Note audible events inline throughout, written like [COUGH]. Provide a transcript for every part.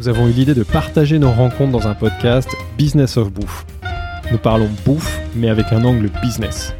Nous avons eu l'idée de partager nos rencontres dans un podcast Business of Bouffe. Nous parlons bouffe, mais avec un angle business.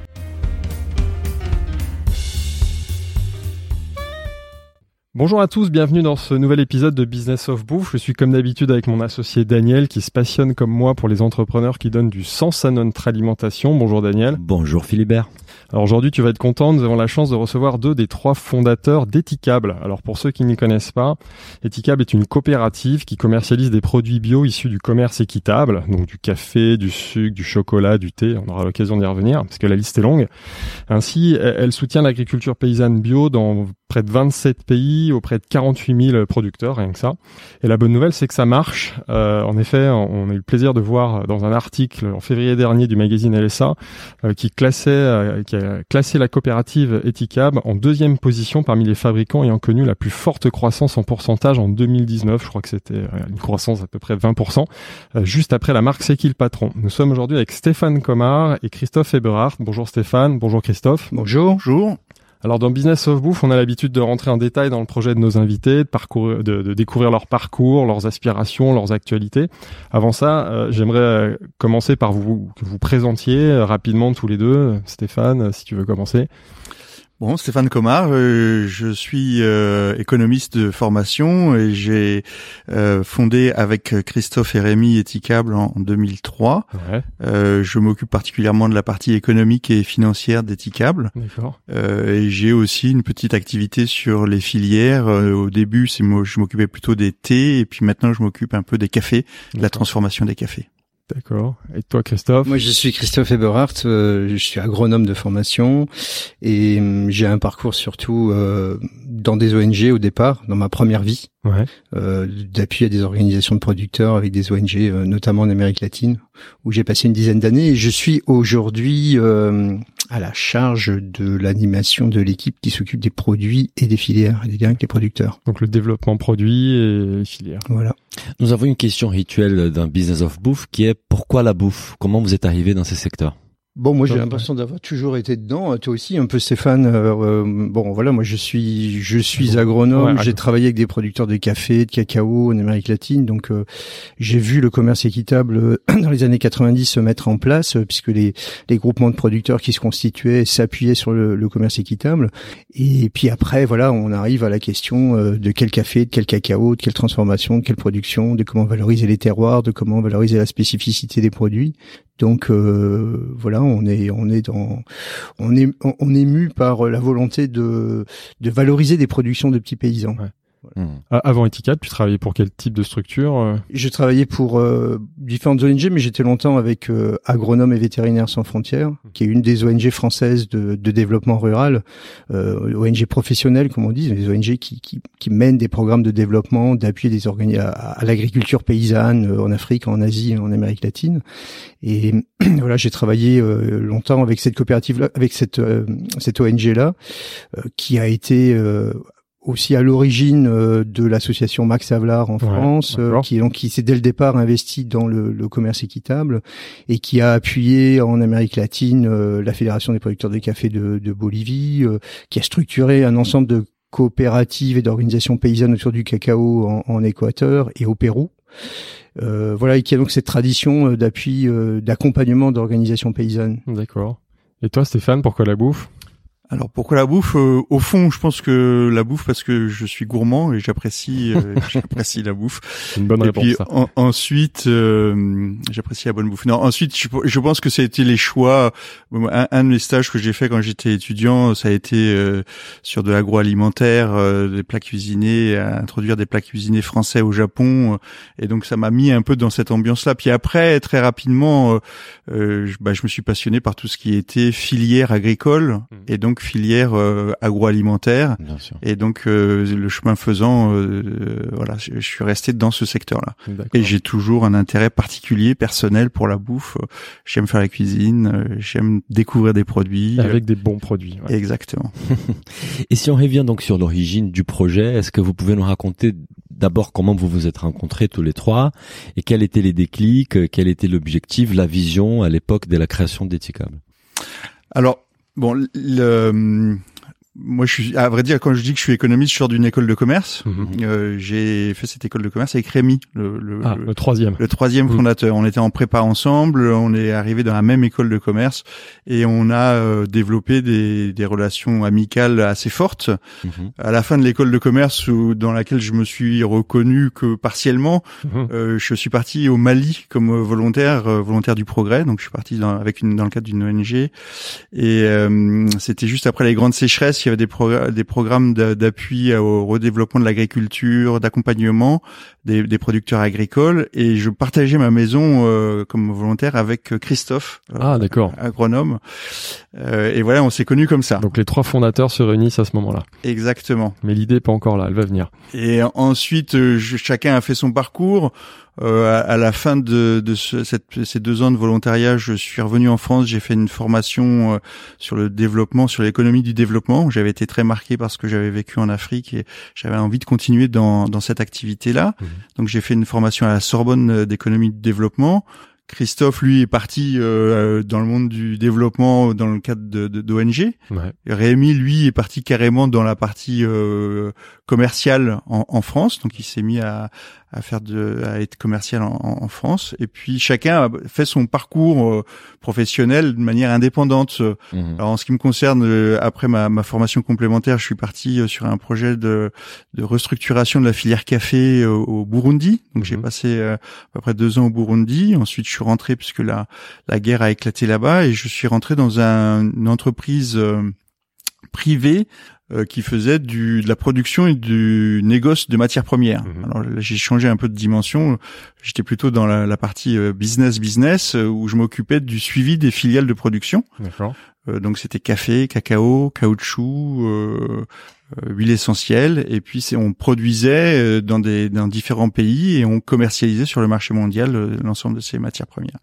Bonjour à tous, bienvenue dans ce nouvel épisode de Business of Bouffe. Je suis comme d'habitude avec mon associé Daniel qui se passionne comme moi pour les entrepreneurs qui donnent du sens à notre alimentation. Bonjour Daniel. Bonjour Philibert. Alors aujourd'hui, tu vas être content, nous avons la chance de recevoir deux des trois fondateurs d'Ethicable. Alors pour ceux qui n'y connaissent pas, Ethicable est une coopérative qui commercialise des produits bio issus du commerce équitable, donc du café, du sucre, du chocolat, du thé, on aura l'occasion d'y revenir parce que la liste est longue. Ainsi, elle soutient l'agriculture paysanne bio dans près de 27 pays, auprès de 48 000 producteurs, rien que ça. Et la bonne nouvelle, c'est que ça marche. Euh, en effet, on a eu le plaisir de voir dans un article en février dernier du magazine LSA euh, qui classait, euh, qui a classé la coopérative Ethicab en deuxième position parmi les fabricants ayant connu la plus forte croissance en pourcentage en 2019. Je crois que c'était euh, une croissance à peu près 20%, euh, juste après la marque C'est qui le patron. Nous sommes aujourd'hui avec Stéphane Comard et Christophe Eberhardt. Bonjour Stéphane, bonjour Christophe. Bonjour. Bonjour. Alors dans Business of Bouffe, on a l'habitude de rentrer en détail dans le projet de nos invités, de, parcourir, de, découvrir leur parcours, leurs aspirations, leurs actualités. Avant ça, euh, j'aimerais euh, commencer par vous que vous présentiez euh, rapidement tous les deux. Stéphane, si tu veux commencer. Bon, Stéphane Comard, euh, je suis euh, économiste de formation et j'ai euh, fondé avec Christophe et Rémi Eticable en, en 2003. Ouais, je m'occupe particulièrement de la partie économique et financière d'Eticable. d'accord. et j'ai aussi une petite activité sur les filières. au début, c'est moi, je m'occupais plutôt des thés et puis maintenant je m'occupe un peu des cafés, de la transformation des cafés. D'accord. Et toi, Christophe Moi, je suis Christophe Eberhardt, euh, je suis agronome de formation et hum, j'ai un parcours surtout euh, dans des ONG au départ, dans ma première vie, Ouais. euh, d'appui à des organisations de producteurs avec des ONG, euh, notamment en Amérique latine, où j'ai passé une dizaine d'années et je suis aujourd'hui euh, à la charge de l'animation de l'équipe qui s'occupe des produits et des filières et des liens avec les producteurs. Donc le développement produit et les filières. Voilà. Nous avons une question rituelle d'un business of bouffe qui est pourquoi la bouffe? Comment vous êtes arrivé dans ces secteurs? Bon, moi j'ai l'impression d'avoir toujours été dedans. Toi aussi, un peu Stéphane. Euh, euh, bon, voilà, moi je suis, je suis agronome. Ouais, j'ai travaillé avec des producteurs de café, de cacao en Amérique latine. Donc, euh, j'ai vu le commerce équitable [CLEARS THROAT] dans les années 90 se mettre en place, puisque les, les groupements de producteurs qui se constituaient s'appuyaient sur le, le commerce équitable. Et puis après, voilà, on arrive à la question de quel café, de quel cacao, de quelle transformation, de quelle production, de comment valoriser les terroirs, de comment valoriser la spécificité des produits. Donc euh, voilà, on est on est dans on est on- est mu par la volonté de de valoriser des productions de petits paysans. Hmm. Avant Eticat, tu travaillais pour quel type de structure euh J'ai travaillé pour euh, différentes ONG, mais j'étais longtemps avec euh, Agronomes et Vétérinaires sans frontières, qui est une des ONG françaises de, de développement rural, euh, ONG professionnelle, comme on dit, des ONG qui, qui, qui mènent des programmes de développement, d'appui des organi- à, à l'agriculture paysanne euh, en Afrique, en Asie, en Amérique latine. Et [CLEARS THROAT] voilà, j'ai travaillé euh, longtemps avec cette coopérative, avec cette euh, cette ONG là, qui a été euh, aussi à l'origine euh, de l'association Max Havelaar en France, euh, qui donc qui s'est dès le départ investi dans le, le commerce équitable et qui a appuyé en Amérique latine euh, la Fédération des producteurs de café de, de Bolivie, qui a structuré un ensemble de coopératives et d'organisations paysannes autour du cacao en, en Équateur et au Pérou. Euh, voilà, et qui a donc cette tradition d'appui, euh, d'accompagnement d'organisations paysannes. D'accord. Et toi, Stéphane, pourquoi la bouffe? Alors pourquoi la bouffe Euh, Au fond, je pense que la bouffe parce que je suis gourmand et j'apprécie euh, [LAUGHS] j'apprécie la bouffe. Une bonne et réponse. puis ça. en- ensuite, euh, j'apprécie la bonne bouffe. Non, ensuite, je, je pense que ça a été les choix. Un, un de mes stages que j'ai fait quand j'étais étudiant, ça a été euh, sur de l'agroalimentaire, euh, des plats cuisinés, à introduire des plats cuisinés français au Japon. et donc ça m'a mis un peu dans cette ambiance-là. Puis après, très rapidement, euh, je, bah, je me suis passionné par tout ce qui était filière agricole. Et donc donc filière euh, agroalimentaire. Et donc euh, le chemin faisant, euh, voilà, je, je suis resté dans ce secteur-là. Et j'ai toujours un intérêt particulier, personnel pour la bouffe. J'aime faire la cuisine, euh, j'aime découvrir des produits. Avec des bons produits. ouais. Exactement. [LAUGHS] Et si on revient donc sur l'origine du projet, est-ce que vous pouvez nous raconter d'abord comment vous vous êtes rencontrés tous les trois et quels étaient les déclics, quel était l'objectif, la vision à l'époque de la création d'Ethicable Alors, bon, le, moi, je suis, à vrai dire, quand je dis que je suis économiste, je sors d'une école de commerce. Mhm. Euh, j'ai fait cette école de commerce avec Rémi, le, le, Ah, le- le troisième. le troisième Mhm. fondateur. On était en prépa ensemble, on est arrivé dans la même école de commerce et on a euh, développé des, des relations amicales assez fortes. Mhm. À la fin de l'école de commerce, où, dans laquelle je me suis reconnu que partiellement, euh, je suis parti au Mali comme volontaire, volontaire du progrès. Donc je suis parti dans, avec une, dans le cadre d'une ONG. Et c'était juste après les grandes sécheresses. Il y avait des, progr- des programmes d'a- d'appui au redéveloppement de l'agriculture, d'accompagnement des, des producteurs agricoles. Et je partageais ma maison euh, comme volontaire avec Christophe, euh, Ah, d'accord. agronome. Euh, et voilà, on s'est connus comme ça. Donc les trois fondateurs se réunissent à ce moment-là. Exactement. Mais l'idée est pas encore là, elle va venir. Et ensuite, euh, je- chacun a fait son parcours. Euh, à, à la fin de, de ce- cette- ces deux ans de volontariat, je suis revenu en France. J'ai fait une formation euh, sur le développement, sur l'économie du développement. J'avais été très marqué par ce que j'avais vécu en Afrique et j'avais envie de continuer dans, dans cette activité-là. Mhm. Donc j'ai fait une formation à la Sorbonne euh, d'économie du développement. Christophe, lui, est parti euh, dans le monde du développement dans le cadre de, de- d'ONG. Ouais. Rémi, lui, est parti carrément dans la partie euh, commerciale en, en France, donc il s'est mis à, à faire de, à être commercial en, en France. Et puis chacun a fait son parcours euh, professionnel de manière indépendante. Mhm. Alors en ce qui me concerne, euh, après ma, ma formation complémentaire, je suis parti euh, sur un projet de, de restructuration de la filière café euh, au Burundi. Donc j'ai Mhm. passé euh, à peu près deux ans au Burundi. Ensuite, je suis rentré puisque la, la guerre a éclaté là-bas et je suis rentré dans un- une entreprise euh, privée euh, qui faisait du, de la production et du négoce de matières premières. Mhm. Alors là, j'ai changé un peu de dimension. J'étais plutôt dans la, la partie euh, business business euh, où je m'occupais du suivi des filiales de production. D'accord. Euh, donc c'était café, cacao, caoutchouc, euh, huile essentielle, et puis on produisait dans des dans différents pays et on commercialisait sur le marché mondial l'ensemble de ces matières premières.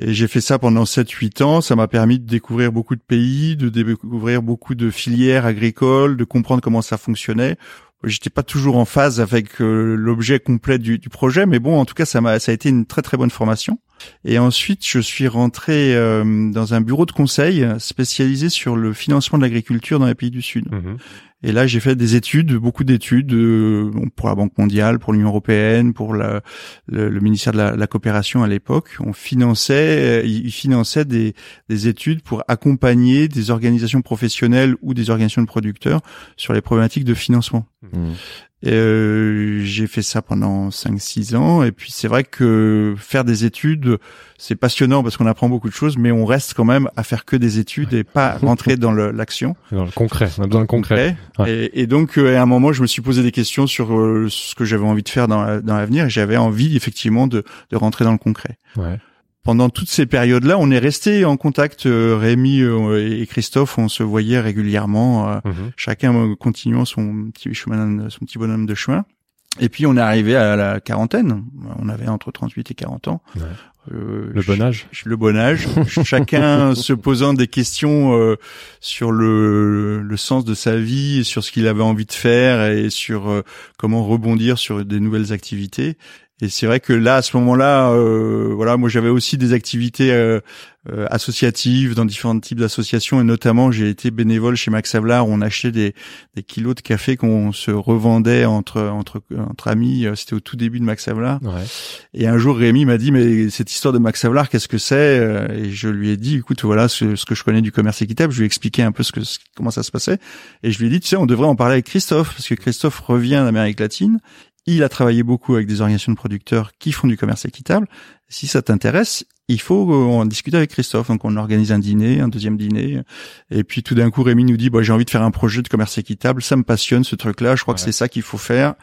Et j'ai fait ça pendant 7-8 ans. Ça m'a permis de découvrir beaucoup de pays, de découvrir beaucoup de filières agricoles, de comprendre comment ça fonctionnait. J'étais pas toujours en phase avec euh, l'objet complet du, du projet, mais bon, en tout cas, ça m'a, ça a été une très très bonne formation. Et ensuite, je suis rentré euh, dans un bureau de conseil spécialisé sur le financement de l'agriculture dans les pays du Sud. Mhm. Et là, j'ai fait des études, beaucoup d'études euh, pour la Banque mondiale, pour l'Union européenne, pour la- le, le ministère de la, la coopération à l'époque. On finançait, euh, ils ils finançaient des, des études pour accompagner des organisations professionnelles ou des organisations de producteurs sur les problématiques de financement. Mhm. Et, euh, j'ai fait ça pendant 5-6 ans et puis c'est vrai que faire des études c'est passionnant parce qu'on apprend beaucoup de choses mais on reste quand même à faire que des études et pas rentrer dans l'action [LAUGHS] Dans le concret, on a besoin de concret. Ouais. et, et donc euh, à un moment je me suis posé des questions sur euh, ce que j'avais envie de faire dans, dans l'avenir et j'avais envie effectivement de, de rentrer dans le concret Ouais. Pendant toutes ces périodes-là, on est resté en contact. euh, Rémi euh, et Christophe, on se voyait régulièrement, euh, Mhm. chacun continuant son petit chemin, son petit bonhomme de chemin. Et puis on est arrivé à la quarantaine. On avait entre 38 et 40 ans. Ouais. Euh, Le bon âge. le bon âge. [LAUGHS] chacun se posant des questions euh, sur le, le sens de sa vie, sur ce qu'il avait envie de faire et sur euh, comment rebondir sur des nouvelles activités. Et c'est vrai que là, à ce moment-là, euh, voilà, moi j'avais aussi des activités euh, euh, associatives dans différents types d'associations et notamment j'ai été bénévole chez Max Havelaar où on achetait des, des kilos de café qu'on se revendait entre entre entre amis. Euh, C'était au tout début de Max Havelaar. Ouais. Et un jour, Rémi m'a dit, mais cette histoire de Max Havelaar, qu'est-ce que c'est Euh, Et je lui ai dit, écoute, voilà ce, ce que je connais du commerce équitable. Je lui ai expliqué un peu ce que, comment ça se passait. Et je lui ai dit, tu sais, on devrait en parler avec Christophe, parce que Christophe revient d'Amérique latine. Il a travaillé beaucoup avec des organisations de producteurs qui font du commerce équitable. Si ça t'intéresse, il faut euh, en discuter avec Christophe. Donc on organise un dîner, un deuxième dîner. Et puis tout d'un coup, Rémi nous dit, bah, j'ai envie de faire un projet de commerce équitable. Ça me passionne, ce truc-là. Je crois que c'est ça qu'il faut faire.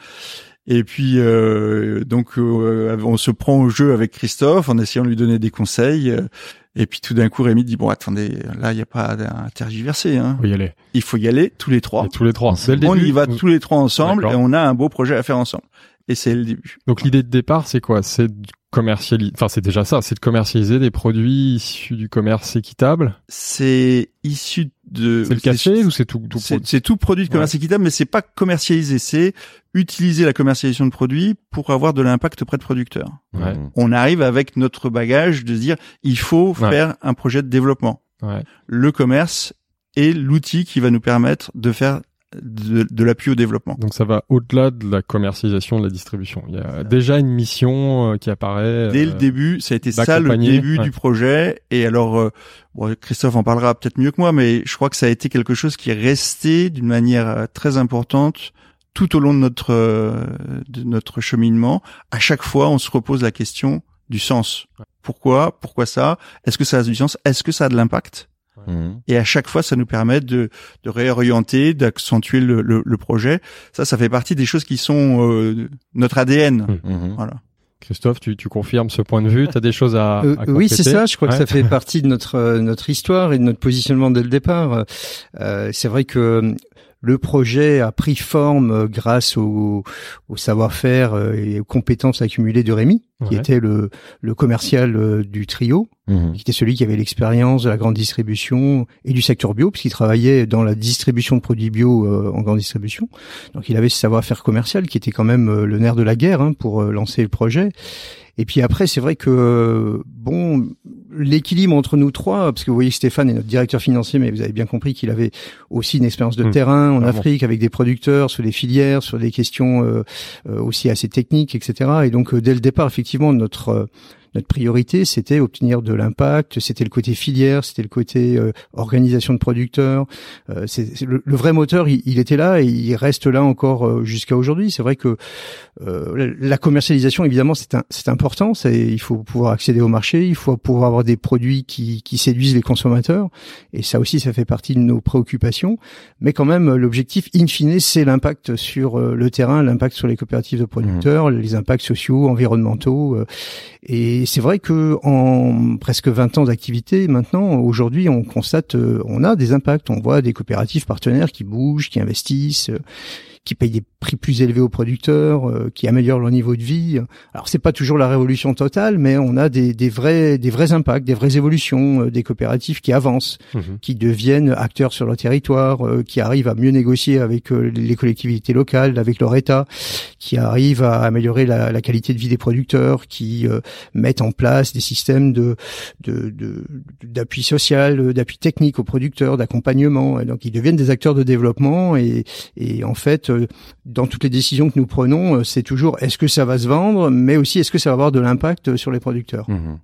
Et puis euh, donc euh, on se prend au jeu avec Christophe en essayant de lui donner des conseils. Et puis tout d'un coup, Rémi dit bon, attendez, là, il n'y a pas à tergiverser. Hein. Faut y aller. Il faut y aller tous les trois. Et tous les trois. Dès le on début, y va tous les trois ensemble et on a un beau projet à faire ensemble. Et c'est le début. Donc l'idée de départ, c'est quoi? C'est commercialiser. Enfin, c'est déjà ça. C'est de commercialiser des produits issus du commerce équitable. C'est issu de. C'est le café ou c'est tout, tout C'est produit c'est tout produit de commerce équitable, mais c'est pas commercialisé. C'est utiliser la commercialisation de produits pour avoir de l'impact auprès de producteurs. Ouais. On arrive avec notre bagage de se dire il faut Ouais. faire un projet de développement. Ouais. Le commerce est l'outil qui va nous permettre de faire de, de l'appui au développement. Donc ça va au-delà de la commercialisation, de la distribution. Il y a déjà une mission euh, qui apparaît. Dès le euh, début, ça a été ça le début ouais. du projet. Et alors, euh, bon, Christophe en parlera peut-être mieux que moi, mais je crois que ça a été quelque chose qui est resté d'une manière euh, très importante tout au long de notre euh, de notre cheminement. À chaque fois, on se repose la question du sens. Pourquoi? Pourquoi ça? Est-ce que ça a du sens? Est-ce que ça a de l'impact? Mhm. Et à chaque fois, ça nous permet de, de réorienter, d'accentuer le, le, le projet. Ça, ça fait partie des choses qui sont euh, notre ADN. Mhm. Voilà. Christophe, tu, tu confirmes ce point de vue? Tu as des choses à, Euh, à oui, c'est ça. Je crois Ouais. que ça fait partie de notre euh, notre histoire et de notre positionnement dès le départ. Euh, c'est vrai que euh, le projet a pris forme euh, grâce au, au savoir-faire euh, et aux compétences accumulées de Rémi, qui était le, le commercial euh, du trio, Mhm. qui était celui qui avait l'expérience de la grande distribution et du secteur bio, puisqu'il travaillait dans la distribution de produits bio euh, en grande distribution. Donc il avait ce savoir-faire commercial qui était quand même le nerf de la guerre hein, pour lancer le projet. Et puis après, c'est vrai que bon, l'équilibre entre nous trois, parce que vous voyez que Stéphane est notre directeur financier, mais vous avez bien compris qu'il avait aussi une expérience de Mmh, terrain en. Afrique avec des producteurs sur des filières, sur des questions euh, euh, aussi assez techniques, etc. Et donc euh, dès le départ, effectivement, notre euh, notre priorité, c'était obtenir de l'impact, c'était le côté filière, c'était le côté euh, organisation de producteurs. Euh, c'est le, le vrai moteur, il, il était là et il reste là encore euh, jusqu'à aujourd'hui. C'est vrai que euh, la commercialisation, évidemment, c'est un- c'est important. C'est il faut pouvoir accéder au marché, il faut pouvoir avoir des produits qui, qui séduisent les consommateurs. Et ça aussi, ça fait partie de nos préoccupations. Mais quand même, l'objectif in fine, c'est l'impact sur euh, le terrain, l'impact sur les coopératives de producteurs, les impacts sociaux, environnementaux. euh, et c'est vrai que en presque 20 ans d'activité maintenant, aujourd'hui, on constate, euh, on a des impacts. On voit des coopératives partenaires qui bougent, qui investissent, euh, qui payent des prix plus élevés aux producteurs, euh, qui améliorent leur niveau de vie. Alors c'est pas toujours la révolution totale, mais on a des, des vrais, des vrais impacts, des vraies évolutions, euh, des coopératives qui avancent Mhm. qui deviennent acteurs sur leur territoire, euh, qui arrivent à mieux négocier avec euh, les collectivités locales, avec leur État, qui arrivent à améliorer la, la qualité de vie des producteurs, qui euh, mettent en place des systèmes de de- de- d'appui social, euh, d'appui technique aux producteurs, d'accompagnement. Et donc ils deviennent des acteurs de développement et, et en fait, euh, dans toutes les décisions que nous prenons, euh, c'est toujours est-ce que ça va se vendre, mais aussi est-ce que ça va avoir de l'impact sur les producteurs. Mhm.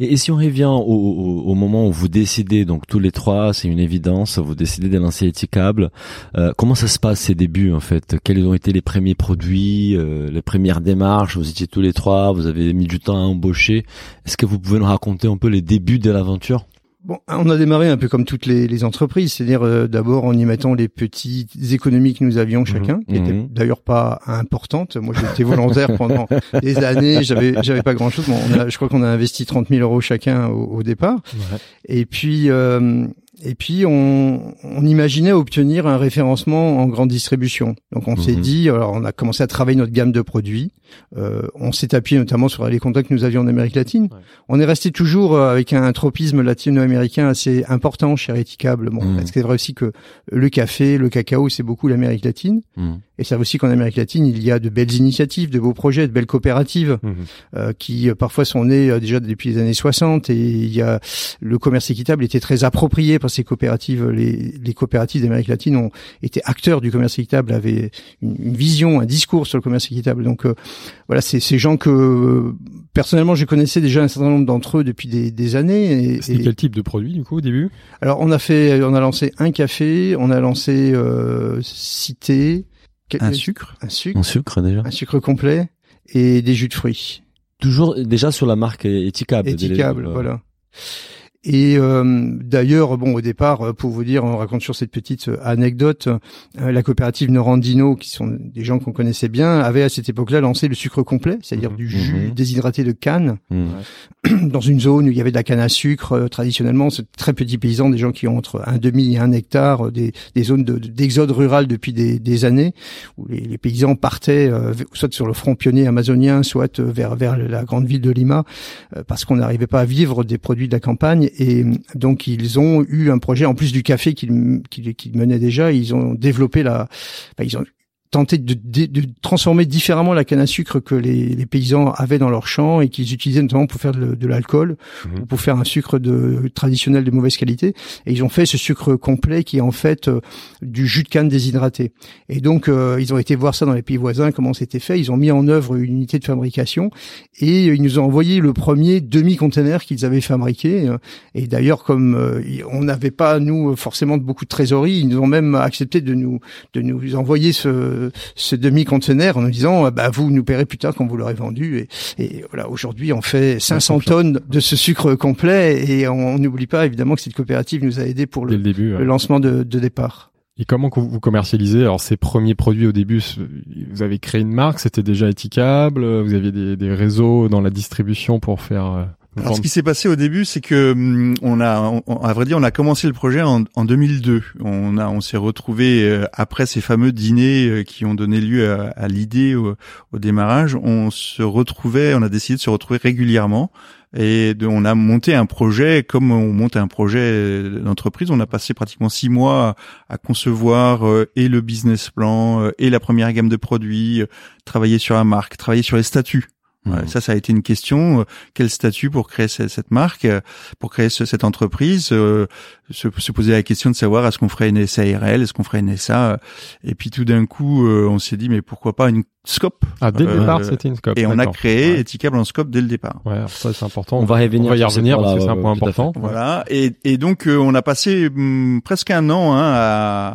Et, et si on revient au, au, au moment où vous décidez, donc tous les trois, c'est une évidence, vous décidez de lancer Etikable, euh, comment ça se passe ces débuts en fait? Quels ont été les premiers produits, euh, les premières démarches? Vous étiez tous les trois, vous avez mis du temps à embaucher. Est-ce que vous pouvez nous raconter un peu les débuts de l'aventure? Bon, on a démarré un peu comme toutes les, les entreprises, c'est-à-dire euh, d'abord en y mettant les petites économies que nous avions chacun, qui Mhm. étaient d'ailleurs pas importantes. Moi, j'étais volontaire [LAUGHS] pendant des années, j'avais j'avais pas grand-chose. Bon, on a- je crois qu'on a investi 30 000 euros chacun au, au départ. Et puis euh, et puis on, on imaginait obtenir un référencement en grande distribution. Donc on s'est Mhm. dit, alors on a commencé à travailler notre gamme de produits. Euh, on s'est appuyé notamment sur les contacts que nous avions en Amérique latine. Ouais. On est resté toujours euh, avec un tropisme latino-américain assez important chez Reticable. Bon, parce que c'est vrai aussi que le café, le cacao, c'est beaucoup l'Amérique latine. Mhm. Et c'est aussi qu'en Amérique latine, il y a de belles initiatives, de beaux projets, de belles coopératives Mhm. euh, qui euh, parfois sont nées euh, déjà depuis les années 60 et il y a le commerce équitable était très approprié par ces coopératives les, les coopératives d'Amérique latine ont été acteurs du commerce équitable avaient une, une vision un discours sur le commerce équitable donc euh, voilà c'est ces gens que euh, personnellement je connaissais déjà un certain nombre d'entre eux depuis des, des années et, C'était et- quel type de produit du coup au début? Alors on a fait on a lancé un café on a lancé euh, Cité quel- Un sucre. un sucre En sucre déjà un sucre complet et des jus de fruits Toujours déjà sur la marque Etikable. étiquable, voilà. Et euh, d'ailleurs, bon, au départ, pour vous dire, on raconte sur cette petite anecdote, la coopérative Norandino, qui sont des gens qu'on connaissait bien, avait à cette époque-là lancé le sucre complet, c'est-à-dire Mhm. du jus Mhm. déshydraté de canne, Mhm. [CLEARS THROAT] dans une zone où il y avait de la canne à sucre. euh, traditionnellement, c'est très petits paysans, des gens qui ont entre un demi et un hectare, euh, des, des zones de- d'exode rural depuis des, des années, où les, les paysans partaient euh, soit sur le front pionnier amazonien, soit euh, vers vers la grande ville de Lima, euh, parce qu'on n'arrivait pas à vivre des produits de la campagne. Et donc ils ont eu un projet en plus du café qu'ils menaient déjà. Ils ont développé la, enfin, ils ont tenté de, de- de transformer différemment la canne à sucre que les, les paysans avaient dans leurs champs et qu'ils utilisaient notamment pour faire de, de l'alcool Mhm. ou pour faire un sucre de traditionnel de mauvaise qualité. Et ils ont fait ce sucre complet qui est en fait euh, du jus de canne déshydraté. Et donc euh, ils ont été voir ça dans les pays voisins comment c'était fait. Ils ont mis en œuvre une unité de fabrication et ils nous ont envoyé le premier demi-container qu'ils avaient fabriqué. Euh, Et d'ailleurs comme euh, on n'avait pas nous forcément beaucoup de trésorerie, ils nous ont même accepté de nous de nous envoyer ce, ce demi-conteneur en nous disant bah vous nous paierez plus tard quand vous l'aurez vendu et, et voilà aujourd'hui on fait 500 tonnes de ce sucre complet et on n'oublie pas évidemment que cette coopérative nous a aidé pour le, le début. ouais. le lancement de, de départ. Et comment vous commercialisez? Alors ces premiers produits au début Vous avez créé une marque, c'était déjà étiquable. Vous aviez des, des réseaux dans la distribution pour faire. Alors, ce qui s'est passé au début, c'est que hum, on a, on- à vrai dire, on a commencé le projet en, en 2002. On a, on s'est retrouvé euh, après ces fameux dîners euh, qui ont donné lieu à, à l'idée au, au démarrage. On se retrouvait, on a décidé de se retrouver régulièrement et de, on a monté un projet comme on monte un projet d'entreprise. On a passé pratiquement six mois à, à concevoir euh, et le business plan euh, et la première gamme de produits, euh, travailler sur la marque, travailler sur les statuts. Voilà, Mhm. ça, ça a été une question. Euh, Quel statut pour créer cette, cette marque, euh, pour créer ce- cette entreprise euh, se, se poser la question de savoir est-ce qu'on ferait une SARL, est-ce qu'on ferait une SA. Et puis tout d'un coup, euh, on s'est dit mais pourquoi pas une scope Ah, dès le Euh, départ, c'était une scope. Et on a créé Ouais. Etikable en scope dès le départ. Ouais, ça c'est important. On va revenir On va y revenir parce que c'est un ouais, point important. Voilà. Et, et donc euh, on a passé hum, presque un an hein, à,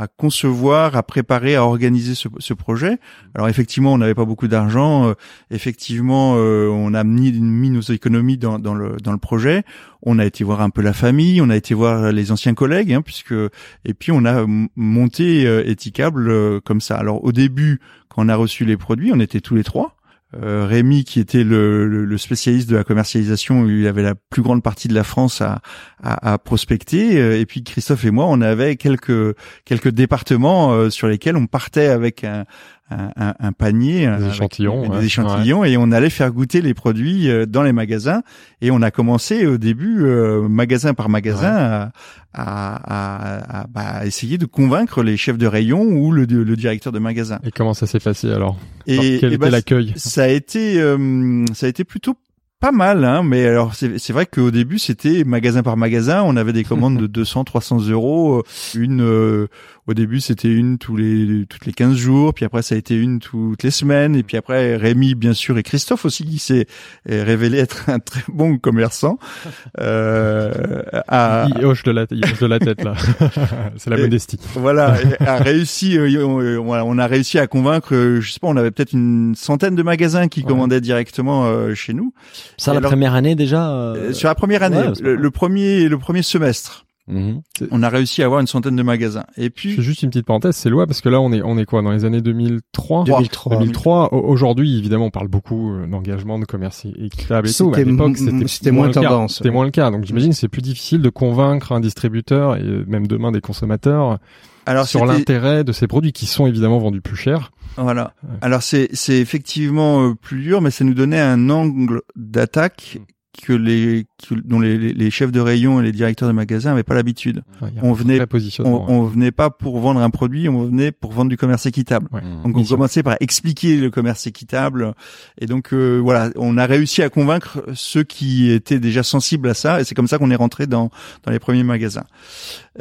à- à concevoir, à préparer, à organiser ce, ce projet. Alors effectivement, on n'avait pas beaucoup d'argent. euh, effectivement, euh, on a mis, mis nos économies dans, dans le dans le projet. On a été voir un peu la famille, on a été voir les anciens collègues, hein, puisque et puis on a monté euh, Etikable euh, comme ça. Alors au début, on a reçu les produits, on était tous les trois. Euh, Rémi, qui était le, le- le spécialiste de la commercialisation, il avait la plus grande partie de la France à, à, à prospecter, euh, et puis Christophe et moi, on avait quelques quelques départements euh, sur lesquels on partait avec un, un, un- panier, un- avec échantillons, des ouais. échantillons, et on allait faire goûter les produits euh, dans les magasins. Et on a commencé au début, euh, magasin par magasin, à, à, à- bah, essayer de convaincre les chefs de rayon ou le, le directeur de magasin. Et comment ça s'est passé alors? Et, Quel et était bah, l'accueil? ça a été euh, ça a été plutôt pas mal hein mais alors c'est c'est vrai qu'au début c'était magasin par magasin on avait des commandes [LAUGHS] de 200 300 euros une euh, au début c'était une tous les toutes les 15 jours puis après ça a été une toutes les semaines et puis après Rémi bien sûr et Christophe aussi qui s'est euh, révélé être un très bon commerçant [LAUGHS] euh, a, Il hoche de la, il hoche de la tête là. [LAUGHS] c'est la Et- modestie. voilà, a réussi. euh, on, euh, voilà, on a réussi à convaincre. Je sais pas, on avait peut-être une centaine de magasins qui Ouais. commandaient directement euh, chez nous. Ça, Et la alors- première année déjà. euh, Sur la première année, ouais, le premier, le premier semestre, mhm. on a réussi à avoir une centaine de magasins. Et Je puis, fais juste une petite parenthèse, c'est loi parce que là on est on est quoi dans les années 2003 2003. 2003 Au- aujourd'hui évidemment on parle beaucoup euh, d'engagement de commerce équitable et tout mais à l'époque c'était moins tendance. c'était moins le cas donc j'imagine que c'est plus difficile de convaincre un distributeur et même demain des consommateurs alors sur l'intérêt de ces produits qui sont évidemment vendus plus cher Voilà. Ouais. Alors c'est c'est effectivement euh, plus dur, mais ça nous donnait un angle d'attaque que les que- dont les, les- les chefs de rayon et les directeurs de magasins n'avaient pas l'habitude. Ouais, On venait on, venait pas pour vendre un produit, on venait pour vendre du commerce équitable. Ouais. Donc on Mission. commençait par expliquer le commerce équitable et donc euh, voilà, on a réussi à convaincre ceux qui étaient déjà sensibles à ça et c'est comme ça qu'on est rentré dans dans les premiers magasins.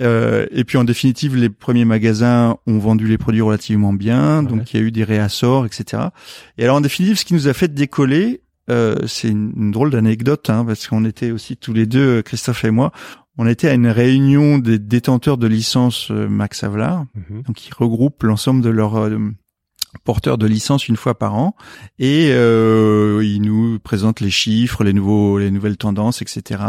Euh, et puis en définitive, les premiers magasins ont vendu les produits relativement bien, Ouais. donc il y a eu des réassorts, etc. Et alors en définitive, ce qui nous a fait décoller, euh, c'est une, une drôle d'anecdote hein, parce qu'on était aussi tous les deux, Christophe et moi, on était à une réunion des détenteurs de licence euh, Max Havelaar Mhm. donc qui regroupent l'ensemble de leurs euh, porteur de licence une fois par an et euh, il nous présente les chiffres, les nouveaux, les nouvelles tendances, etc.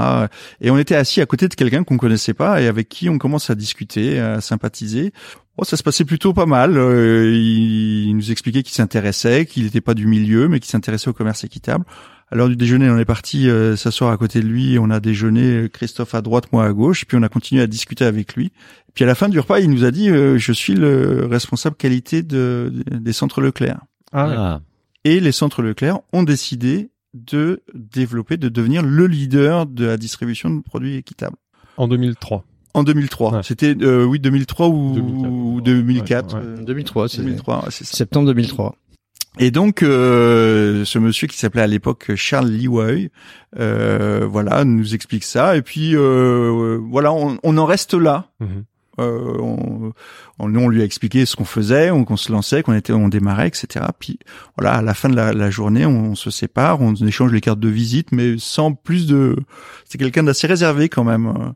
Et on était assis à côté de quelqu'un qu'on connaissait pas et avec qui on commence à discuter, à sympathiser. Bon, ça se passait plutôt pas mal. Euh, il, nous expliquait qu'il s'intéressait, qu'il n'était pas du milieu, mais qu'il s'intéressait au commerce équitable. À l'heure du déjeuner, on est parti euh, s'asseoir à côté de lui. On a déjeuné, Christophe à droite, moi à gauche. Puis on a continué à discuter avec lui. Puis à la fin du repas, il nous a dit euh, Je suis le responsable qualité de, des centres Leclerc. Ah. Ah. Et les centres Leclerc ont décidé de développer, de devenir le leader de la distribution de produits équitables. En 2003. En 2003. Ouais. C'était, euh, oui, 2003 ou 2004. ou 2004. Ouais, ouais. euh, 2003, c'est 2003, ouais, c'est ça. septembre 2003. Et donc, euh, ce monsieur qui s'appelait à l'époque Charles Liwai, euh, voilà, nous explique ça. Et puis, euh, voilà, on, on en reste là. Euh, on, on, lui a expliqué ce qu'on faisait, on- qu'on se lançait, qu'on était, on démarrait, etc. Puis voilà, à la fin de la, la journée, on, se sépare, on échange les cartes de visite, mais sans plus de. C'est quelqu'un d'assez réservé quand même.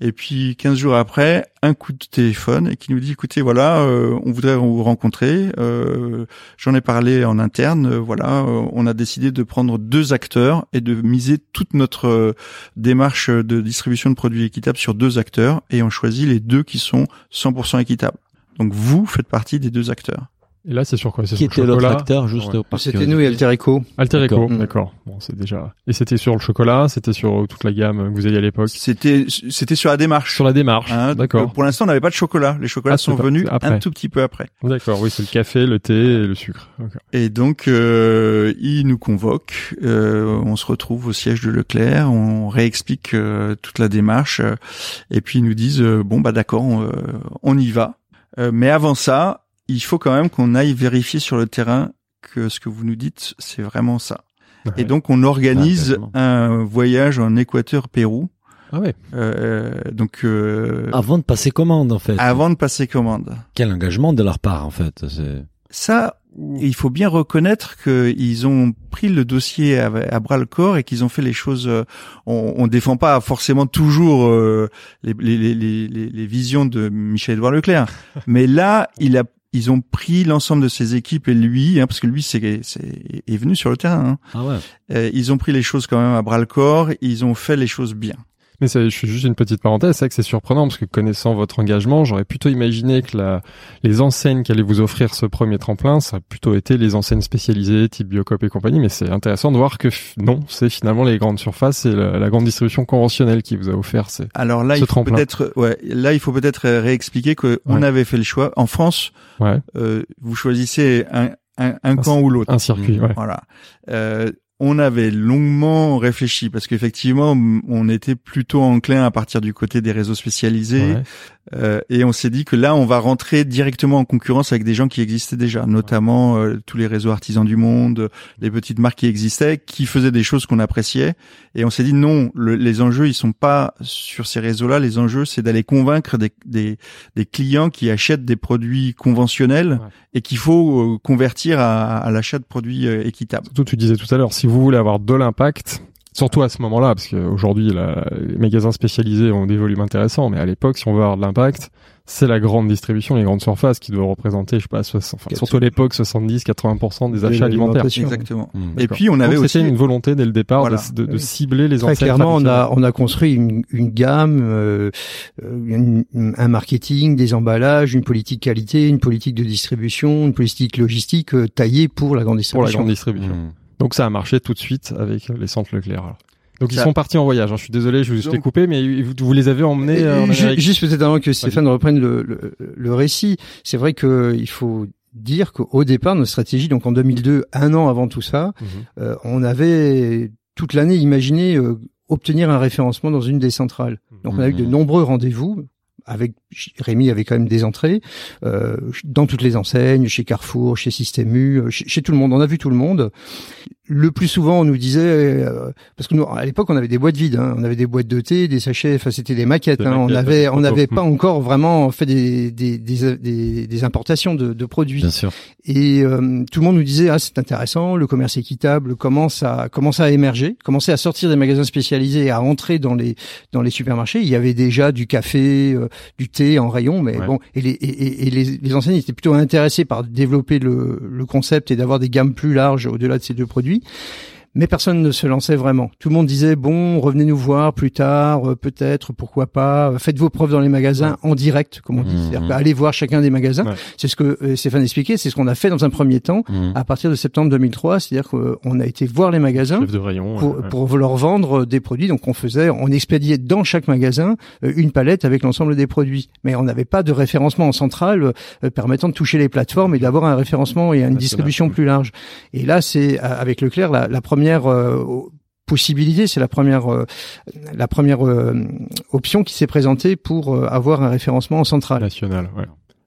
Et puis 15 jours après, un coup de téléphone et qui nous dit écoutez voilà, euh, on voudrait vous rencontrer. Euh, J'en ai parlé en interne. euh, voilà, euh, on a décidé de prendre deux acteurs et de miser toute notre euh, démarche de distribution de produits équitables sur deux acteurs et on choisit les deux qui sont 100% équitables. Donc vous faites partie des deux acteurs. Et là, c'est sur quoi? C'est Qui sur était le l'autre chocolat? acteur, juste Ouais. C'était nous et Alter Eco. Alter Eco, D'accord. Bon, c'est déjà. Et c'était sur le chocolat, c'était sur toute la gamme que vous aviez à l'époque? C'était c'était sur la démarche. Sur la démarche, Hein, d'accord. euh, Pour l'instant, on n'avait pas de chocolat. Les chocolats Ah, sont pas- venus après. un tout petit peu après. D'accord, oui, c'est le café, le thé et le sucre. Et donc, euh, il nous convoque. euh, on se retrouve au siège de Leclerc. On réexplique euh, toute la démarche. euh, et puis, ils nous disent euh, bon bah d'accord, on, euh, on y va. Euh, mais avant ça, il faut quand même qu'on aille vérifier sur le terrain que ce que vous nous dites, c'est vraiment ça. Et Ouais. donc, on organise Intéressant. un voyage en Équateur-Pérou. Ah ouais. Euh, donc, euh, Avant de passer commande, en fait. avant de passer commande. Quel engagement de leur part, en fait. Ça, il faut bien reconnaître qu'ils ont pris le dossier à, à bras le corps et qu'ils ont fait les choses. euh, on, on défend pas forcément toujours euh, les, les, les, les, les visions de Michel-Édouard Leclerc, [LAUGHS] mais là, il a, ils ont pris l'ensemble de ses équipes et lui, hein, parce que lui, c'est, c'est est venu sur le terrain. hein. Ah ouais. Euh, ils ont pris les choses quand même à bras le corps. Ils ont fait les choses bien. Mais je fais juste une petite parenthèse, c'est vrai que c'est surprenant parce que connaissant votre engagement, j'aurais plutôt imaginé que la, les enseignes qui allaient vous offrir ce premier tremplin, ça a plutôt été les enseignes spécialisées, type Biocop et compagnie, mais c'est intéressant de voir que non, c'est finalement les grandes surfaces et la, la grande distribution conventionnelle qui vous a offert ces... Alors là, Ce il faut tremplin. peut-être, ouais, là, il faut peut-être réexpliquer que on Ouais. avait fait le choix. En France, Ouais, euh, vous choisissez un, un, un Un- camp ou l'autre. un circuit, ouais. Voilà. Euh, on avait longuement réfléchi parce qu'effectivement, on était plutôt enclin à partir du côté des réseaux spécialisés. Euh, et on s'est dit que là, on va rentrer directement en concurrence avec des gens qui existaient déjà, notamment euh, tous les réseaux artisans du monde, les petites marques qui existaient, qui faisaient des choses qu'on appréciait. Et on s'est dit non, le- les enjeux, ils sont pas sur ces réseaux-là. Les enjeux, c'est d'aller convaincre des, des, des clients qui achètent des produits conventionnels Ouais. et qu'il faut euh, convertir à, à l'achat de produits euh, équitables. Surtout, tu disais tout à l'heure, si vous voulez avoir de l'impact, surtout à ce moment-là, parce qu'aujourd'hui, la- les magasins spécialisés ont des volumes intéressants, mais à l'époque, si on veut avoir de l'impact, c'est la grande distribution, les grandes surfaces qui doivent représenter, je sais pas, 60, enfin, surtout à l'époque, 70-80% des De achats alimentaires. Exactement. Mm. Et puis on avait Donc, aussi c'était une volonté dès le départ Voilà. de, de- de cibler les Très enseignes clairement, on a on a construit une, une gamme, euh, euh, une- un marketing, des emballages, une politique qualité, une politique de distribution, une politique logistique euh, taillée pour la grande pour la distribution. grande distribution. Mm. Donc ça a marché tout de suite avec les centres Leclerc. alors. Donc ils sont partis en voyage. hein. Je suis désolé, je vous t'ai Donc- coupé, mais vous, vous les avez emmenés euh, en Amérique. juste peut-être avant que Stéphane reprenne le, le, le récit, c'est vrai qu'il faut dire qu'au départ, notre stratégie, donc en 2002, un an avant tout ça, Mhm. euh, on avait toute l'année imaginé euh, obtenir un référencement dans une des centrales. Donc on a eu de Mhm. nombreux rendez-vous. Avec Rémi avait quand même des entrées euh, dans toutes les enseignes, chez Carrefour, chez Système U, euh, chez, chez tout le monde. On a vu tout le monde. Le plus souvent, on nous disait, euh, parce que nous, à l'époque, on avait des boîtes vides, hein, on avait des boîtes de thé, des sachets, enfin c'était des maquettes. Des hein, on avait, on n'avait pas encore vraiment fait des des des, des, importations de, de produits. Bien sûr. Et euh, tout le monde nous disait, ah c'est intéressant, le commerce équitable commence à commence à émerger, commencer à sortir des magasins spécialisés et à entrer dans les dans les supermarchés. Il y avait déjà du café, euh, du thé en rayon, mais Ouais. bon, et les et- et les, les enseignes étaient plutôt intéressées par développer le le concept et d'avoir des gammes plus larges au-delà de ces deux produits aujourd'hui. Mais personne ne se lançait vraiment. Tout le monde disait bon, revenez nous voir plus tard, euh, peut-être, pourquoi pas. euh, Faites vos preuves dans les magasins en direct, comme on dit. Mhm. C'est-à-dire, bah, allez voir chacun des magasins. Ouais. C'est ce que euh, Stéphane expliquait. C'est ce qu'on a fait dans un premier temps Mhm. à partir de septembre 2003. C'est-à-dire qu'on a été voir les magasins Chef de rayon. pour, ouais, ouais. pour leur vendre euh, des produits. Donc on faisait, on expédiait dans chaque magasin une palette avec l'ensemble des produits. Mais on n'avait pas de référencement en centrale permettant de toucher les plateformes et d'avoir un référencement et une distribution plus large. Et là, c'est avec Leclerc la, la première euh, possibilité, c'est la première euh, la première euh, option qui s'est présentée pour euh, avoir un référencement en centrale. National, ouais.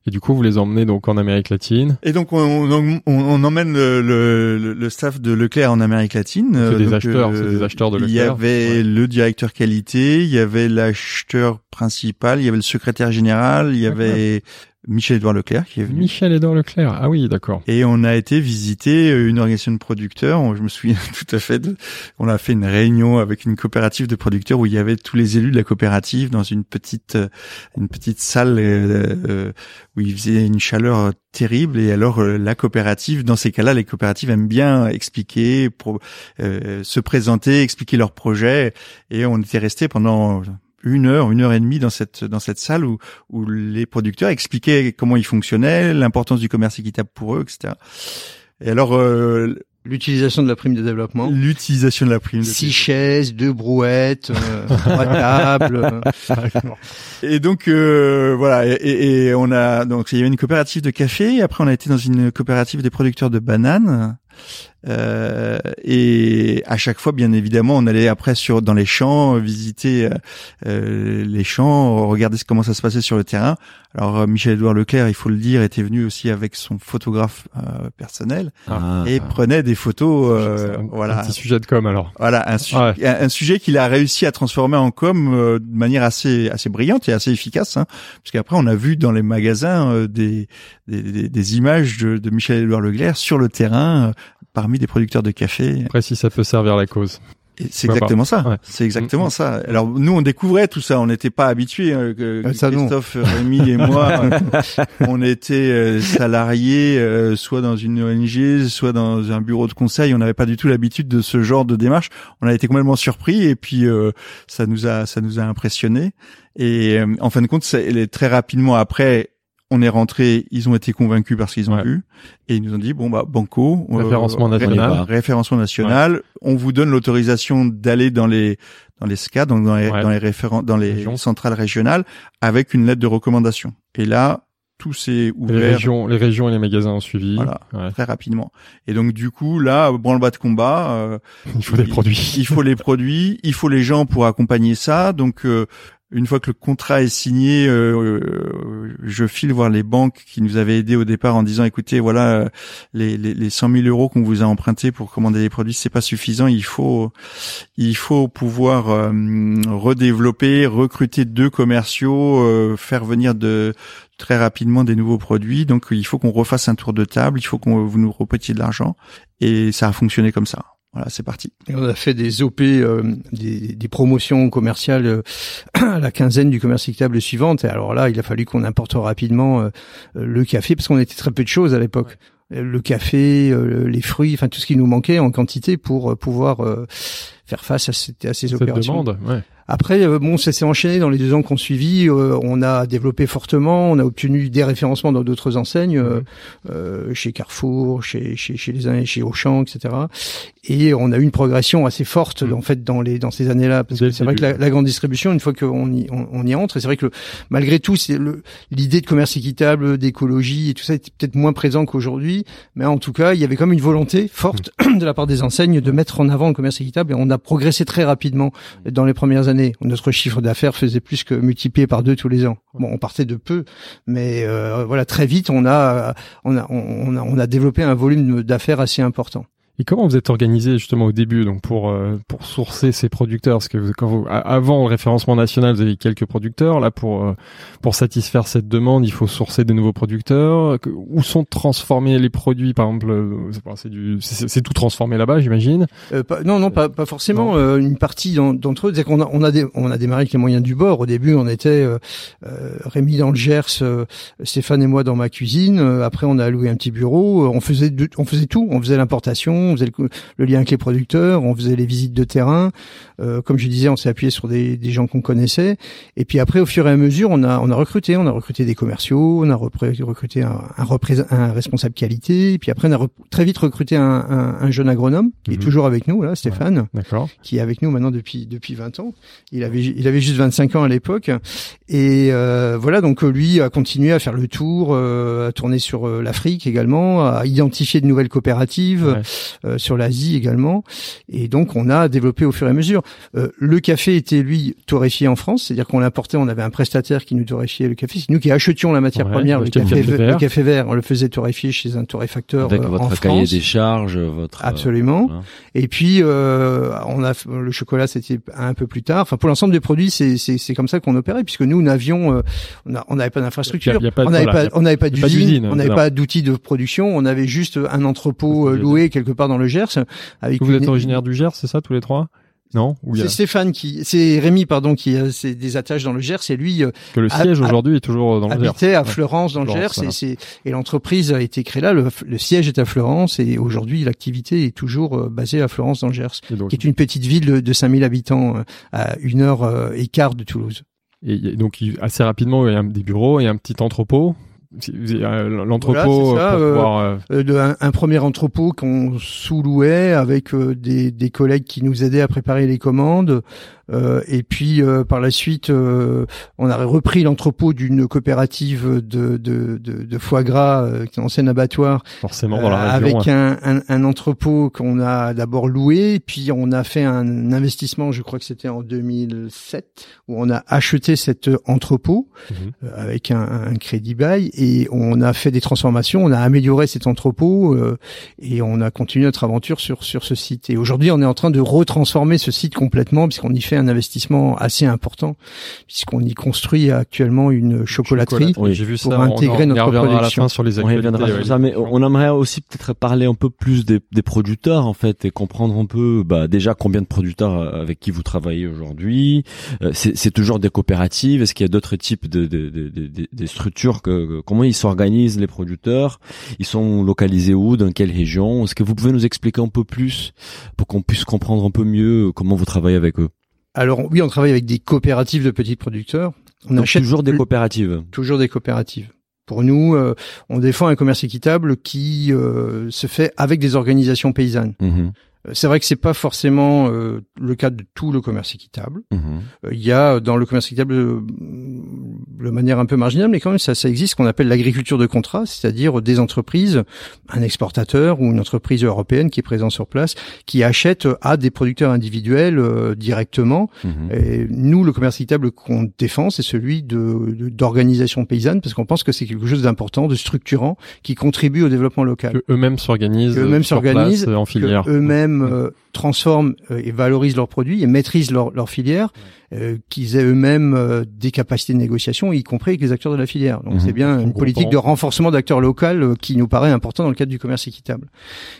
Et du coup, vous les emmenez donc en Amérique latine. Et donc on, on, on- emmène le, le, le staff de Leclerc en Amérique latine. C'est Euh, des donc, acheteurs, c'est des acheteurs de Il y Leclerc. avait Ouais. le directeur qualité, il y avait l'acheteur principal, il y avait le secrétaire général, il y avait Michel-Édouard Leclerc qui est venu. Michel-Édouard Leclerc. Ah oui, d'accord. Et on a été visiter euh, une organisation de producteurs. Je me souviens [LAUGHS] tout à fait. De, on a fait une réunion avec une coopérative de producteurs où il y avait tous les élus de la coopérative dans une petite euh, une petite salle euh, euh, où il faisait une chaleur terrible. Et alors euh, la coopérative, dans ces cas-là, les coopératives aiment bien expliquer, pour, euh, se présenter, expliquer leurs projets. Et on était resté pendant une heure, une heure et demie dans cette dans cette salle où où les producteurs expliquaient comment ils fonctionnaient, l'importance du commerce équitable pour eux, etc. Et alors euh, L'utilisation de la prime de développement. l'utilisation de la prime. de Six chaises, deux brouettes, euh, trois [LAUGHS] tables. euh. Et donc euh, voilà, et, et- et on a donc il y avait une coopérative de café. Et après on a été dans une coopérative des producteurs de bananes. Euh, et à chaque fois, bien évidemment, on allait après sur dans les champs visiter euh, euh, les champs, regarder comment ça se passait sur le terrain. Alors euh, Michel-Édouard Leclerc, il faut le dire, était venu aussi avec son photographe euh, personnel Ah. et prenait des photos. euh, C'est un, voilà, un petit sujet de com alors. Voilà un, su- Ouais. un, un sujet qu'il a réussi à transformer en com euh, de manière assez assez brillante et assez efficace, hein, parce qu'après on a vu dans les magasins euh, des, des, des- des images de, de Michel Édouard Leclerc sur le terrain euh, parmi des producteurs de café. Après, si ça peut servir la cause. C'est exactement ça. Ouais. C'est exactement ça. Alors nous on découvrait tout ça, on n'était pas habitués. hein, que- Ah. Christophe, Rémi et moi, [LAUGHS] euh, on était euh, salariés euh, soit dans une ONG, soit dans un bureau de conseil. On n'avait pas du tout l'habitude de ce genre de démarche. On a été complètement surpris et puis euh, ça nous a ça nous a impressionné. Et euh, en fin de compte, ça- elle est très rapidement après. On est rentré, ils ont été convaincus parce qu'ils ont Ouais. vu et ils nous ont dit bon bah banco euh, Référencement ré- national. référencement national. On vous donne l'autorisation d'aller dans les dans les SCA, donc dans les Ouais. dans les référents dans les centrales régionales avec une lettre de recommandation. Et là, tout s'est Les ouvert régions, les régions et les magasins ont suivi. Voilà. Très rapidement. Et donc du coup, là, branle-bas de combat. euh, [LAUGHS] Il faut des produits. il faut les produits, il faut les gens pour accompagner ça. Donc euh, une fois que le contrat est signé, euh, euh, je file voir les banques qui nous avaient aidés au départ en disant écoutez voilà euh, les, les, les 100 000 euros qu'on vous a empruntés pour commander les produits c'est pas suffisant. Il faut il faut pouvoir redévelopper recruter deux commerciaux faire venir de très rapidement des nouveaux produits. Donc il faut qu'on refasse un tour de table il faut qu'on vous nous repetiez de l'argent. Et ça a fonctionné comme ça voilà c'est parti Et on a fait des OP, euh, des, des promotions commerciales euh, [CLEARS THROAT] à la quinzaine du commerce équitable suivante. Et alors là, il a fallu qu'on importe rapidement euh, le café parce qu'on était très peu de choses à l'époque. Euh, Le café, euh, les fruits, enfin tout ce qui nous manquait en quantité pour euh, pouvoir euh, faire face à, cette- à ces Cette opérations. demande, ouais. Après, euh, bon, ça s'est enchaîné dans les deux ans qu'on suivi. euh, on a développé fortement, on a obtenu des référencements dans d'autres enseignes, euh, euh, chez Carrefour, chez, chez, chez les chez Auchan, etc. Et on a eu une progression assez forte, Mhm. en fait, dans les dans ces années-là, parce que c'est vrai que la, la grande distribution, une fois qu'on y on, on y entre, et c'est vrai que le- malgré tout, c'est l'idée de commerce équitable, d'écologie et tout ça était peut-être moins présent qu'aujourd'hui, mais en tout cas, il y avait comme une volonté forte [CLEARS THROAT] de la part des enseignes de mettre en avant le commerce équitable, et on a progressé très rapidement dans les premières années. Notre chiffre d'affaires faisait plus que multiplier par deux tous les ans. Bon, on partait de peu, mais euh, voilà, très vite, on a, on a, on a, on a développé un volume d'affaires assez important. Et comment vous êtes organisé justement au début donc pour euh, pour sourcer ces producteurs? Parce que vous, quand vous, avant le référencement national, vous avez quelques producteurs. Là, pour euh, pour satisfaire cette demande, il faut sourcer des nouveaux producteurs. Où sont transformés les produits? Par exemple, euh, c'est du c'est tout transformé là-bas, j'imagine. Euh, non, non, pas pas forcément. une partie d'entre eux, c'est qu'on a on a des, on a démarré avec les moyens du bord. Au début, on était Rémi dans le Gers, Stéphane et moi dans ma cuisine. après, on a loué un petit bureau. on faisait on faisait tout. On faisait l'importation on faisait le, lien avec les producteurs, on faisait les visites de terrain. Euh, comme je disais, on s'est appuyé sur des, des gens qu'on connaissait. Et puis après, au fur et à mesure, on a on a recruté, on a recruté des commerciaux, on a recruté un, un, un responsable qualité. Et puis après, on a très vite recruté un, un, un jeune agronome qui est mhm. toujours avec nous là, Stéphane, qui est avec nous maintenant depuis depuis 20 ans. Il avait il avait juste 25 ans à l'époque. Et euh, voilà, donc lui a continué à faire le tour, euh, à tourner sur euh, l'Afrique également, à identifier de nouvelles coopératives, euh, sur l'Asie également. Et donc on a développé au fur et à mesure. Euh, le café était lui torréfié en France, c'est-à-dire qu'on l'importait, on avait un prestataire qui nous torréfiait le café. C'est nous qui achetions la matière première, le café, vert. le café vert. On le faisait torréfier chez un torréfacteur Avec euh, votre cahier des charges, votre absolument. Et puis on a le chocolat, c'était un peu plus tard. Enfin pour l'ensemble des produits, c'est c'est comme ça qu'on opérait, puisque nous n'avions on n'avait pas d'infrastructure, on n'avait pas on n'avait pas d'usine, on n'avait pas d'outils de production, on avait juste un entrepôt loué quelque part dans le Gers. Avec vous êtes originaire du Gers, c'est ça, tous les trois? Non C'est Stéphane qui, c'est Rémi pardon qui a des attaches dans le Gers. C'est lui euh, que le siège aujourd'hui est toujours dans le Gers. Habitait à Florence dans le Gers et, et l'entreprise a été créée là. Le, siège est à Florence et aujourd'hui l'activité est toujours euh, basée à Florence dans le Gers, qui est une petite ville de, de 5000 habitants euh, à une heure et quart de Toulouse. Et donc assez rapidement il y a des bureaux et un petit entrepôt? L'entrepôt euh, euh, un, premier entrepôt qu'on sous-louait avec des, des collègues qui nous aidaient à préparer les commandes. Euh, et puis euh, par la suite, euh, on a repris l'entrepôt d'une coopérative de, de, de, de, foie gras, qui est un ancien abattoir, forcément dans la avec un, un, un, entrepôt qu'on a d'abord loué, puis on a fait un investissement, je crois que c'était en 2007, où on a acheté cet entrepôt mhm. avec un, un, crédit bail et on a fait des transformations, on a amélioré cet entrepôt et on a continué notre aventure sur sur ce site. Et aujourd'hui, on est en train de retransformer ce site complètement puisqu'on y fait un investissement assez important puisqu'on y construit actuellement une chocolaterie oui, j'ai vu pour intégrer on, notre production. À la fin sur les on sur ça, mais on aimerait aussi peut-être parler un peu plus des, des, producteurs en fait et comprendre un peu bah, déjà combien de producteurs euh, avec qui vous travaillez aujourd'hui. Euh, c'est toujours des coopératives. Est-ce qu'il y a d'autres types de, de, de, de, structures que, comment ils s'organisent les producteurs Ils sont localisés où Dans quelle région? Est-ce que vous pouvez nous expliquer un peu plus pour qu'on puisse comprendre un peu mieux comment vous travaillez avec eux? Alors oui, on travaille avec des coopératives de petits producteurs. On achète toujours des coopératives. Toujours des coopératives. Pour nous, euh, on défend un commerce équitable qui euh, se fait avec des organisations paysannes. Mhm. Euh, c'est vrai que c'est pas forcément euh, le cas de tout le commerce équitable. Mhm. Euh, il y a dans le commerce équitable de manière un peu marginale, mais quand même ça, ça existe, ce qu'on appelle l'agriculture de contrat, c'est-à-dire des entreprises, un exportateur ou une entreprise européenne qui est présente sur place, qui achète à des producteurs individuels directement. Mhm. Et nous, le commerce équitable qu'on défend, c'est celui de d'organisation paysanne, parce qu'on pense que c'est quelque chose d'important, de structurant, qui contribue au développement local. Que eux-mêmes s'organisent, eux-mêmes s'organisent, en filière, eux-mêmes euh, transforment euh, et valorisent leurs produits et maîtrisent leur, leur filière euh, qu'ils aient eux-mêmes euh, des capacités de négociation, y compris avec les acteurs de la filière. Donc mhm. c'est bien une politique de renforcement d'acteurs locaux euh, qui nous paraît important dans le cadre du commerce équitable.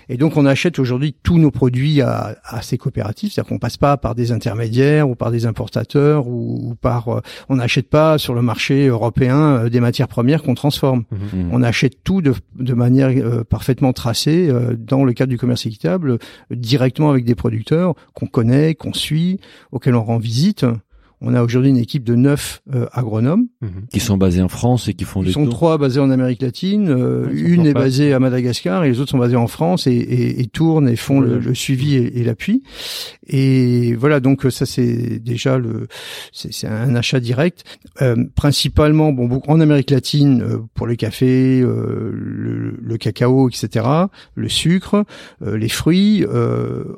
Et donc on achète aujourd'hui tous nos produits à, à ces coopératives, c'est-à-dire qu'on passe pas par des intermédiaires ou par des importateurs ou, par, on n'achète pas sur le marché européen des matières premières qu'on transforme. Mhm. Mhm. On achète tout de, de manière parfaitement tracée dans le cadre du commerce équitable, directement avec des producteurs qu'on connaît, qu'on suit, auxquels on rend visite on a aujourd'hui une équipe de neuf euh, agronomes mhm. qui sont basés en France et qui font des. Ils sont trois basés en Amérique latine. Euh, une est basée à Madagascar et les autres sont basés en France et, et, et tournent et font le, suivi et, l'appui. Et voilà, donc ça c'est déjà le, c'est un achat direct, euh, principalement bon en Amérique latine pour le café, le, le, cacao, etc., le sucre, les fruits.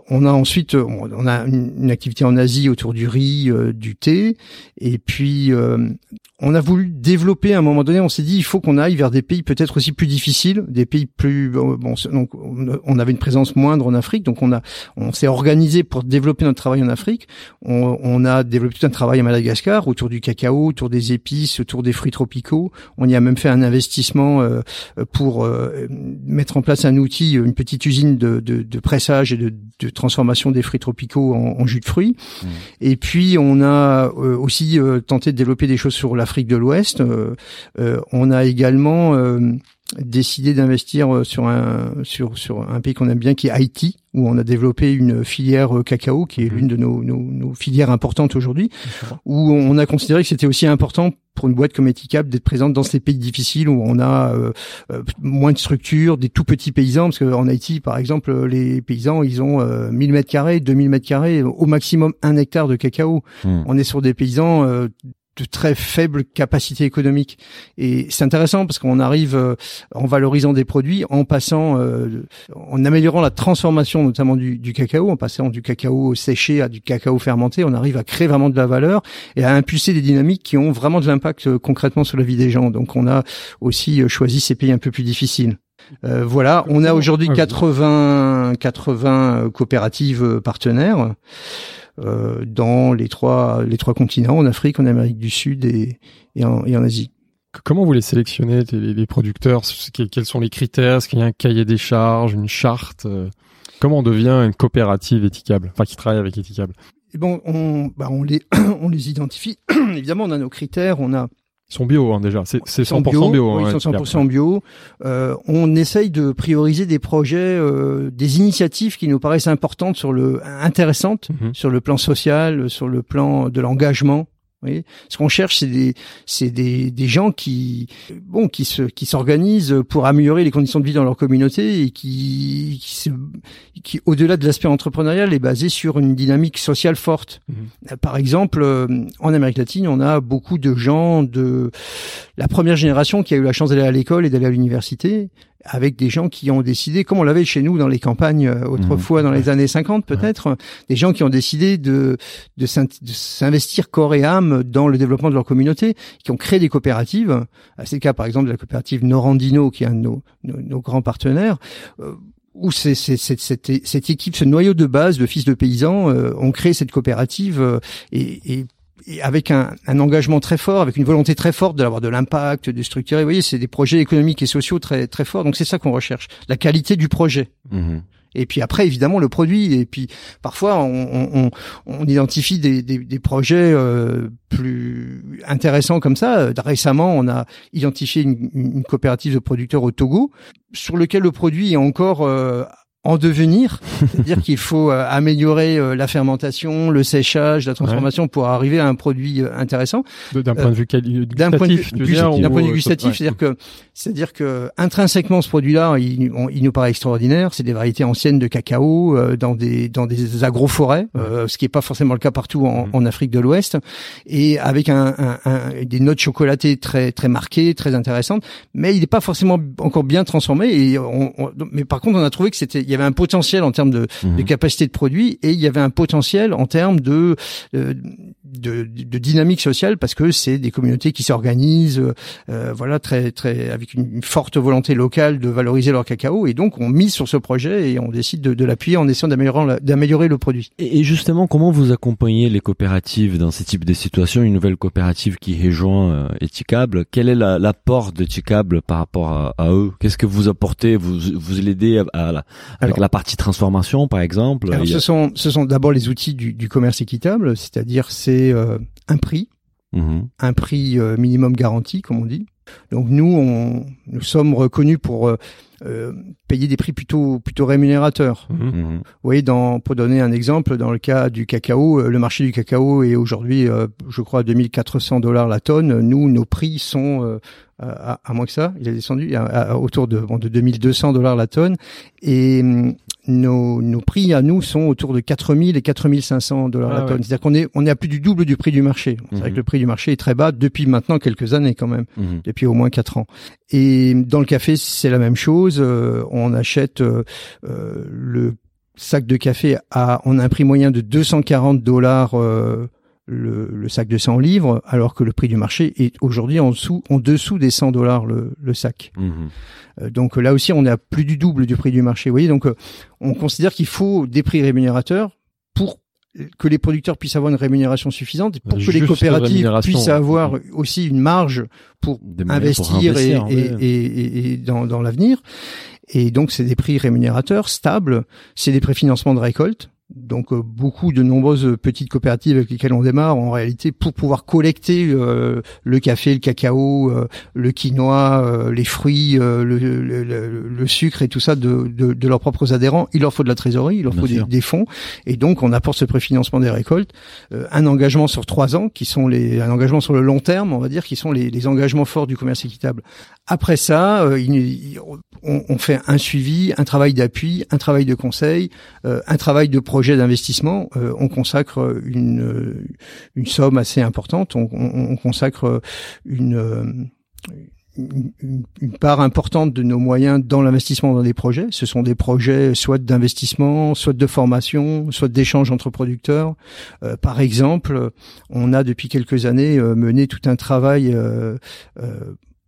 on a ensuite on a une, une, activité en Asie autour du riz, du thé et puis, euh, on a voulu développer à un moment donné. On s'est dit, il faut qu'on aille vers des pays peut-être aussi plus difficiles, des pays plus. Bon, donc on avait une présence moindre en Afrique, donc on a, on s'est organisé pour développer notre travail en Afrique. On, on, a développé tout un travail à Madagascar autour du cacao, autour des épices, autour des fruits tropicaux. On y a même fait un investissement euh, pour euh, mettre en place un outil, une petite usine de, de, de pressage et de, de, transformation des fruits tropicaux en, en jus de fruits. Mmh. Et puis on a euh, aussi tenté de développer des choses sur l'Afrique de l'Ouest. on a également décidé d'investir euh, sur un sur sur un pays qu'on aime bien qui est Haïti où on a développé une filière euh, cacao qui est mmh. l'une de nos, nos, nos, filières importantes aujourd'hui où on a considéré que c'était aussi important pour une boîte comme Eticap d'être présente dans ces pays difficiles où on a euh, moins de structures, des tout petits paysans parce qu'en Haïti par exemple les paysans ils ont 1000 mètres carrés, 2000 mètres carrés, au maximum un hectare de cacao. Mmh. On est sur des paysans de très faible capacité économique. Et c'est intéressant parce qu'on arrive euh, en valorisant des produits, en passant, euh, en améliorant la transformation notamment du, du, cacao, en passant du cacao séché à du cacao fermenté, on arrive à créer vraiment de la valeur et à impulser des dynamiques qui ont vraiment de l'impact euh, concrètement sur la vie des gens. Donc on a aussi choisi ces pays un peu plus difficiles. Euh, voilà, on a aujourd'hui 80 80 coopératives partenaires. Euh, dans les trois les trois continents, en Afrique, en Amérique du Sud et, et, en, et en Asie. Comment vous les sélectionnez, les, les producteurs? Quels sont les critères? Est-ce qu'il y a un cahier des charges, une charte euh, Comment on devient une coopérative éthicable, enfin qui travaille avec éthicable Bon, on, bah on les [CLEARS THROAT] on les identifie. [CLEARS THROAT] Évidemment, on a nos critères, on a ils sont bio hein, déjà, c'est 100% bio. bio oui, hein, ils sont 100% bio. Euh, on essaye de prioriser des projets, euh, des initiatives qui nous paraissent importantes sur le intéressantes mhm. sur le plan social, sur le plan de l'engagement oui, ce qu'on cherche, c'est des, c'est des, des gens qui, bon, qui se, qui s'organisent pour améliorer les conditions de vie dans leur communauté et qui, qui, qui au-delà de l'aspect entrepreneurial, est basé sur une dynamique sociale forte. Mhm. Par exemple, euh, en Amérique latine, on a beaucoup de gens de la première génération qui a eu la chance d'aller à l'école et d'aller à l'université, avec des gens qui ont décidé, comme on l'avait chez nous dans les campagnes euh, autrefois, mmh. dans les années 50 peut-être, des gens qui ont décidé de, de s'investir corps et âme dans le développement de leur communauté, qui ont créé des coopératives. Euh, c'est le cas par exemple de la coopérative Norandino, qui est un de nos, nos, grands partenaires. Euh, où c'est cette, cette, équipe, ce noyau de base de fils de paysans ont créé cette coopérative et, et et avec un, un, engagement très fort, avec une volonté très forte de l'avoir de l'impact, de structurer. Vous voyez, c'est des projets économiques et sociaux très très forts. Donc c'est ça qu'on recherche, la qualité du projet. Mmh. Et puis après, évidemment, le produit. Et puis parfois, on, on, on identifie des, des, des projets euh, plus intéressants comme ça. Récemment, on a identifié une, une, coopérative de producteurs au Togo sur lequel le produit est encore euh, en devenir, c'est-à-dire qu'il faut euh, améliorer euh, la fermentation, le séchage, la transformation pour arriver à un produit euh, intéressant. D'un point de vue d'un point de vue, d'un point de vue gustatif, c'est-à-dire que c'est-à-dire que intrinsèquement ce produit-là, il, il, nous paraît extraordinaire. C'est des variétés anciennes de cacao dans des dans des agroforêts, ce qui est pas forcément le cas partout en, mm-hmm. en Afrique de l'Ouest, et avec un, un, un, des notes chocolatées très très marquées, très intéressantes. Mais il n'est pas forcément encore bien transformé. Et on, mais par contre, on a trouvé que c'était y avait un potentiel en termes de, mhm. de, capacité de produit et il y avait un potentiel en termes de, de, de, de dynamique sociale parce que c'est des communautés qui s'organisent, euh, voilà, très très avec une forte volonté locale de valoriser leur cacao et donc on mise sur ce projet et on décide de, de l'appuyer en essayant d'améliorer d'améliorer le produit. Et, justement, comment vous accompagnez les coopératives dans ces types de situations? Une nouvelle coopérative qui rejoint euh, Eticable, quel est l'apport de Eticable par rapport à, à eux? Qu'est-ce que vous apportez? Vous vous l'aidez à, la, avec la partie transformation, par exemple alors, Ce sont ce sont d'abord les outils du, du commerce équitable, c'est-à-dire c'est euh, un prix, mhm. un prix euh, minimum garanti, comme on dit. Donc nous, on, nous sommes reconnus pour euh, payer des prix plutôt plutôt rémunérateurs. Mhm. Mhm. Vous voyez, dans, pour donner un exemple, dans le cas du cacao, le marché du cacao est aujourd'hui, je crois, 2400 dollars la tonne. Nous, nos prix sont à, à, moins que ça, il est descendu à, autour de, bon, de 2200 dollars la tonne. Et hum, nos, nos prix à nous sont autour de 4000 et 4500 dollars la ah tonne. C'est-à-dire qu'on est, on est à plus du double du prix du marché. C'est vrai mhm. que le prix du marché est très bas depuis maintenant quelques années quand même, mhm. depuis au moins quatre ans. Et dans le café, c'est la même chose. Euh, on achète euh, euh, le sac de café à, on a un prix moyen de 240 dollars le, le, sac de 100 livres, alors que le prix du marché est aujourd'hui en dessous, en dessous des 100 dollars le, le sac. Mhm. Euh, donc là aussi, on est à plus du double du prix du marché. Vous voyez, donc euh, on considère qu'il faut des prix rémunérateurs pour que les producteurs puissent avoir une rémunération suffisante, pour que les coopératives puissent avoir aussi une marge pour investir, et, et, et- et dans, dans l'avenir. Et donc, c'est des prix rémunérateurs stables, c'est des préfinancements de récolte. Donc, euh, beaucoup de nombreuses petites coopératives avec lesquelles on démarre, en réalité, pour pouvoir collecter euh, le café, le cacao, euh, le quinoa, euh, les fruits, euh, le, le- le- le sucre et tout ça de, de, de leurs propres adhérents, il leur faut de la trésorerie, il leur Bien faut des, des fonds. Et donc, on apporte ce préfinancement des récoltes, euh, un engagement sur trois ans, qui sont les, un engagement sur le long terme, on va dire, qui sont les, les engagements forts du commerce équitable. Après ça, euh, il- il- on, on fait un suivi, un travail d'appui, un travail de conseil, euh, un travail de projet d'investissement. Euh, on consacre une, euh, une somme assez importante. On, on- on consacre une, euh, une, part importante de nos moyens dans l'investissement dans des projets. Ce sont des projets soit d'investissement, soit de formation, soit d'échange entre producteurs. Par exemple, on a depuis quelques années mené tout un travail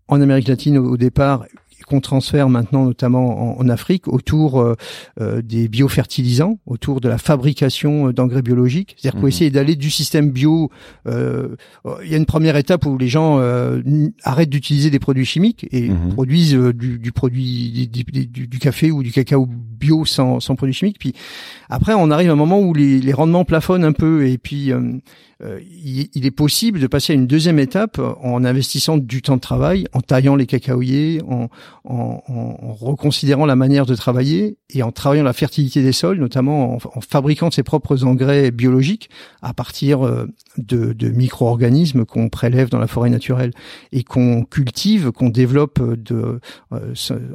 en Amérique latine au départ qu'on transfère maintenant notamment en, en Afrique autour euh, euh, des biofertilisants, autour de la fabrication euh, d'engrais biologiques. C'est-à-dire qu'on essayer d'aller du système bio. euh, Il y a une première étape où les gens euh, arrêtent d'utiliser des produits chimiques et Mhm. produisent du, du produit du, du- du café ou du cacao bio sans, sans produits chimiques. Puis après, on arrive à un moment où les, les rendements plafonnent un peu et puis euh, il, il est possible de passer à une deuxième étape en investissant du temps de travail, en taillant les cacaoyers, en, reconsidérant la manière de travailler et en travaillant la fertilité des sols, notamment en, fabriquant ses propres engrais biologiques à partir euh, de, de micro-organismes qu'on prélève dans la forêt naturelle et qu'on cultive, qu'on développe euh,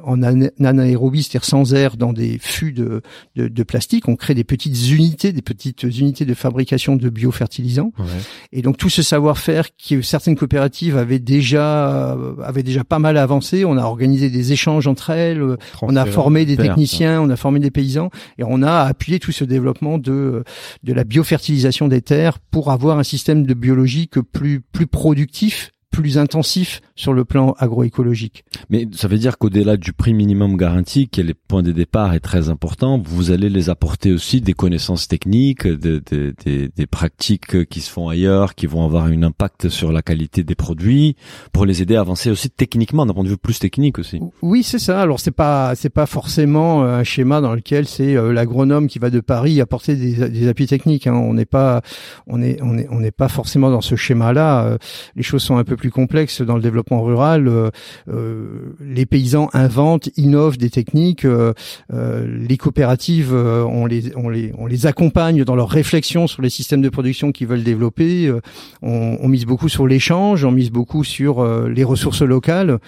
en ana- anaérobie, c'est-à-dire sans air, dans des fûts de, de plastique. On crée des petites unités, des petites unités de fabrication de biofertilisants. Ouais. Et donc tout ce savoir-faire que certaines coopératives avaient déjà euh, avaient déjà pas mal avancé, on a organisé des échanges entre elles, euh, on a formé des techniciens, on a formé des paysans et on a appuyé tout ce développement de de la biofertilisation des terres pour avoir un système de biologique plus plus productif, plus intensif sur le plan agroécologique. Mais ça veut dire qu'au-delà du prix minimum garanti, qui est le point de départ est très important, vous allez les apporter aussi des connaissances techniques, de- de- des- des pratiques qui se font ailleurs, qui vont avoir un impact sur la qualité des produits, pour les aider à avancer aussi techniquement, d'un point de vue plus technique aussi. Oui, c'est ça. Alors c'est pas c'est pas forcément euh, un schéma dans lequel c'est euh, l'agronome qui va de Paris apporter des, des appuis techniques. hein. On n'est pas on est on est on n'est pas forcément dans ce schéma-là. Euh, les choses sont un peu plus complexes dans le développement rural. Euh, euh, les paysans inventent, innovent des techniques. Euh, les coopératives, on les on les on les accompagne dans leur réflexion sur les systèmes de production qu'ils veulent développer. On, on mise beaucoup sur l'échange, on mise beaucoup sur les ressources locales.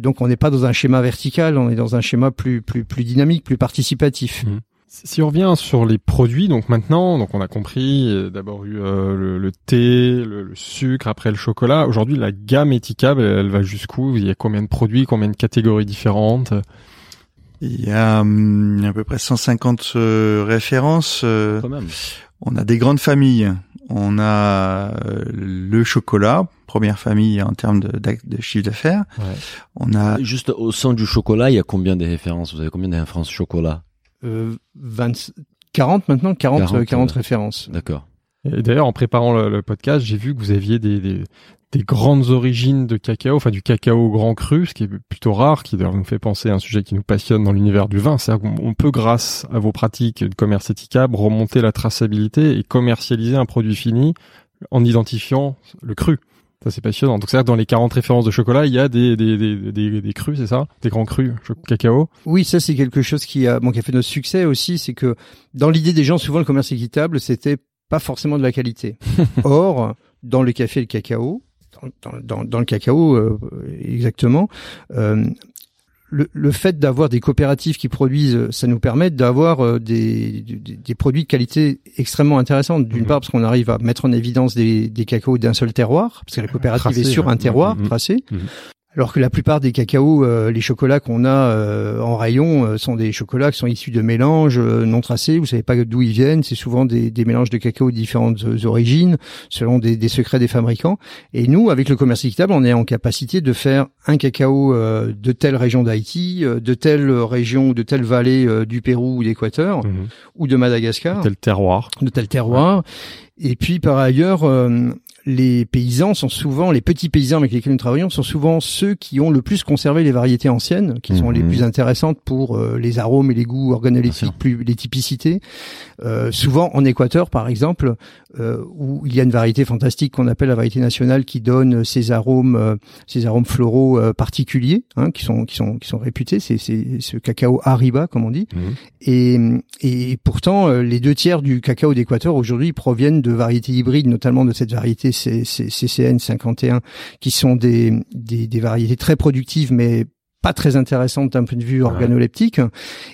Donc on n'est pas dans un schéma vertical, on est dans un schéma plus plus plus dynamique, plus participatif. Si on revient sur les produits, donc maintenant, donc on a compris, euh, d'abord eu euh, le, le thé, le, le sucre, après le chocolat. Aujourd'hui, la gamme étiquable, elle, elle va jusqu'où? Il y a combien de produits, combien de catégories différentes? Il y a hum, à peu près 150 euh, références. euh, Quand même. on a des grandes familles. On a euh, le chocolat, première famille en termes de, chiffre d'affaires. Ouais. On a Juste au sein du chocolat, il y a combien de références? Vous avez combien de références chocolat? Euh, 20, 40 maintenant, 40 40, 40, 40 euh, références. D'accord. Et d'ailleurs, en préparant le, le podcast, j'ai vu que vous aviez des, des, des grandes origines de cacao, enfin du cacao grand cru, ce qui est plutôt rare, qui d'ailleurs nous fait penser à un sujet qui nous passionne dans l'univers du vin. C'est-à-dire qu'on on peut, grâce à vos pratiques de commerce étiquable, remonter la traçabilité et commercialiser un produit fini en identifiant le cru. Ça, c'est passionnant. Donc, c'est-à-dire que dans les 40 références de chocolat, il y a des, des, des, des, des crus, c'est ça? Des grands crus cacao? Oui, ça c'est quelque chose qui a bon, qui a fait notre succès aussi, c'est que dans l'idée des gens, souvent le commerce équitable, c'était pas forcément de la qualité. [LAUGHS] Or, dans le café et le cacao, dans, dans, dans, dans le cacao euh, exactement, euh, le, le fait d'avoir des coopératives qui produisent, ça nous permet d'avoir euh, des, des, des produits de qualité extrêmement intéressantes. D'une Mhm. part parce qu'on arrive à mettre en évidence des, des cacaos d'un seul terroir, parce que la coopérative Tracé, est sur un terroir Mhm. tracé. Mhm. Alors que la plupart des cacaos, euh, les chocolats qu'on a euh, en rayon euh, sont des chocolats qui sont issus de mélanges non tracés. Vous savez pas d'où ils viennent. C'est souvent des, des, mélanges de cacao de différentes origines, selon des, des, secrets des fabricants. Et nous, avec le commerce équitable, on est en capacité de faire un cacao de telle région d'Haïti, de telle région ou de telle vallée du Pérou ou d'Équateur, Mhm. ou de Madagascar, Tel terroir. de tel terroir. Et puis par ailleurs, euh, les paysans sont souvent, les petits paysans avec lesquels nous travaillons sont souvent ceux qui ont le plus conservé les variétés anciennes, qui sont les Mhm. plus intéressantes pour euh, les arômes et les goûts organoleptiques, plus les typicités. Euh, souvent en Équateur, par exemple, euh, où il y a une variété fantastique qu'on appelle la variété nationale, qui donne ces arômes, euh, ces arômes floraux particuliers, hein, qui sont qui sont qui sont réputés. C'est c'est ce cacao Arriba, comme on dit. Mhm. Et, et pourtant, les deux tiers du cacao d'Équateur aujourd'hui proviennent de variétés hybrides, notamment de cette variété CCN 51, qui sont des, des, des variétés très productives, mais pas très intéressantes d'un point de vue organoleptique,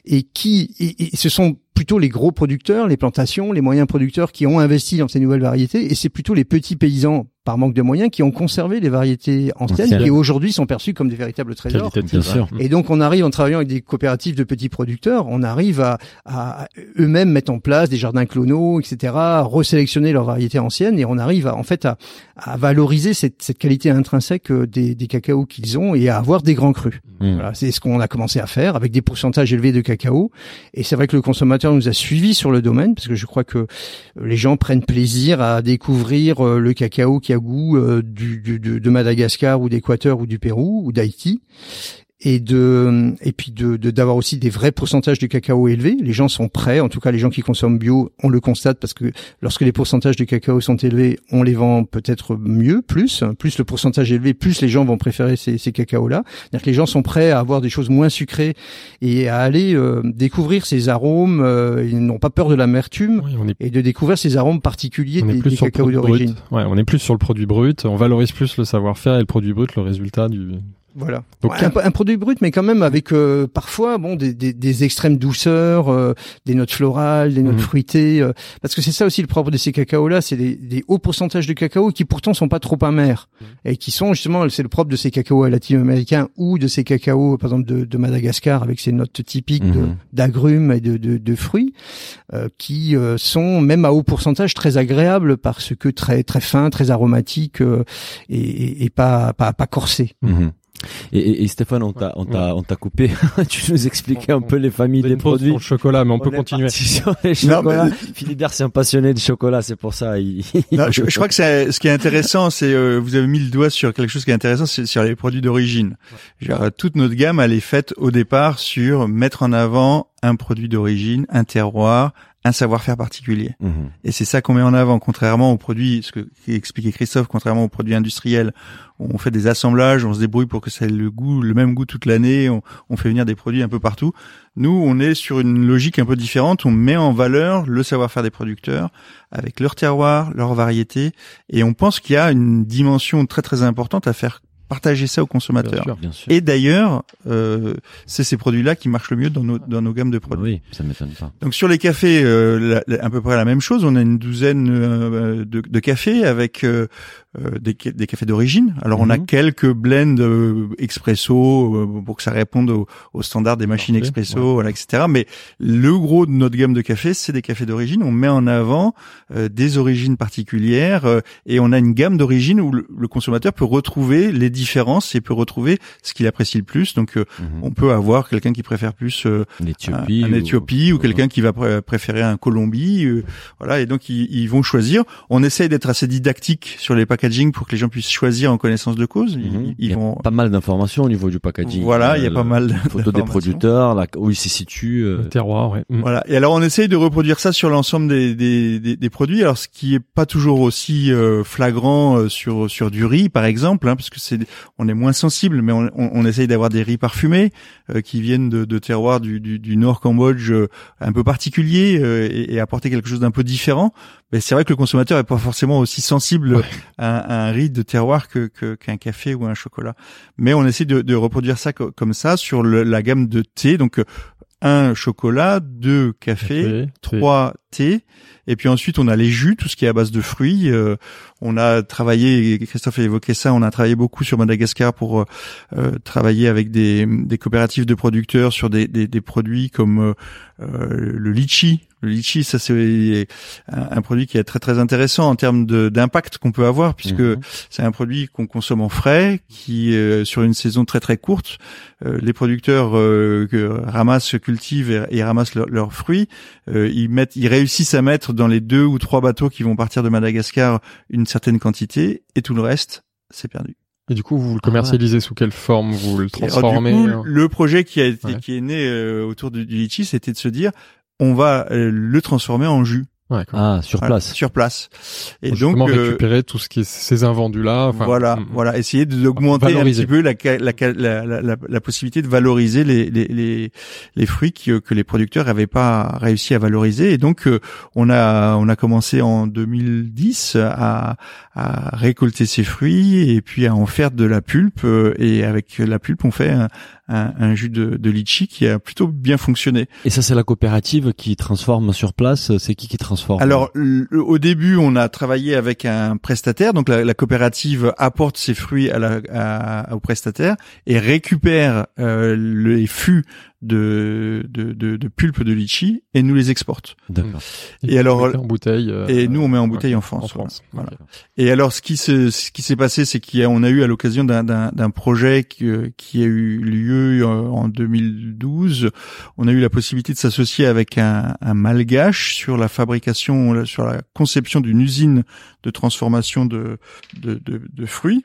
et qui, et, et ce sont plutôt les gros producteurs, les plantations, les moyens producteurs qui ont investi dans ces nouvelles variétés, et c'est plutôt les petits paysans, par manque de moyens, qui ont conservé les variétés anciennes, qui aujourd'hui sont perçues comme des véritables trésors. Bien sûr. Et donc on arrive en travaillant avec des coopératives de petits producteurs, on arrive à, à eux-mêmes mettre en place des jardins clonaux, etc., resélectionner leurs variétés anciennes et on arrive à, en fait à, à valoriser cette, cette qualité intrinsèque euh, des, des cacaos qu'ils ont et à avoir des grands crus. Voilà, c'est ce qu'on a commencé à faire avec des pourcentages élevés de cacao. Et c'est vrai que le consommateur nous a suivis sur le domaine parce que je crois que les gens prennent plaisir à découvrir euh, le cacao qui du, de Madagascar ou d'Équateur ou du Pérou ou d'Haïti et de et puis de de- d'avoir aussi des vrais pourcentages de cacao élevés. Les gens sont prêts, en tout cas les gens qui consomment bio, on le constate parce que lorsque les pourcentages de cacao sont élevés, on les vend peut-être mieux, plus, plus le pourcentage est élevé, plus les gens vont préférer ces, ces cacaos-là. C'est-à-dire que les gens sont prêts à avoir des choses moins sucrées et à aller euh, découvrir ces arômes. euh, ils n'ont pas peur de l'amertume Oui, on est et de découvrir ces arômes particuliers des, des sur le cacao produit d'origine. Ouais, on est plus sur le produit brut. On valorise plus le savoir-faire et le produit brut, le résultat du. Voilà. Donc, Ouais, un, un produit brut, mais quand même avec euh, parfois bon des, des, des extrêmes douceurs, euh, des notes florales, des notes Mhm. fruitées. euh, parce que c'est ça aussi le propre de ces cacaos-là, c'est des, des hauts pourcentages de cacao qui pourtant sont pas trop amers et qui sont justement, c'est le propre de ces cacaos latino-américains ou de ces cacaos, par exemple de, de Madagascar avec ces notes typiques Mhm. d'agrumes et de, de, de fruits, euh, qui euh, sont même à haut pourcentage très agréables parce que très très fins, très aromatiques euh, et, et, et pas, pas pas corsés. Et, et, et Stéphane, on t'a, on t'a, on t'a coupé. [LAUGHS] tu nous expliquais un peu les familles des produits. sur le chocolat, mais on, peut continuer. sur les Non, chocolats. Philibert, c'est un passionné de chocolat, c'est pour ça. Il... Non, je, je crois que c'est- ce qui est intéressant, c'est euh, vous avez mis le doigt sur quelque chose qui est intéressant, c'est sur les produits d'origine. Genre, toute notre gamme, elle est faite au départ sur mettre en avant un produit d'origine, un terroir, un savoir-faire particulier. Mhm. Et c'est ça qu'on met en avant, contrairement aux produits, ce que expliquait Christophe, contrairement aux produits industriels, où on fait des assemblages, on se débrouille pour que ça ait le goût, le même goût toute l'année, on, on fait venir des produits un peu partout. Nous, on est sur une logique un peu différente, on met en valeur le savoir-faire des producteurs, avec leur terroir, leur variété, et on pense qu'il y a une dimension très très importante à faire partager ça aux consommateurs. sûr. Bien sûr. Et d'ailleurs, euh, c'est ces produits-là qui marchent le mieux dans nos, dans nos gammes de produits. Oui, ça m'étonne pas. Donc sur les cafés, euh, la- la- à peu près la même chose. On a une douzaine euh, de, de cafés avec euh, des, des cafés d'origine. Alors on a Mhm. quelques blends euh, expresso euh, pour que ça réponde aux, aux standards des machines Parfait, expresso, ouais. voilà, etc. Mais le gros de notre gamme de cafés, c'est des cafés d'origine. On met en avant euh, des origines particulières euh, et on a une gamme d'origines où le, le consommateur peut retrouver les différences et peut retrouver ce qu'il apprécie le plus. Donc euh, Mhm. on peut avoir quelqu'un qui préfère plus euh, L'Éthiopie. un, un ou- Éthiopie ou, quelqu'un qui va pré- préférer un Colombie, voilà. Et donc ils, ils vont choisir. On essaye d'être assez didactique sur les packaging pour que les gens puissent choisir en connaissance de cause. Ils, Mhm. ils Il y a pas mal d'informations au niveau du packaging. Voilà, il y a Euh, pas mal Photos des d'informations. producteurs, là, où ils se situent. euh, Le terroir, ouais. Mm. Voilà. Et alors on essaye de reproduire ça sur l'ensemble des, des, des, des produits. Alors ce qui est pas toujours aussi euh, flagrant euh, sur sur du riz par exemple, hein, parce que c'est on est moins sensible, mais on, on, on essaye d'avoir des riz parfumés euh, qui viennent de, de terroirs du, du, du Nord Cambodge euh, un peu particuliers euh, et, et apporter quelque chose d'un peu différent. Mais c'est vrai que le consommateur est pas forcément aussi sensible Ouais. à, à un riz de terroir que qu'un café ou un chocolat. Mais on essaie de, de reproduire ça co- comme ça sur le- la gamme de thé. Donc un chocolat, deux café, Café, trois thé, et puis ensuite on a les jus, tout ce qui est à base de fruits. Euh, on a travaillé, Christophe a évoqué ça, on a travaillé beaucoup sur Madagascar pour euh, euh, travailler avec des, des coopératives de producteurs sur des, des, des produits comme euh, euh, le litchi. Le litchi, ça c'est un, produit qui est très très intéressant en termes d'impact qu'on peut avoir, puisque Mhm. c'est un produit qu'on consomme en frais, qui euh, sur une saison très très courte, euh, les producteurs euh, ramassent, cultivent et, et ramassent leurs- leurs fruits, euh, ils mettent, ils réussissent à mettre dans les deux ou trois bateaux qui vont partir de Madagascar une certaine quantité, et tout le reste, c'est perdu. Et du coup, vous le Ah ouais. commercialisez sous quelle forme? Vous le alors, transformez du coup, euh, le projet qui a été, Ouais. qui est né euh, autour du, du litchi, c'était de se dire, on va euh, le transformer en jus. Ouais. Ah, sur Voilà, place. sur place. Et donc justement euh, récupérer tout ce qui est ces invendus là. Enfin, voilà, mm, voilà, essayer de- d'augmenter un petit peu la, la, la, la, la- la possibilité de valoriser les, les, les, les fruits qui, que les producteurs n'avaient pas réussi à valoriser. Et donc, euh, on a on a commencé en 2010 à, à récolter ces fruits et puis à en faire de la pulpe. euh, Et avec la pulpe, on fait un, un, un jus de, de litchi qui a plutôt bien fonctionné. Et ça, c'est la coopérative qui transforme sur place. C'est qui qui transforme? Alors, le- au début, on a travaillé avec un prestataire. Donc, la, la coopérative apporte ses fruits à la, à- au prestataire et récupère euh, les fûts de, de, de, de pulpe de litchi et nous les exporte. D'accord. et alors- en bouteille. euh, Et nous, on met en ouais, bouteille en France. En France. Voilà. Et alors, ce qui se, ce qui s'est passé, c'est qu'on a eu à l'occasion d'un, d'un, d'un projet qui, euh, qui a eu lieu euh, en 2012, on a eu la possibilité de s'associer avec un, un malgache sur la fabrication, sur la conception d'une usine de transformation de, de, de, de fruits.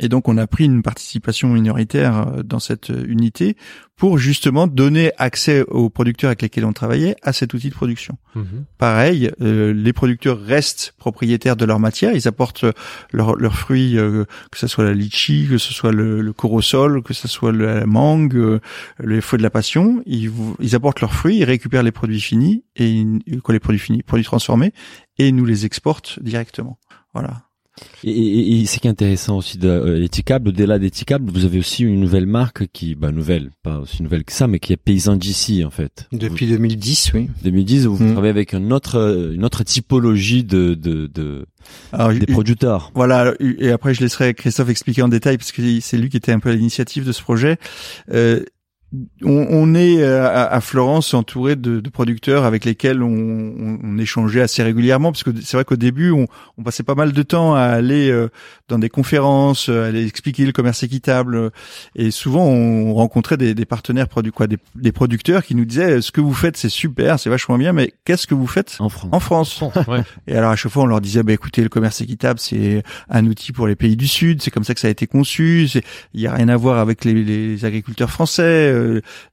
Et donc, on a pris une participation minoritaire euh, dans cette euh, unité pour justement donner accès aux producteurs avec lesquels on travaillait à cet outil de production. Mhm. Pareil, euh, les producteurs restent propriétaires de leur matière. Ils apportent leurs fruits, euh, que ce soit la litchi, que ce soit le, le corosol, que ce soit la mangue, euh, les fruits de la passion. Ils, apportent leurs fruits, ils récupèrent les produits finis et ils- quoi les produits finis, produits transformés, et nous les exportent directement. Voilà. Et, et, et ce qui est intéressant aussi de euh, au-delà d'Etikable, vous avez aussi une nouvelle marque qui, bah nouvelle, pas aussi nouvelle que ça, mais qui est Paysan d'ici en fait. Depuis 2010, oui. Vous, 2010, vous travaillez avec une autre, euh, une autre typologie de, de, de Alors, des producteurs. Voilà, et après je laisserai Christophe expliquer en détail parce que c'est lui qui était un peu à l'initiative de ce projet. Euh, on, on est euh, à, à Florence entouré de, de producteurs avec lesquels on, on, on échangeait assez régulièrement parce que c'est vrai qu'au début on, on passait pas mal de temps à aller euh, dans des conférences, euh, à aller expliquer le commerce équitable euh, et souvent on rencontrait des, des partenaires produ quoi, des, des producteurs qui nous disaient ce que vous faites c'est super, c'est vachement bien, mais qu'est-ce que vous faites En France. en France ouais. et alors à chaque fois on leur disait bah écoutez le commerce équitable c'est un outil pour les pays du sud, c'est comme ça que ça a été conçu, c'est il y a rien à voir avec les, les agriculteurs français,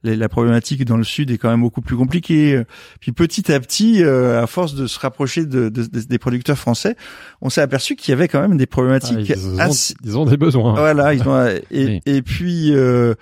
la problématique dans le sud est quand même beaucoup plus compliquée. Puis petit à petit euh, à force de se rapprocher de, de- de- des producteurs français, on s'est aperçu qu'il y avait quand même des Ah, problématiques ils, ont, assez- ils ont des besoins. voilà, ils ont et, Oui. et puis euh,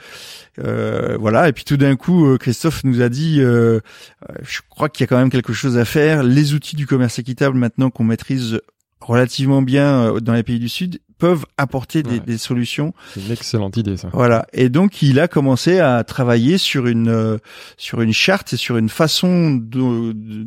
euh, voilà et puis tout d'un coup euh, Christophe nous a dit euh, euh, je crois qu'il y a quand même quelque chose à faire. Les outils du commerce équitable maintenant qu'on maîtrise relativement bien euh, dans les pays du sud peuvent apporter des, Ouais. des solutions. C'est une excellente idée, ça. Voilà. Et donc il a commencé à travailler sur une euh, sur une charte et sur une façon de- de-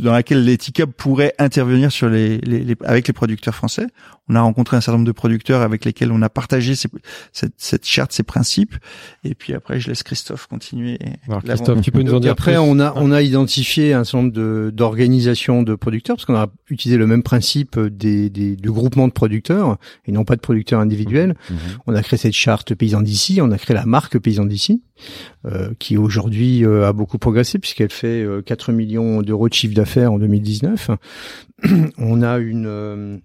dans laquelle l'Eticab pourrait intervenir sur les, les, les- avec les producteurs français. On a rencontré un certain nombre de producteurs avec lesquels on a partagé ces- cette, cette charte, ces principes. Et puis après, je laisse Christophe continuer. Alors, Christophe, tu peux nous en dire après, plus on a on a identifié un certain nombre de d'organisations de producteurs parce qu'on a utilisé le même principe des, des de groupements de producteurs et non pas de producteurs individuels. Mhm. On a créé cette charte paysan d'ici, on a créé la marque paysan d'ici, euh, qui aujourd'hui euh, a beaucoup progressé puisqu'elle fait euh, 4 millions d'euros de chiffre d'affaires en 2019. [CLEARS THROAT] on a une euh,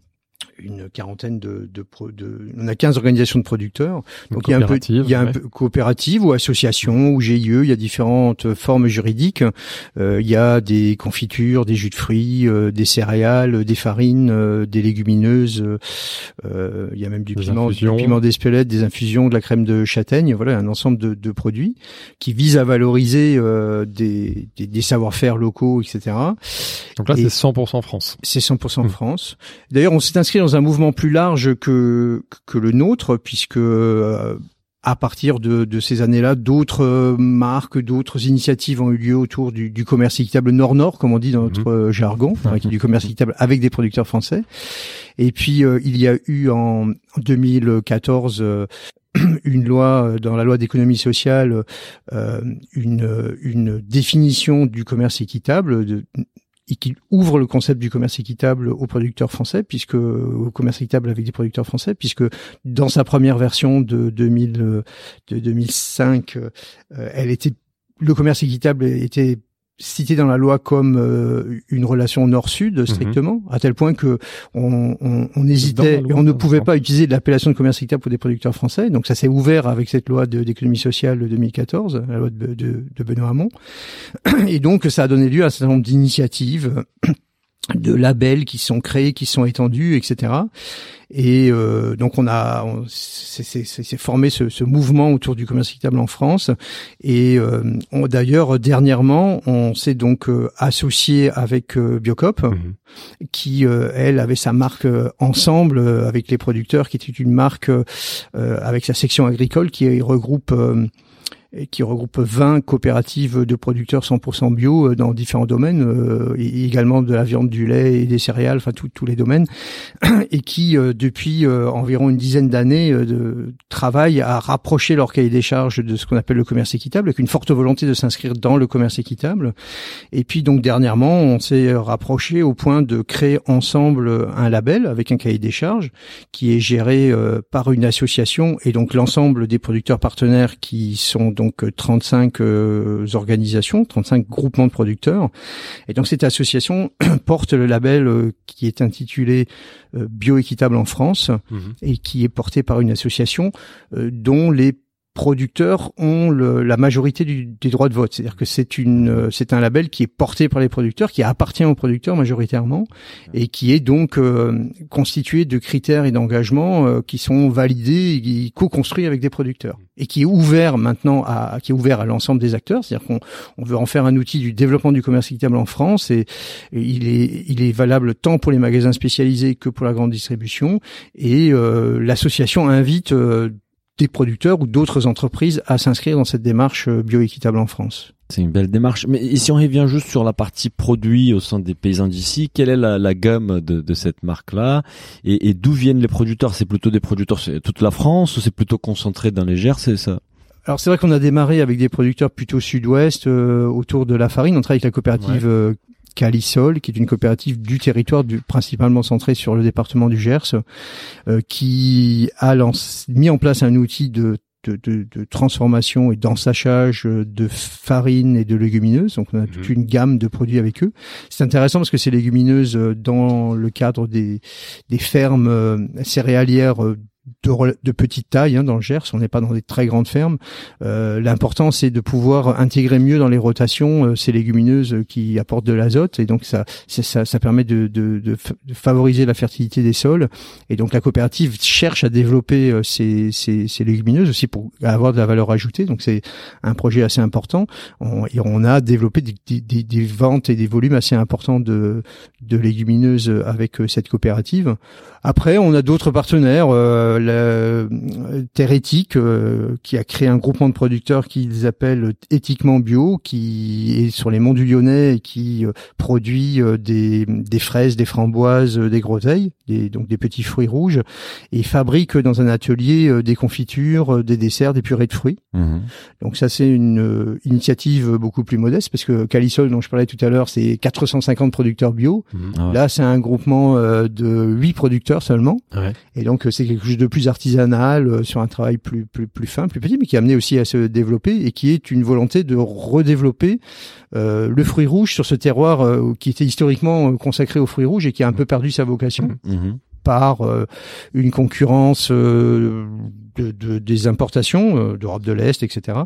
une quarantaine de, de, pro- de, on a 15 organisations de producteurs. Donc il y a un peu, coopérative, il y a un ouais. peu coopérative ou association ou GIE, il y a différentes formes juridiques. Euh, il y a des confitures, des jus de fruits, euh, des céréales, des farines, euh, des légumineuses. euh, euh, il y a même du Des piment, du infusions. piment d'Espelette, des infusions, de la crème de châtaigne. Voilà, un ensemble de, de produits qui visent à valoriser euh, des, des, des savoir-faire locaux, etc. Donc là, Et- c'est 100% France. C'est 100% Hmm. France. D'ailleurs, on s'est inscrit dans un mouvement plus large que que le nôtre, puisque euh, à partir de, de ces années-là, d'autres marques, d'autres initiatives ont eu lieu autour du, du commerce équitable nord-nord, comme on dit dans Mhm. notre jargon, hein, qui est du commerce [LAUGHS] équitable avec des producteurs français. Et puis euh, il y a eu en 2014 euh, [CLEARS THROAT] une loi euh, dans la loi d'économie sociale euh, une, une définition du commerce équitable de, et qui ouvre le concept du commerce équitable aux producteurs français, puisque au commerce équitable avec des producteurs français, puisque dans sa première version de 2000 euh, de 2005, euh, elle était le commerce équitable était cité dans la loi comme euh, une relation nord-sud strictement, à tel point que on, on, on hésitait, loi, on ne pouvait pas utiliser l'appellation de commerce équitable pour des producteurs français. Donc ça s'est ouvert avec cette loi de- d'économie sociale de 2014, la loi de, de, de Benoît Hamon. [CLEARS THROAT] Et donc ça a donné lieu à un certain nombre d'initiatives de labels qui sont créés, qui sont étendus, etc. Et euh, donc on a, on- c'est formé ce, ce mouvement autour du commerce équitable en France. Et euh, d'ailleurs dernièrement, on s'est donc euh, associé avec Biocop, Mhm. qui elle avait sa marque ensemble avec les producteurs, qui était une marque avec sa section agricole qui regroupe euh, qui regroupe 20 coopératives de producteurs 100% bio euh, dans différents domaines, euh, également de la viande, du lait et des céréales, enfin tous les domaines, [CLEARS THROAT] et qui euh, depuis euh, environ une dizaine d'années euh, travaillent à rapprocher leur cahier des charges de ce qu'on appelle le commerce équitable, avec une forte volonté de s'inscrire dans le commerce équitable. Et puis donc dernièrement, on s'est rapproché au point de créer ensemble un label avec un cahier des charges qui est géré euh, par une association et donc l'ensemble des producteurs partenaires qui sont donc 35 euh, organisations, 35 groupements de producteurs. Et donc cette association [CLEARS THROAT] porte le label euh, qui est intitulé euh, Bioéquitable en France Mhm. et qui est porté par une association euh, dont les producteurs ont le- la majorité du- des droits de vote. C'est-à-dire que c'est une, euh, c'est un label qui est porté par les producteurs, qui appartient aux producteurs majoritairement, et qui est donc euh, constitué de critères et d'engagements euh, qui sont validés et co-construits avec des producteurs, et qui est ouvert maintenant à, qui est ouvert à l'ensemble des acteurs. C'est-à-dire qu'on on veut en faire un outil du développement du commerce équitable en France, et, et il est, il est valable tant pour les magasins spécialisés que pour la grande distribution. Et euh, l'association invite euh, des producteurs ou d'autres entreprises à s'inscrire dans cette démarche euh, bioéquitable en France. C'est une belle démarche. Mais et si on revient juste sur la partie produit au sein des paysans d'ici, quelle est la, la gamme de, de cette marque-là? Et, et d'où viennent les producteurs? C'est plutôt des producteurs, c'est toute la France ou c'est plutôt concentré dans les Gers C'est ça? Alors c'est vrai qu'on a démarré avec des producteurs plutôt sud-ouest euh, autour de la farine. On travaille avec la coopérative euh, Calisol, qui est une coopérative du territoire, du, principalement centrée sur le département du Gers, euh, qui a lance- mis en place un outil de de, de, de transformation et d'ensachage de farine et de légumineuses. Donc on a toute une gamme de produits avec eux. C'est intéressant parce que ces légumineuses, euh, dans le cadre des, des fermes euh, céréalières euh, de, de petite taille hein, dans le Gers, on n'est pas dans des très grandes fermes. Euh, L'important c'est de pouvoir intégrer mieux dans les rotations euh, ces légumineuses qui apportent de l'azote et donc ça, ça, ça permet de, de, de favoriser la fertilité des sols. Et donc la coopérative cherche à développer euh, ces, ces, ces légumineuses aussi pour avoir de la valeur ajoutée. Donc c'est un projet assez important. On, et on a développé des, des- des, ventes et des volumes assez importants de, de légumineuses avec euh, cette coopérative. Après, on a d'autres partenaires. Euh, euh, Terre Éthique, euh, qui a créé un groupement de producteurs qu'ils appellent Éthiquement Bio, qui est sur les monts du Lyonnais et qui euh, produit euh, des, des fraises, des framboises, euh, des groseilles, des, donc des petits fruits rouges, et fabrique dans un atelier des confitures, des desserts, des purées de fruits. Mhm. Donc ça c'est une initiative beaucoup plus modeste parce que Calisol dont je parlais tout à l'heure c'est 450 producteurs bio. Ah ouais. Là c'est un groupement de 8 producteurs seulement. Ouais. Et donc c'est quelque chose de plus artisanal euh, sur un travail plus plus plus fin, plus petit mais qui a amené aussi à se développer et qui est une volonté de redévelopper euh, le fruit rouge sur ce terroir euh, qui était historiquement consacré aux fruits rouges et qui a un peu perdu sa vocation Mhm. par euh, une concurrence euh, de, de- des importations euh, d'Europe de l'Est, etc.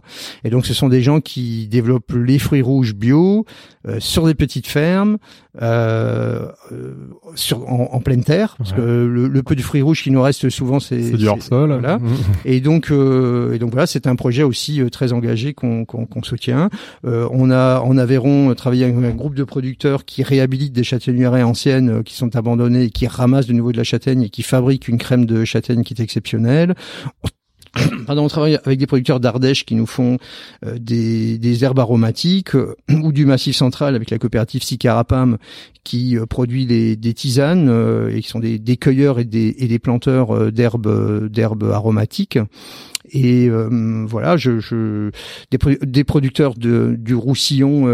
Et donc ce sont des gens qui développent les fruits rouges bio euh, sur des petites fermes, euh, euh, sur, en, en pleine terre, parce Ouais. que le, le peu de fruits rouges qui nous reste souvent, c'est du hors-sol. voilà. Mhm. Et donc, euh, et donc voilà, c'est un projet aussi euh, très engagé qu'on qu'on qu'on soutient. Euh, on a en Aveyron travaillé avec un groupe de producteurs qui réhabilitent des châtaigneraies anciennes euh, qui sont abandonnées et qui ramassent de nouveau de la châtaigne et qui fabriquent une crème de châtaigne qui est exceptionnelle. [COUGHS] pardon, on travaille avec des producteurs d'Ardèche qui nous font euh, des, des, herbes aromatiques euh, [COUGHS] ou du Massif Central avec la coopérative Sicarapam qui euh, produit des, des tisanes et qui sont des, des cueilleurs et des, et des planteurs d'herbes d'herbes aromatiques. Et voilà, je, je des, des, producteurs de, du Roussillon,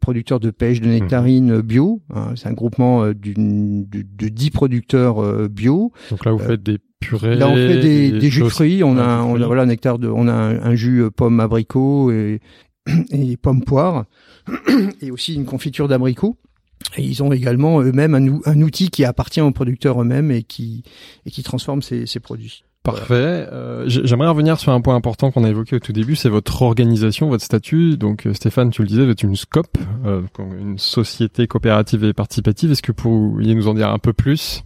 producteurs de pêche, de nectarines bio. Hein, c'est un groupement de, 10 producteurs bio. Donc là, vous faites des Là, on fait des, des jus de fruits. On a, on a voilà un nectar de, on a un, jus euh, pomme abricot et, [CLEARS THROAT] et pomme poire, [CLEARS THROAT] et aussi une confiture d'abricot. Et ils ont également eux-mêmes un, un, outil qui appartient aux producteurs eux-mêmes et qui et qui transforme ces, ces produits. Parfait. Euh, J'aimerais revenir sur un point important qu'on a évoqué au tout début, c'est votre organisation, votre statut. Donc euh, Stéphane, tu le disais, vous êtes une SCOP, euh, une société coopérative et participative. Est-ce que vous pourriez nous en dire un peu plus?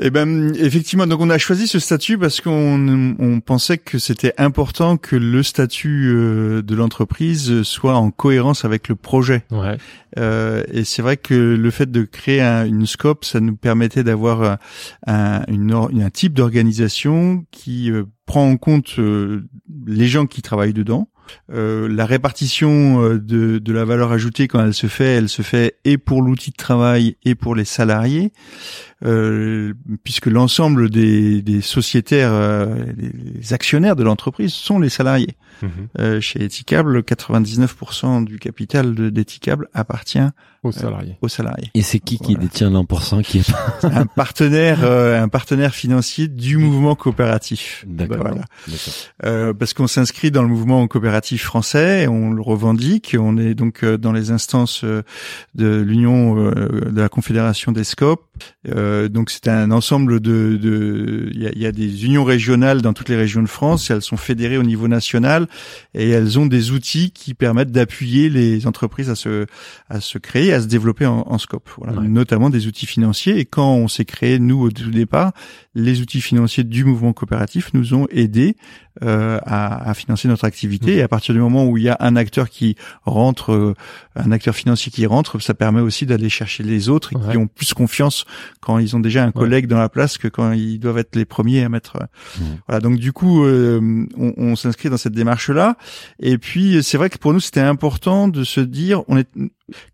Eh ben effectivement, donc on a choisi ce statut parce qu'on on pensait que c'était important que le statut euh, de l'entreprise soit en cohérence avec le projet. Ouais. Euh, et c'est vrai que le fait de créer un, une scope, ça nous permettait d'avoir un, une, un type d'organisation qui euh, prend en compte les gens qui travaillent dedans, euh, la répartition euh, de, de, la valeur ajoutée quand elle se fait, elle se fait et pour l'outil de travail et pour les salariés, euh, puisque l'ensemble des, des sociétaires, les actionnaires de l'entreprise sont les salariés. Mhm. chez Eticable, 99% du capital d'Eticable appartient aux salariés. aux salariés. Et c'est qui qui détient l'1% qui est [LAUGHS] un partenaire, un partenaire financier du mouvement coopératif. D'accord. Voilà. parce qu'on s'inscrit dans le mouvement coopératif français, on le revendique, on est donc euh, dans les instances euh, de l'Union euh, de la Confédération des scopes. donc c'est un ensemble de, il y a, des unions régionales dans toutes les régions de France, elles sont fédérées au niveau national et elles ont des outils qui permettent d'appuyer les entreprises à se à se créer, à se développer en, scope. Voilà, notamment des outils financiers. Et quand on s'est créé nous au tout départ, les outils financiers du mouvement coopératif nous ont aidés euh, à, à, financer notre activité. Mmh. Et à partir du moment où il y a un acteur qui rentre, euh, un acteur financier qui rentre, ça permet aussi d'aller chercher les autres qui ont plus confiance quand ils ont déjà un collègue dans la place que quand ils doivent être les premiers à mettre. Mmh. Voilà. Donc du coup, euh, on, on s'inscrit dans cette démarche-là. Et puis c'est vrai que pour nous, c'était important de se dire, on est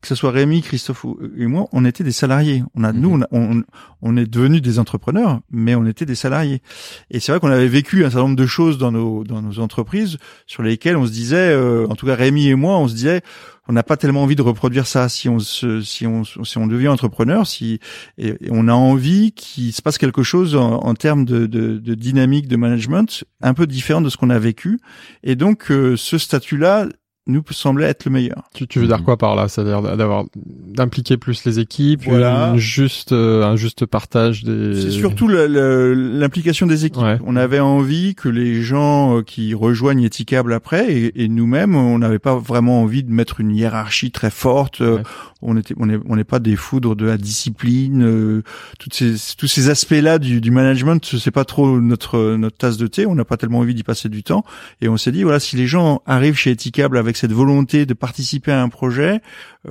que ce soit Rémi, Christophe et moi, on était des salariés. On a, nous, mhm. on, on, est devenus des entrepreneurs, mais on était des salariés. Et c'est vrai qu'on avait vécu un certain nombre de choses dans nos dans nos entreprises sur lesquelles on se disait, euh, en tout cas Rémi et moi, on se disait, on n'a pas tellement envie de reproduire ça si on se, si on si on devient entrepreneur, si et, on a envie qu'il se passe quelque chose en, termes de, de, de, dynamique de management un peu différent de ce qu'on a vécu. Et donc euh, ce statut-là nous semblait être le meilleur. Tu, tu veux dire quoi par là? C'est-à-dire d'avoir d'impliquer plus les équipes, voilà. juste euh, un juste partage des. C'est surtout l'implication des équipes. On avait envie que les gens euh, qui rejoignent Etikable après et, et nous-mêmes, on n'avait pas vraiment envie de mettre une hiérarchie très forte. Euh, on était, on n'est on n'est pas des foudres de la discipline. toutes ces, tous ces aspects-là du, du management, c'est pas trop notre notre tasse de thé. On n'a pas tellement envie d'y passer du temps. Et on s'est dit voilà, si les gens arrivent chez Etikable avec cette volonté de participer à un projet,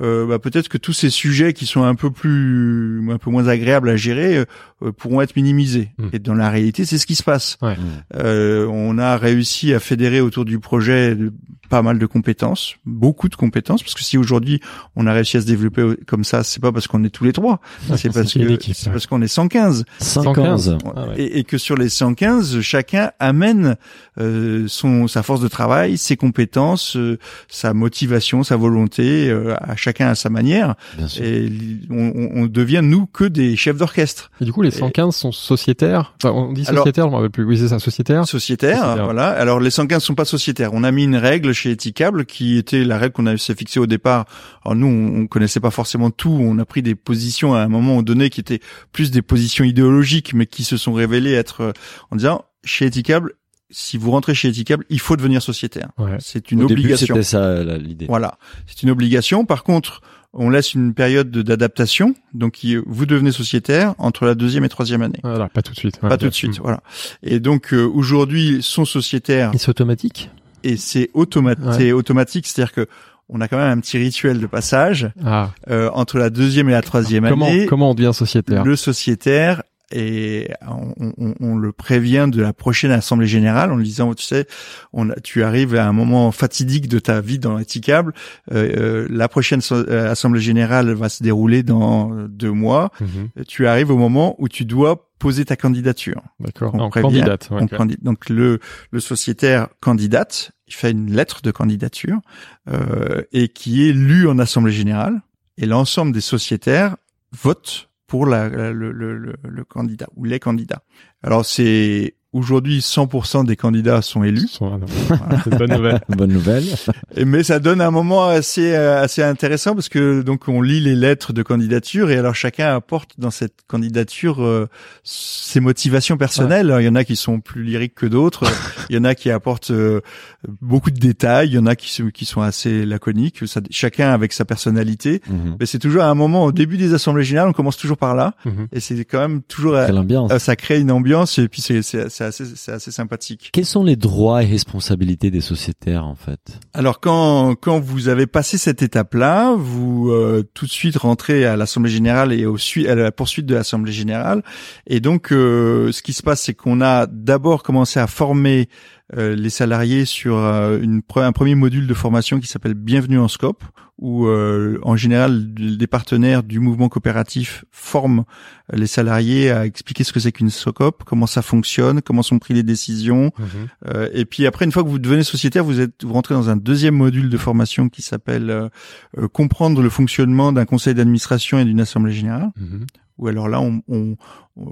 euh, bah, peut-être que tous ces sujets qui sont un peu plus, un peu moins agréables à gérer euh, pourront être minimisés. Hmm. Et dans la réalité, c'est ce qui se passe. Euh, on a réussi à fédérer autour du projet pas mal de compétences, beaucoup de compétences, parce que si aujourd'hui on a réussi à se développer comme ça, c'est pas parce qu'on est tous les trois, [LAUGHS] c'est parce que c'est parce qu'on est 115. 115. Et, et, que sur les 115, chacun amène euh, son sa force de travail, ses compétences, euh, sa motivation, sa volonté, euh, à chacun à sa manière. Et on, on, devient nous que des chefs d'orchestre. Et du coup, les 115 sont sociétaires? Enfin, on dit sociétaires, je m'en rappelle plus. Oui, c'est ça, sociétaire. Sociétaire, voilà. Alors les 115 sont pas sociétaires. On a mis une règle chez Eticable qui était la règle qu'on avait fixée au départ. Alors nous, on, on connaissait pas forcément tout. On a pris des positions à un moment donné qui étaient plus des positions idéologiques, mais qui se sont révélées être euh, en disant chez Eticable, si vous rentrez chez Eticable, il faut devenir sociétaire. C'est une obligation. C'était ça l'idée. Voilà, c'est une obligation. Par contre, on laisse une période d'adaptation, donc vous devenez sociétaire entre la deuxième et troisième année. Voilà, pas tout de suite. pas tout de suite, voilà. Et donc euh, aujourd'hui, son sociétaire. C'est automatique. Et c'est automatique, c'est-à-dire que on a quand même un petit rituel de passage ah. euh, entre la deuxième et la troisième comment, année. Comment on devient sociétaire Le sociétaire et on, on, on, le prévient de la prochaine assemblée générale en lui disant tu sais on tu arrives à un moment fatidique de ta vie dans Etikable euh, euh, la prochaine euh, assemblée générale va se dérouler dans deux mois Mhm. tu arrives au moment où tu dois poser ta candidature D'accord. On prévient, candidate. on donc le le sociétaire candidate il fait une lettre de candidature euh, et qui est lue en assemblée générale et l'ensemble des sociétaires votent pour la, la- le, le, le, le candidat ou les candidats. Alors c'est aujourd'hui 100% des candidats sont élus, une bonne nouvelle. [LAUGHS] Bonne nouvelle. Et- mais ça donne un moment assez euh, assez intéressant parce que donc on lit les lettres de candidature et alors chacun apporte dans cette candidature euh, ses motivations personnelles. Il y en a qui sont plus lyriques que d'autres. [LAUGHS] Il y en a qui apportent euh, beaucoup de détails. Il y en a qui sont qui sont assez laconiques. Ça, chacun avec sa personnalité. Mhm. Mais c'est toujours un moment au début des assemblées générales. On commence toujours par là Mhm. et c'est quand même toujours Quelle ambiance. euh, ça crée une ambiance et puis c'est c'est assez c'est assez sympathique. Quels sont les droits et responsabilités des sociétaires en fait? Alors quand quand vous avez passé cette étape-là, vous euh, tout de suite rentrez à l'assemblée générale et au à la poursuite de l'assemblée générale. Et donc euh, ce qui se passe, c'est qu'on a d'abord commencé à former euh, les salariés sur euh, une, pre- un premier module de formation qui s'appelle Bienvenue en Scope, où euh, en général des partenaires du mouvement coopératif forment les salariés à expliquer ce que c'est qu'une SOCOP, comment ça fonctionne, comment sont prises les décisions, Mhm. euh, et puis après, une fois que vous devenez sociétaire, vous êtes vous rentrez dans un deuxième module de formation qui s'appelle euh, euh, comprendre le fonctionnement d'un conseil d'administration et d'une assemblée générale. Mhm. Où alors là, on,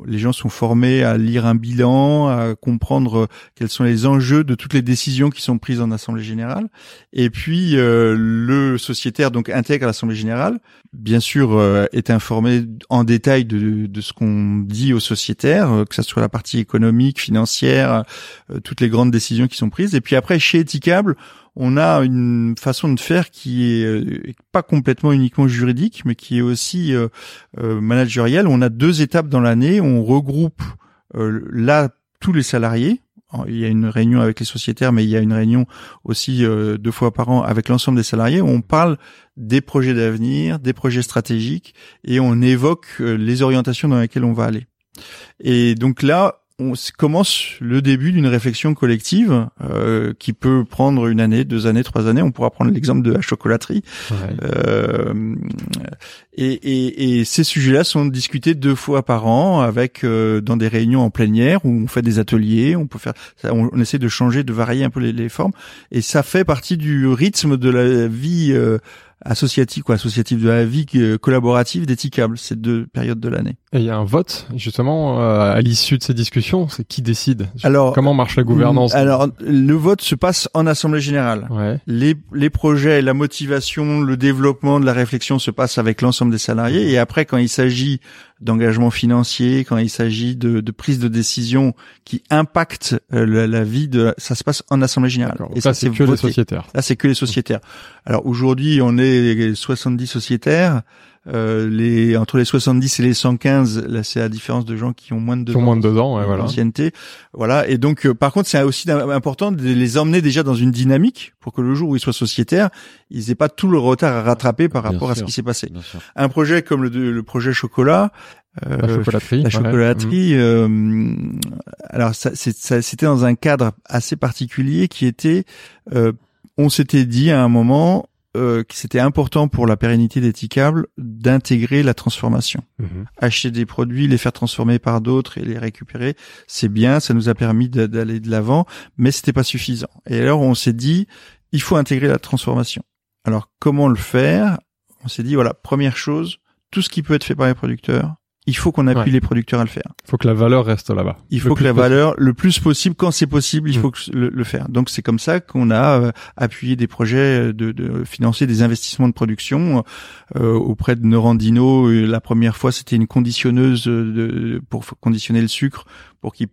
les gens sont formés à lire un bilan, à comprendre euh, quels sont les enjeux de toutes les décisions qui sont prises en assemblée générale. Et puis euh, le sociétaire donc intègre l'assemblée générale. Bien sûr, euh, est informé en détail de, ce qu'on dit aux sociétaires, euh, que ce soit la partie économique, financière, toutes les grandes décisions qui sont prises. Et puis après, chez Etikable, on a une façon de faire qui est euh, pas complètement uniquement juridique, mais qui est aussi euh, euh, managériale. On a deux étapes dans l'année. On regroupe là tous les salariés. Il y a une réunion avec les sociétaires, mais il y a une réunion aussi deux fois par an avec l'ensemble des salariés. On parle des projets d'avenir, des projets stratégiques, et on évoque les orientations dans lesquelles on va aller. Et donc là, on commence le début d'une réflexion collective euh, qui peut prendre une année, deux années, trois années. On pourra prendre l'exemple de la chocolaterie. Ouais. Euh, et, et- et ces sujets-là sont discutés deux fois par an avec euh, dans des réunions en plénière où on fait des ateliers. On peut faire, ça, on, on essaie de changer, de varier un peu les, les formes. Et ça fait partie du rythme de la vie euh, associative, quoi, associative de la vie euh, collaborative d'Etikable ces deux périodes de l'année. Et il y a un vote, justement, euh, à l'issue de ces discussions. C'est qui décide Alors, Comment marche la gouvernance Alors, le vote se passe en assemblée générale. Ouais. Les, les projets, la motivation, le développement de la réflexion se passe avec l'ensemble des salariés. Et après, quand il s'agit d'engagement financier, quand il s'agit de, de prise de décision qui impacte euh, la, la vie de, ça se passe en assemblée générale. Et ça, c'est que les sociétaires. Là, c'est que les sociétaires. Alors aujourd'hui, on est 70 sociétaires. Euh, les entre les 70 et les 115, là, c'est la différence de gens qui ont moins de deux ans moins de deux ans, ouais, voilà. d'ancienneté. Voilà. Et donc, euh, par contre, c'est aussi important de les emmener déjà dans une dynamique pour que le jour où ils soient sociétaires, ils aient pas tout le retard à rattraper par Bien rapport à ce qui s'est passé. Un projet comme le, le projet chocolat. euh, La chocolaterie. la ouais. chocolaterie, euh, alors ça- c'était dans un cadre assez particulier qui était, euh, on s'était dit à un moment euh, que c'était important pour la pérennité d'Etikable d'intégrer la transformation. Mhm. Acheter des produits, les faire transformer par d'autres et les récupérer, c'est bien, ça nous a permis d'aller de l'avant, mais c'était pas suffisant. Et alors on s'est dit, il faut intégrer la transformation. Alors comment le faire? On s'est dit voilà, première chose, tout ce qui peut être fait par les producteurs, il faut qu'on appuie Ouais. les producteurs à le faire. faut que la valeur reste là-bas. Il faut que la possible. valeur, le plus possible, quand c'est possible, il Mm. faut que le, le faire. Donc c'est comme ça qu'on a euh, appuyé des projets de, de financer des investissements de production euh, auprès de Norandino. La première fois, c'était une conditionneuse de, pour conditionner le sucre, pour qu'il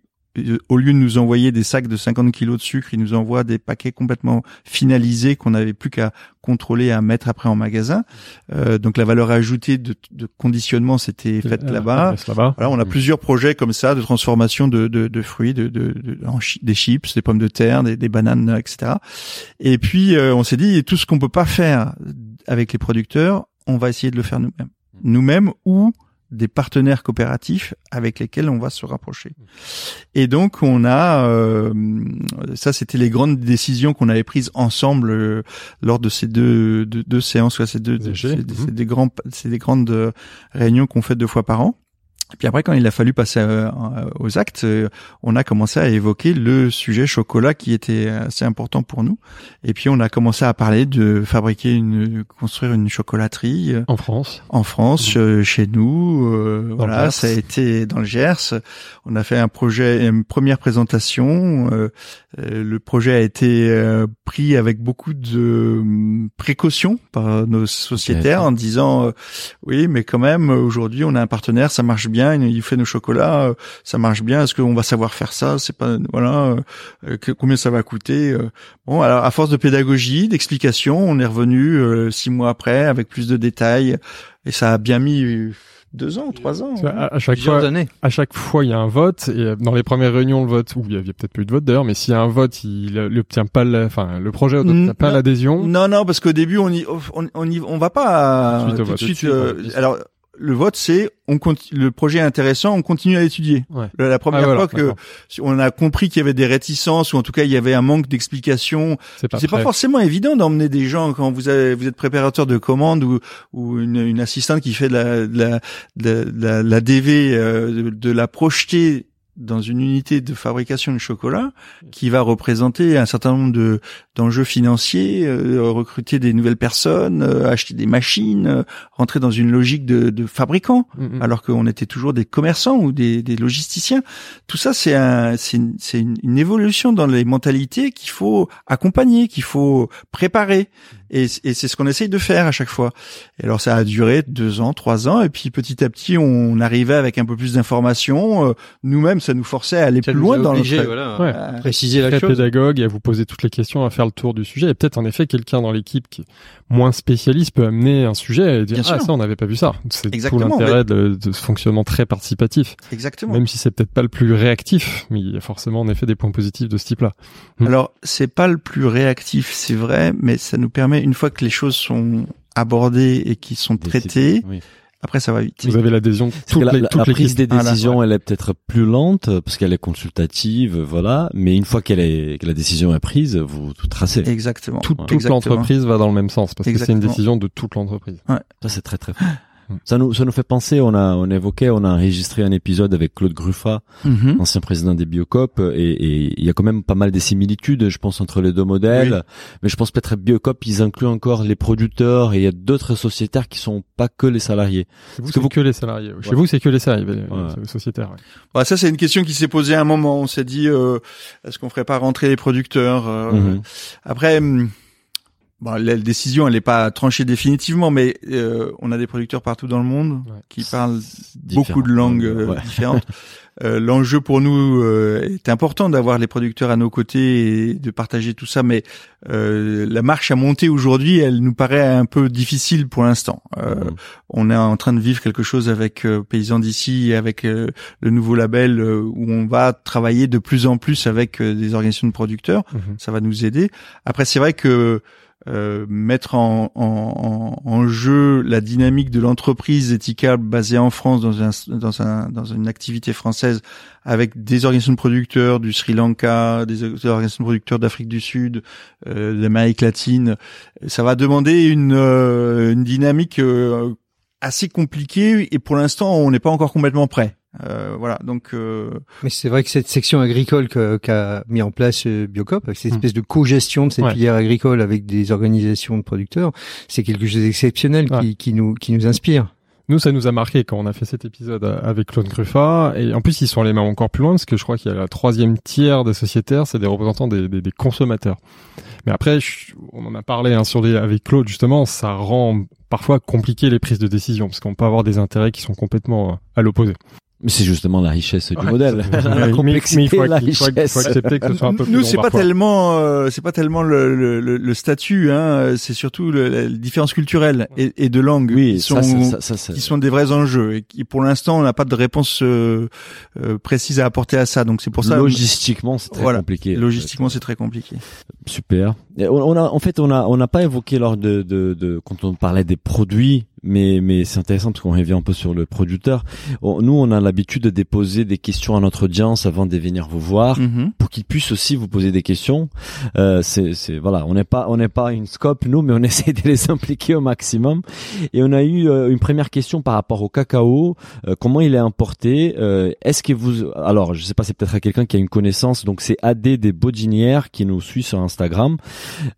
au lieu de nous envoyer des sacs de 50 kilos de sucre, il nous envoie des paquets complètement finalisés qu'on n'avait plus qu'à contrôler, à mettre après en magasin. Euh, donc la valeur ajoutée de, de conditionnement, c'était faite Euh, là-bas. là-bas. Voilà, on a Mhm. plusieurs projets comme ça de transformation de, de, de fruits, de, de, de- en chi- des chips, des pommes de terre, des, des bananes, etc. Et puis euh, on s'est dit tout ce qu'on peut pas faire avec les producteurs, on va essayer de le faire nous-mêmes, nous-mêmes ou des partenaires coopératifs avec lesquels on va se rapprocher. Et donc on a, euh, ça c'était les grandes décisions qu'on avait prises ensemble euh, lors de ces deux, deux, deux séances, ces deux, c'est c'est des grands, c'est des grandes euh, réunions qu'on fait deux fois par an. Puis après, quand il a fallu passer euh, aux actes, euh, on a commencé à évoquer le sujet chocolat qui était assez important pour nous. Et puis on a commencé à parler de fabriquer une, construire une chocolaterie euh, En France. en France, euh, chez nous. euh, voilà, ça a été dans le Gers. On a fait un projet, une première présentation. euh, euh, le projet a été euh, pris avec beaucoup de hum, précautions par nos sociétaires en disant euh, oui, mais quand même aujourd'hui on a un partenaire, ça marche bien, il il fait nos chocolats, euh, ça marche bien. Est-ce qu'on va savoir faire ça C'est pas voilà, euh, que- combien ça va coûter euh. Bon, alors à force de pédagogie, d'explication, on est revenu euh, six mois après avec plus de détails et ça a bien mis euh, deux ans, trois ans. Vois, À, à chaque fois, années. à chaque fois, il y a un vote et dans les premières réunions, le vote, ou il y a, il y a peut-être pas eu de vote d'ailleurs, mais s'il y a un vote, il n'obtient pas, la- enfin, le projet n'obtient pas l'adhésion. Non, non, parce qu'au début, on y, on, on, y, on va pas Suite au tout de vote. suite. Tout de suite, euh, ouais, alors, le vote, c'est on conti- le projet est intéressant, on continue à l'étudier. Ouais. La, la première Ah, voilà, fois que on a compris qu'il y avait des réticences ou en tout cas il y avait un manque d'explication, C'est pas, pas forcément évident d'emmener des gens quand vous avez, vous êtes préparateur de commande ou, ou une, une assistante qui fait de la, de la, de la, la DV, euh, de, de la projeter dans une unité de fabrication de chocolat qui va représenter un certain nombre de d'enjeux financiers, euh, recruter des nouvelles personnes, euh, acheter des machines, euh, rentrer dans une logique de, de fabricant Mm, mm. alors qu'on était toujours des commerçants ou des, des logisticiens. Tout ça, c'est un, c'est une, c'est une, une évolution dans les mentalités qu'il faut accompagner, qu'il faut préparer. Et, et c'est ce qu'on essaye de faire à chaque fois. Et alors, ça a duré deux ans, trois ans, et puis petit à petit, on arrivait avec un peu plus d'informations. Euh, Nous-mêmes, ça nous forçait à aller Ça plus loin dans obligés, notre voilà, Ouais. Euh, préciser la chose. pédagogue et à vous poser toutes les questions, à faire le tour du sujet. Et peut-être en effet quelqu'un dans l'équipe qui est moins spécialiste peut amener un sujet et dire Bien ah sûr. ça on n'avait pas vu ça. C'est tout l'intérêt de, de ce fonctionnement très participatif. exactement. Même si c'est peut-être pas le plus réactif, mais il y a forcément en effet des points positifs de ce type-là. Mm. Alors, c'est pas le plus réactif, c'est vrai, mais ça nous permet, une fois que les choses sont abordées et qui sont traitées, Oui. Après ça va vite. Vous avez l'adhésion toutes la, les, la- toutes la les prise des Voilà, décisions, elle est peut-être plus lente euh, parce qu'elle est consultative, voilà. Mais une fois qu'elle est, que la décision est prise, vous tout tracez. Exactement. toute, Ouais. toute l'entreprise va dans le même sens parce que c'est une décision de toute l'entreprise. Ça c'est très très fort. Ça nous, ça nous fait penser, on a, on évoquait, on a enregistré un épisode avec Claude Gruffat, Mhm. ancien président des Biocop, et, et il y a quand même pas mal des similitudes, je pense, entre les deux modèles. Mais je pense peut-être Biocop, ils incluent encore les producteurs et il y a d'autres sociétaires qui sont pas que les salariés. Chez vous, c'est vous- que les salariés. Chez Ouais. vous, c'est que les salariés, les, Ouais. les sociétaires. ouais. Bah, ça, c'est une question qui s'est posée à un moment. On s'est dit, euh, est-ce qu'on ferait pas rentrer les producteurs euh, Mhm. Après, hum, bon, la décision, elle n'est pas tranchée définitivement, mais euh, on a des producteurs partout dans le monde Ouais. qui parlent beaucoup de langues euh, Ouais. différentes. [LAUGHS] Euh, L'enjeu pour nous euh, est important d'avoir les producteurs à nos côtés et de partager tout ça, mais euh, la marche à monter aujourd'hui, elle nous paraît un peu difficile pour l'instant. Euh, Mhm. on est en train de vivre quelque chose avec Paysans d'ici et avec le nouveau label où on va travailler de plus en plus avec des organisations de producteurs. Mhm. Ça va nous aider. Après, c'est vrai que euh, mettre en, en, en- jeu la dynamique de l'entreprise éthicable basée en France dans, un, dans, un, dans une activité française avec des organisations de producteurs du Sri Lanka, des organisations de producteurs d'Afrique du Sud, euh, d'Amérique latine, ça va demander une, euh, une dynamique euh, assez compliquée et pour l'instant on n'est pas encore complètement prêt. Euh, voilà, donc euh, Mais c'est vrai que cette section agricole que- qu'a mis en place euh, Biocop, avec cette Hmm. espèce de co-gestion de cette Ouais. filière agricole avec des organisations de producteurs, c'est quelque chose d'exceptionnel Ouais. qui, qui nous qui nous inspire. Nous, ça nous a marqué quand on a fait cet épisode euh, avec Claude Gruffat. Et en plus, ils sont allés même encore plus loin parce que je crois qu'il y a la troisième tiers des sociétaires, c'est des représentants des, des, des consommateurs. Mais après, je- on en a parlé hein, sur les, avec Claude justement, ça rend parfois compliqué les prises de décision parce qu'on peut avoir des intérêts qui sont complètement euh, à l'opposé. Mais c'est justement la richesse du Ouais, modèle. c'est- [LAUGHS] la complexité, mais il faut, la il faut- il faut richesse. accepter que ce soit un peu plus nous c'est pas tellement euh, c'est pas tellement le, le, le- le statut hein, c'est surtout le, la différence culturelle et, et de langue Oui, qui sont ça, ça, ça, qui sont des vrais enjeux et qui pour l'instant on n'a pas de réponse euh, euh, précise à apporter à ça donc c'est pour ça logistiquement, c'est très Voilà. compliqué. logistiquement c'est très compliqué Super. Et on, on a, en fait, on a, on n'a pas évoqué lors de, de, de, quand on parlait des produits mais mais c'est intéressant parce qu'on revient un peu sur le producteur. On- nous, on a l'habitude de déposer des questions à notre audience avant de venir vous voir Mhm. pour qu'ils puissent aussi vous poser des questions. Euh, c'est c'est voilà, on n'est pas on n'est pas une scope nous, mais on [LAUGHS] essaie de les impliquer au maximum. Et on a eu euh, une première question par rapport au cacao. Euh, comment il est importé? Euh, Est-ce que vous alors je sais pas, c'est peut-être à quelqu'un qui a une connaissance. Donc c'est AD des Bodinières qui nous suit sur Instagram.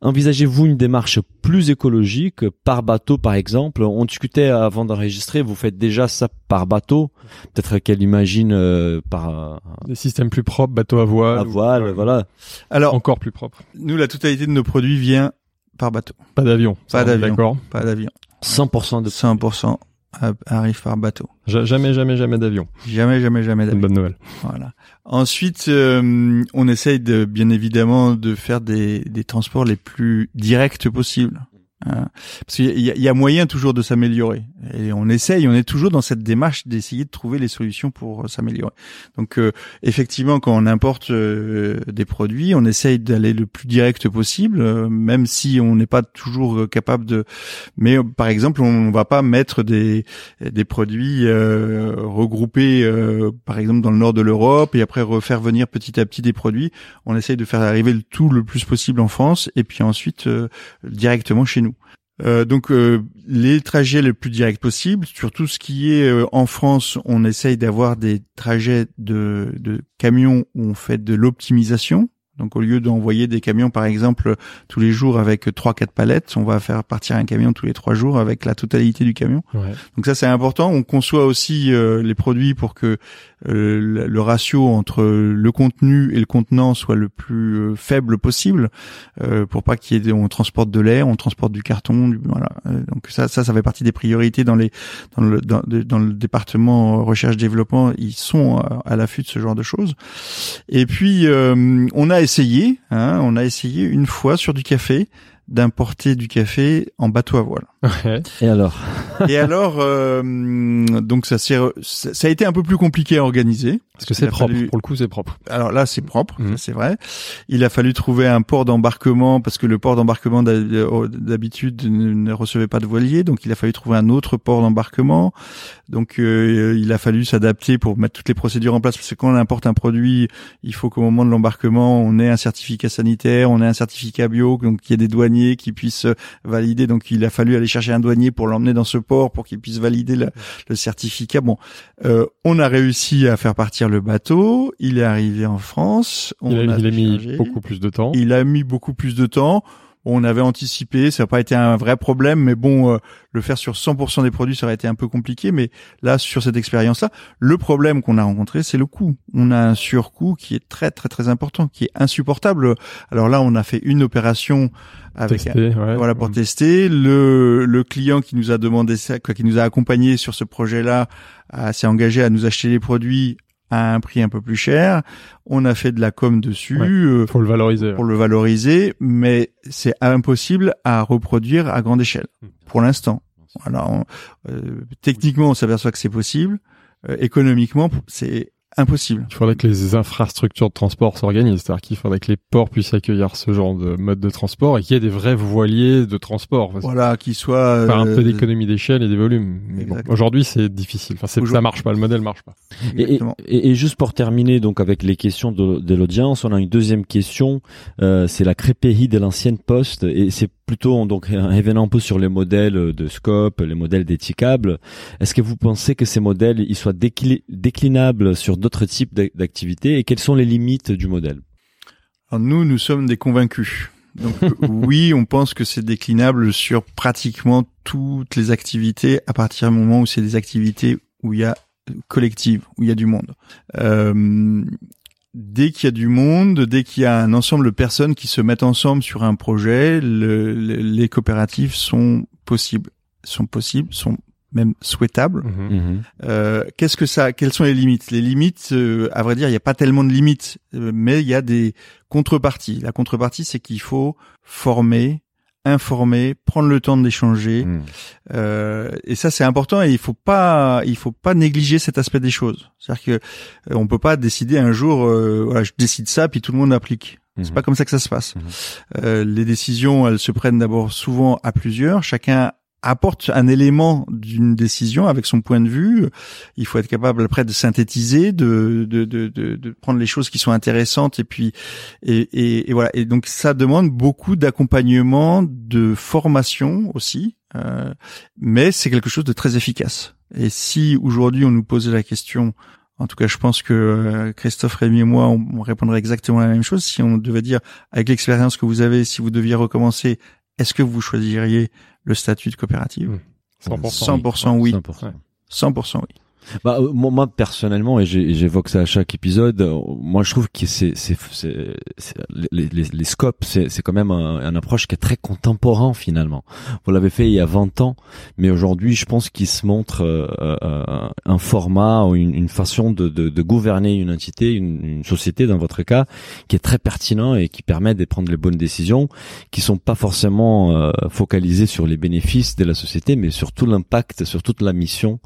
Envisagez-vous une démarche plus écologique? Par bateau, par exemple On discutait avant d'enregistrer. Vous faites déjà ça par bateau Peut-être qu'elle imagine euh, par Des systèmes plus propres, bateau à voile. à voile, voilà. Alors, Encore plus propre. nous, la totalité de nos produits vient par bateau, Pas d'avion. Pas d'avion. D'accord. pas d'avion. 100% de 100% a- arrive par bateau. Ja- Jamais, jamais, jamais d'avion. Jamais, jamais, jamais C'est une d'avion. bonne nouvelle. Voilà. Ensuite, euh, on essaye de, bien évidemment, de faire des, des transports les plus directs possibles. Hein. Parce qu'il y, a- moyen toujours de s'améliorer. Et on essaye, on est toujours dans cette démarche d'essayer de trouver les solutions pour euh, s'améliorer. Donc, euh, effectivement, quand on importe euh, des produits, on essaye d'aller le plus direct possible, euh, même si on n'est pas toujours euh, capable de. Mais par exemple, on va pas mettre des des produits regroupés, par exemple dans le nord de l'Europe, et après refaire venir petit à petit des produits. On essaye de faire arriver le tout le plus possible en France, et puis ensuite directement chez nous. Euh, donc euh, les trajets les plus directs possibles, sur tout ce qui est euh, en France, on essaye d'avoir des trajets de, de camions où on fait de l'optimisation. Donc au lieu d'envoyer des camions par exemple tous les jours avec trois quatre palettes, on va faire partir un camion tous les trois jours avec la totalité du camion. Ouais. Donc ça c'est important. On conçoit aussi euh, les produits pour que euh, le, ratio entre le contenu et le contenant soit le plus euh, faible possible, euh, pour pas qu'il y ait on transporte de l'air, on transporte du carton, du, voilà. Euh, donc ça ça ça fait partie des priorités dans les dans le dans, dans le département recherche développement. Ils sont à, à l'affût de ce genre de choses. Et puis euh, on a essayé, hein, on a essayé une fois sur du café d'importer du café en bateau à voile. Ouais. Et alors [LAUGHS] Et alors, euh, donc ça, s'est re- ça ça a été un peu plus compliqué à organiser. Parce que Il c'est a propre. fallu- Pour le coup, c'est propre. Alors là, c'est propre, Mhm. c'est vrai. Il a fallu trouver un port d'embarquement parce que le port d'embarquement d'ha- d'habitude ne recevait pas de voilier, donc il a fallu trouver un autre port d'embarquement. Donc euh, il a fallu s'adapter pour mettre toutes les procédures en place parce que quand on importe un produit, il faut qu'au moment de l'embarquement, on ait un certificat sanitaire, on ait un certificat bio, donc qu'il y ait des qui puissent euh, valider. Donc il a fallu aller chercher un douanier pour l'emmener dans ce port pour qu'il puisse valider le, le certificat. Bon, euh, on a réussi à faire partir le bateau. Il est arrivé en France. On Il a, il a mis beaucoup plus de temps. Il a mis beaucoup plus de temps. On avait anticipé, ça n'a pas été un vrai problème, mais bon, euh, le faire sur 100% des produits, ça aurait été un peu compliqué. Mais là, sur cette expérience-là, le problème qu'on a rencontré, c'est le coût. On a un surcoût qui est très très très important, qui est insupportable. Alors là, on a fait une opération avec un- Testé, ouais. voilà pour tester. Le, le client qui nous a demandé ça, qui nous a accompagné sur ce projet-là, s'est engagé à nous acheter les produits à un prix un peu plus cher. On a fait de la com dessus. Ouais. euh, Faut le valoriser. pour le valoriser, mais c'est impossible à reproduire à grande échelle Hmm. pour l'instant. Voilà, on- euh, techniquement, on s'aperçoit que c'est possible. Euh, économiquement, c'est impossible. Il faudrait que les infrastructures de transport s'organisent, c'est-à-dire qu'il faudrait que les ports puissent accueillir ce genre de mode de transport et qu'il y ait des vrais voiliers de transport. Voilà, qu'il soit Faire un peu euh, d'économie d'échelle et des volumes. Mais bon, aujourd'hui, c'est difficile. Enfin, c'est, ça marche pas, le modèle marche pas. Et, et, et- et juste pour terminer donc avec les questions de, de l'audience, on a une deuxième question. Euh, c'est la crépérie de l'ancienne poste et c'est plutôt donc revenant un peu sur les modèles de scope, les modèles d'étiquables. Est-ce que vous pensez que ces modèles ils soient décli- déclinables sur d'autres types d'ac- d'activités et quelles sont les limites du modèle? Alors, nous, nous sommes des convaincus. Donc euh, [LAUGHS] oui, on pense que c'est déclinable sur pratiquement toutes les activités à partir du moment où c'est des activités où il y a collective, où il y a du monde. Euh, dès qu'il y a du monde, dès qu'il y a un ensemble de personnes qui se mettent ensemble sur un projet, le- le- les coopératives sont possibles, sont possibles, sont même souhaitables. Mhm. Euh, Qu'est-ce que ça Quelles sont les limites? Les limites, euh, à vrai dire, il n'y a pas tellement de limites, euh, mais il y a des contreparties. La contrepartie, c'est qu'il faut former, informer, prendre le temps d'échanger. Hmm. Euh, et ça, c'est important. Et il faut pas, il faut pas négliger cet aspect des choses. C'est-à-dire que euh, on peut pas décider un jour, euh, voilà, je décide ça, puis tout le monde applique. C'est Mhm. pas comme ça que ça se passe. Mhm. Euh, les décisions, elles se prennent d'abord souvent à plusieurs. Chacun apporte un élément d'une décision avec son point de vue. Il faut être capable après de synthétiser, de de, de, de, de prendre les choses qui sont intéressantes et puis et, et, voilà. Et donc ça demande beaucoup d'accompagnement, de formation aussi, euh, mais c'est quelque chose de très efficace. Et si aujourd'hui on nous posait la question en tout cas, je pense que euh, Christophe, Rémy et moi, on, répondrait exactement la même chose. Si on devait dire, avec l'expérience que vous avez, si vous deviez recommencer, est-ce que vous choisiriez le statut de coopérative 100%, 100% oui. 100%, 100% oui. Bah, euh, moi, personnellement, et j'évoque ça à chaque épisode, euh, moi je trouve que c'est les, scopes, c'est quand même un, approche qui est très contemporain finalement. Vous l'avez fait il y a 20 ans, mais aujourd'hui, je pense qu'il se montre euh, un format ou une, façon de, gouverner une entité, une, société dans votre cas, qui est très pertinent et qui permet de prendre les bonnes décisions, qui sont pas forcément focalisées sur les bénéfices de la société, mais sur tout l'impact, sur toute la mission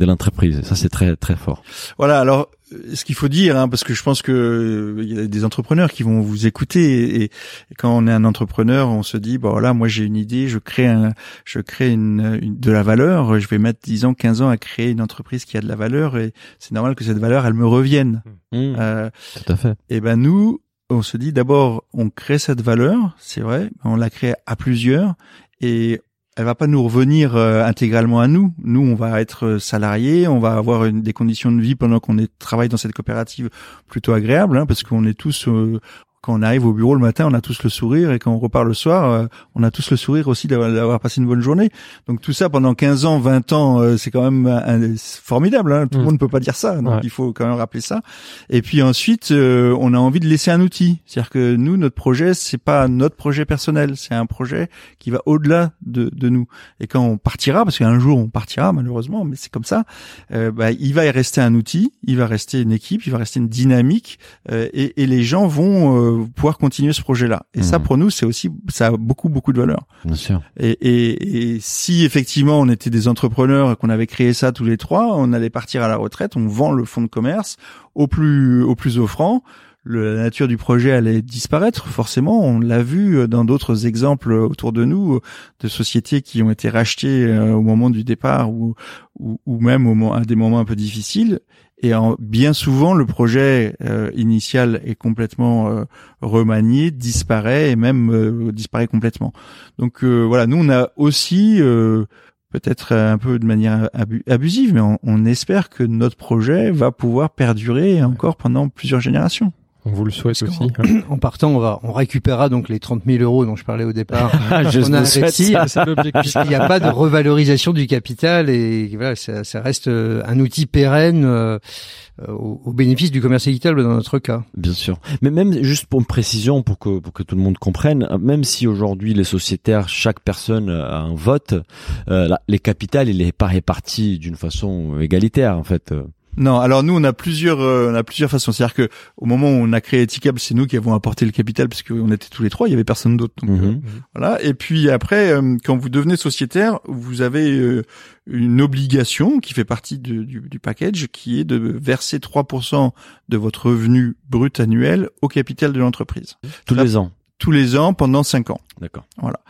de l'entreprise. Ça, c'est très très fort. Voilà. Alors, ce qu'il faut dire, hein, parce que je pense que il y a des entrepreneurs qui vont vous écouter et, quand on est un entrepreneur, on se dit bon voilà, moi j'ai une idée, je crée un, je crée une, de la valeur, je vais mettre 10 ans, 15 ans à créer une entreprise qui a de la valeur et c'est normal que cette valeur elle me revienne. Mmh. Euh, Tout à fait. Et ben nous, on se dit d'abord on crée cette valeur, c'est vrai, on la crée à plusieurs et elle va pas nous revenir euh, intégralement à nous. Nous, on va être euh, salariés, on va avoir des conditions de vie pendant qu'on travaille dans cette coopérative plutôt agréables, hein, parce qu'on est tous, euh, quand on arrive au bureau le matin, on a tous le sourire et quand on repart le soir, euh, on a tous le sourire aussi d'avoir passé une bonne journée. Donc tout ça pendant 15 ans, 20 ans, euh, c'est quand même formidable. Hein. Tout le mm. monde ne peut pas dire ça, donc il faut quand même rappeler ça. Et puis ensuite, euh, on a envie de laisser un outil. C'est-à-dire que nous, notre projet, c'est pas notre projet personnel, c'est un projet qui va au-delà de, de, nous. Et quand on partira, parce qu'un jour on partira malheureusement, mais c'est comme ça, bah, il va y rester un outil, il va rester une équipe, il va rester une dynamique, et, et les gens vont pouvoir continuer ce projet-là. Et ça, mhm. pour nous, c'est aussi, ça a beaucoup, beaucoup de valeur. Bien sûr. Et, et, et si effectivement on était des entrepreneurs et qu'on avait créé ça tous les trois, on allait partir à la retraite, on vend le fonds de commerce au plus, au plus offrant. Le, la nature du projet allait disparaître, forcément. On l'a vu dans d'autres exemples autour de nous de sociétés qui ont été rachetées euh, au moment du départ ou, ou, ou même au, à des moments un peu difficiles. Et en, bien souvent, le projet euh, initial est complètement euh, remanié, disparaît et même euh, disparaît complètement. Donc voilà, nous on a aussi peut-être un peu de manière abusive, mais on, espère que notre projet va pouvoir perdurer encore pendant plusieurs générations. On vous le souhaite aussi. [CLEARS THROAT] En, partant, on va, on récupérera donc les 30 000 euros dont je parlais au départ. [LAUGHS] je on a investi, Il n'y a pas de revalorisation du capital et voilà, ça, ça reste euh, un outil pérenne euh, au, bénéfice du commerce équitable dans notre cas. Bien sûr. Mais même juste pour une précision, pour que pour que tout le monde comprenne, même si aujourd'hui les sociétaires, chaque personne a un vote, euh, les capitales, il est pas réparti d'une façon égalitaire en fait. Non, alors nous on a plusieurs euh, on a plusieurs façons. C'est-à-dire que au moment où on a créé Eticable, c'est nous qui avons apporté le capital parce qu'on était tous les trois, il y avait personne d'autre. Donc mhm. euh, voilà. Et puis après, euh, quand vous devenez sociétaire, vous avez une obligation qui fait partie du, du, package, qui est de verser 3% de votre revenu brut annuel au capital de l'entreprise. Tous les ans tous les ans pendant cinq ans. D'accord. Voilà.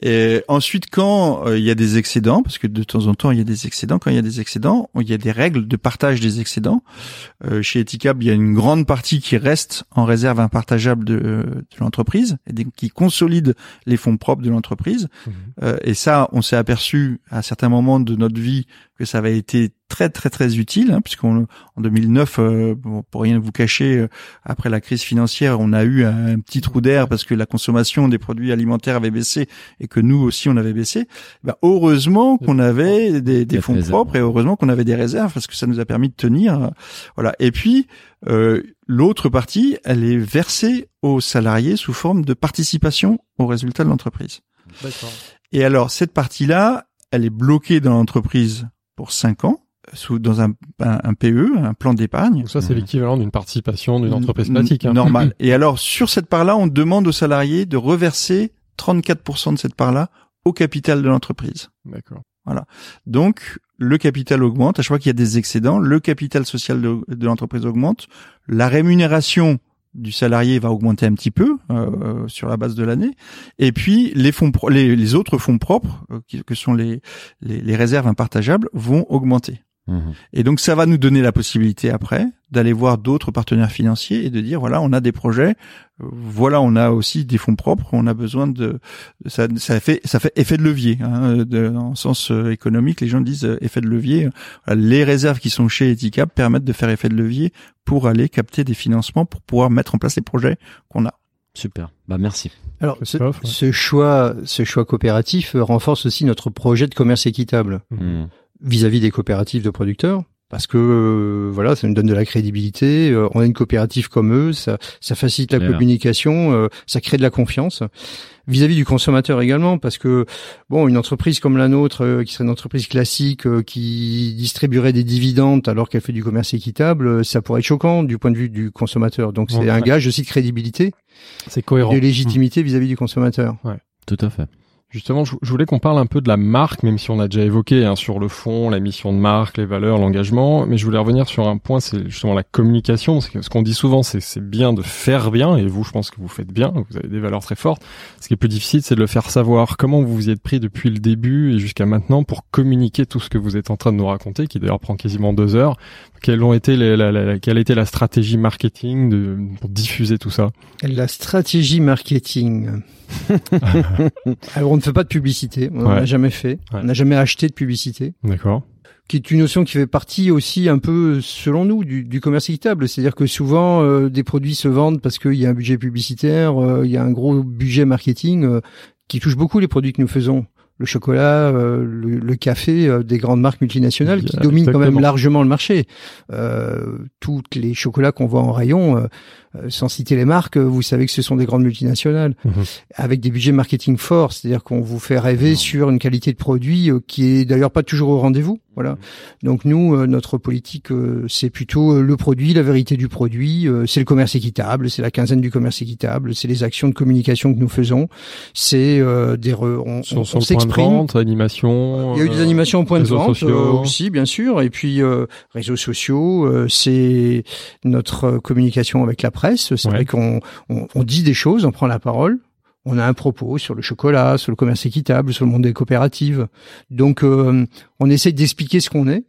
Et ensuite, quand euh, il y a des excédents, parce que de temps en temps il y a des excédents, quand il y a des excédents, il y a des règles de partage des excédents. Euh, chez Eticab, il y a une grande partie qui reste en réserve impartageable de, de l'entreprise et qui consolide les fonds propres de l'entreprise. Mmh. Euh, et ça, on s'est aperçu à certains moments de notre vie que ça avait été très très très utile, hein, puisqu'en en 2009, euh, pour rien vous cacher, euh, après la crise financière, on a eu un, petit trou d'air parce que la consommation des produits alimentaires avait baissé et que nous aussi on avait baissé. Ben, heureusement qu'on avait des, des fonds propres et heureusement qu'on avait des réserves parce que ça nous a permis de tenir. voilà. Et puis euh, l'autre partie, elle est versée aux salariés sous forme de participation aux résultats de l'entreprise. Et alors cette partie-là, elle est bloquée dans l'entreprise pour 5 ans sous dans un, un, PE, un plan d'épargne. Ça, c'est l'équivalent d'une participation d'une entreprise classique. Hein. Normal. [LAUGHS] Et alors, sur cette part-là, on demande aux salariés de reverser 34% de cette part-là au capital de l'entreprise. D'accord. Voilà. Donc, le capital augmente. À chaque fois qu'il y a des excédents, le capital social de, de l'entreprise augmente. La rémunération du salarié va augmenter un petit peu euh, sur la base de l'année, et puis les fonds, pro- les, les autres fonds propres, euh, qui- que sont les, les, les réserves impartageables, vont augmenter. Et donc ça va nous donner la possibilité après d'aller voir d'autres partenaires financiers et de dire voilà on a des projets, euh, voilà on a aussi des fonds propres, on a besoin de ça, ça fait ça fait effet de levier hein, de, en sens euh, économique les gens disent euh, effet de levier. Voilà, les réserves qui sont chez Eticap permettent de faire effet de levier pour aller capter des financements pour pouvoir mettre en place les projets qu'on a. Super. Bah merci. Alors, ce, Christophe, ouais. ce choix, ce choix coopératif euh, renforce aussi notre projet de commerce équitable Mhm. Vis-à-vis des coopératives de producteurs. Parce que euh, voilà, ça nous donne de la crédibilité. euh, on a une coopérative comme eux, ça, ça facilite la communication, euh, ça crée de la confiance vis-à-vis du consommateur également. Parce que bon, une entreprise comme la nôtre, euh, qui serait une entreprise classique, euh, qui distribuerait des dividendes alors qu'elle fait du commerce équitable, euh, ça pourrait être choquant du point de vue du consommateur. Donc c'est Ouais. un gage aussi de crédibilité, C'est cohérent. de légitimité vis-à-vis du consommateur. Tout à fait. Justement, je voulais qu'on parle un peu de la marque, même si on a déjà évoqué hein, sur le fond, la mission de marque, les valeurs, l'engagement. Mais je voulais revenir sur un point, c'est justement la communication. Parce que ce qu'on dit souvent, c'est c'est bien de faire bien, et vous, je pense que vous faites bien. Vous avez des valeurs très fortes. Ce qui est plus difficile, c'est de le faire savoir. Comment vous vous y êtes pris depuis le début et jusqu'à maintenant pour communiquer tout ce que vous êtes en train de nous raconter, qui d'ailleurs prend quasiment deux heures. Quelles ont été les, la, la- la- quelle a été la stratégie marketing de, pour diffuser tout ça? La stratégie marketing. [LAUGHS] Alors on ne fait pas de publicité, on n'en Ouais. a jamais fait, Ouais. on n'a jamais acheté de publicité, D'accord. qui est une notion qui fait partie aussi un peu, selon nous, du, du commerce équitable. C'est-à-dire que souvent euh, des produits se vendent parce qu'il y a un budget publicitaire, euh, il y a un gros budget marketing euh, qui touche beaucoup les produits que nous faisons. Le chocolat, euh, le, le café, euh, des grandes marques multinationales qui dominent quand même largement le marché. Euh, toutes les chocolats qu'on voit en rayon, euh, euh, sans citer les marques, euh, vous savez que ce sont des grandes multinationales Mhm. avec des budgets marketing forts, c'est-à-dire qu'on vous fait rêver sur une qualité de produit qui est d'ailleurs pas toujours au rendez-vous. Voilà. Donc nous, euh, notre politique, euh, c'est plutôt le produit, la vérité du produit. euh, c'est le commerce équitable, c'est la quinzaine du commerce équitable, c'est les actions de communication que nous faisons. C'est euh, des re- on vente, animation. Il y a eu des euh, animations au point de vente sociaux. euh, aussi, bien sûr, et puis euh, réseaux sociaux. euh, c'est notre communication avec la presse. C'est Ouais. vrai qu'on on, on dit des choses, on prend la parole. On a un propos sur le chocolat, sur le commerce équitable, sur le monde des coopératives. Donc, euh, on essaie d'expliquer ce qu'on est.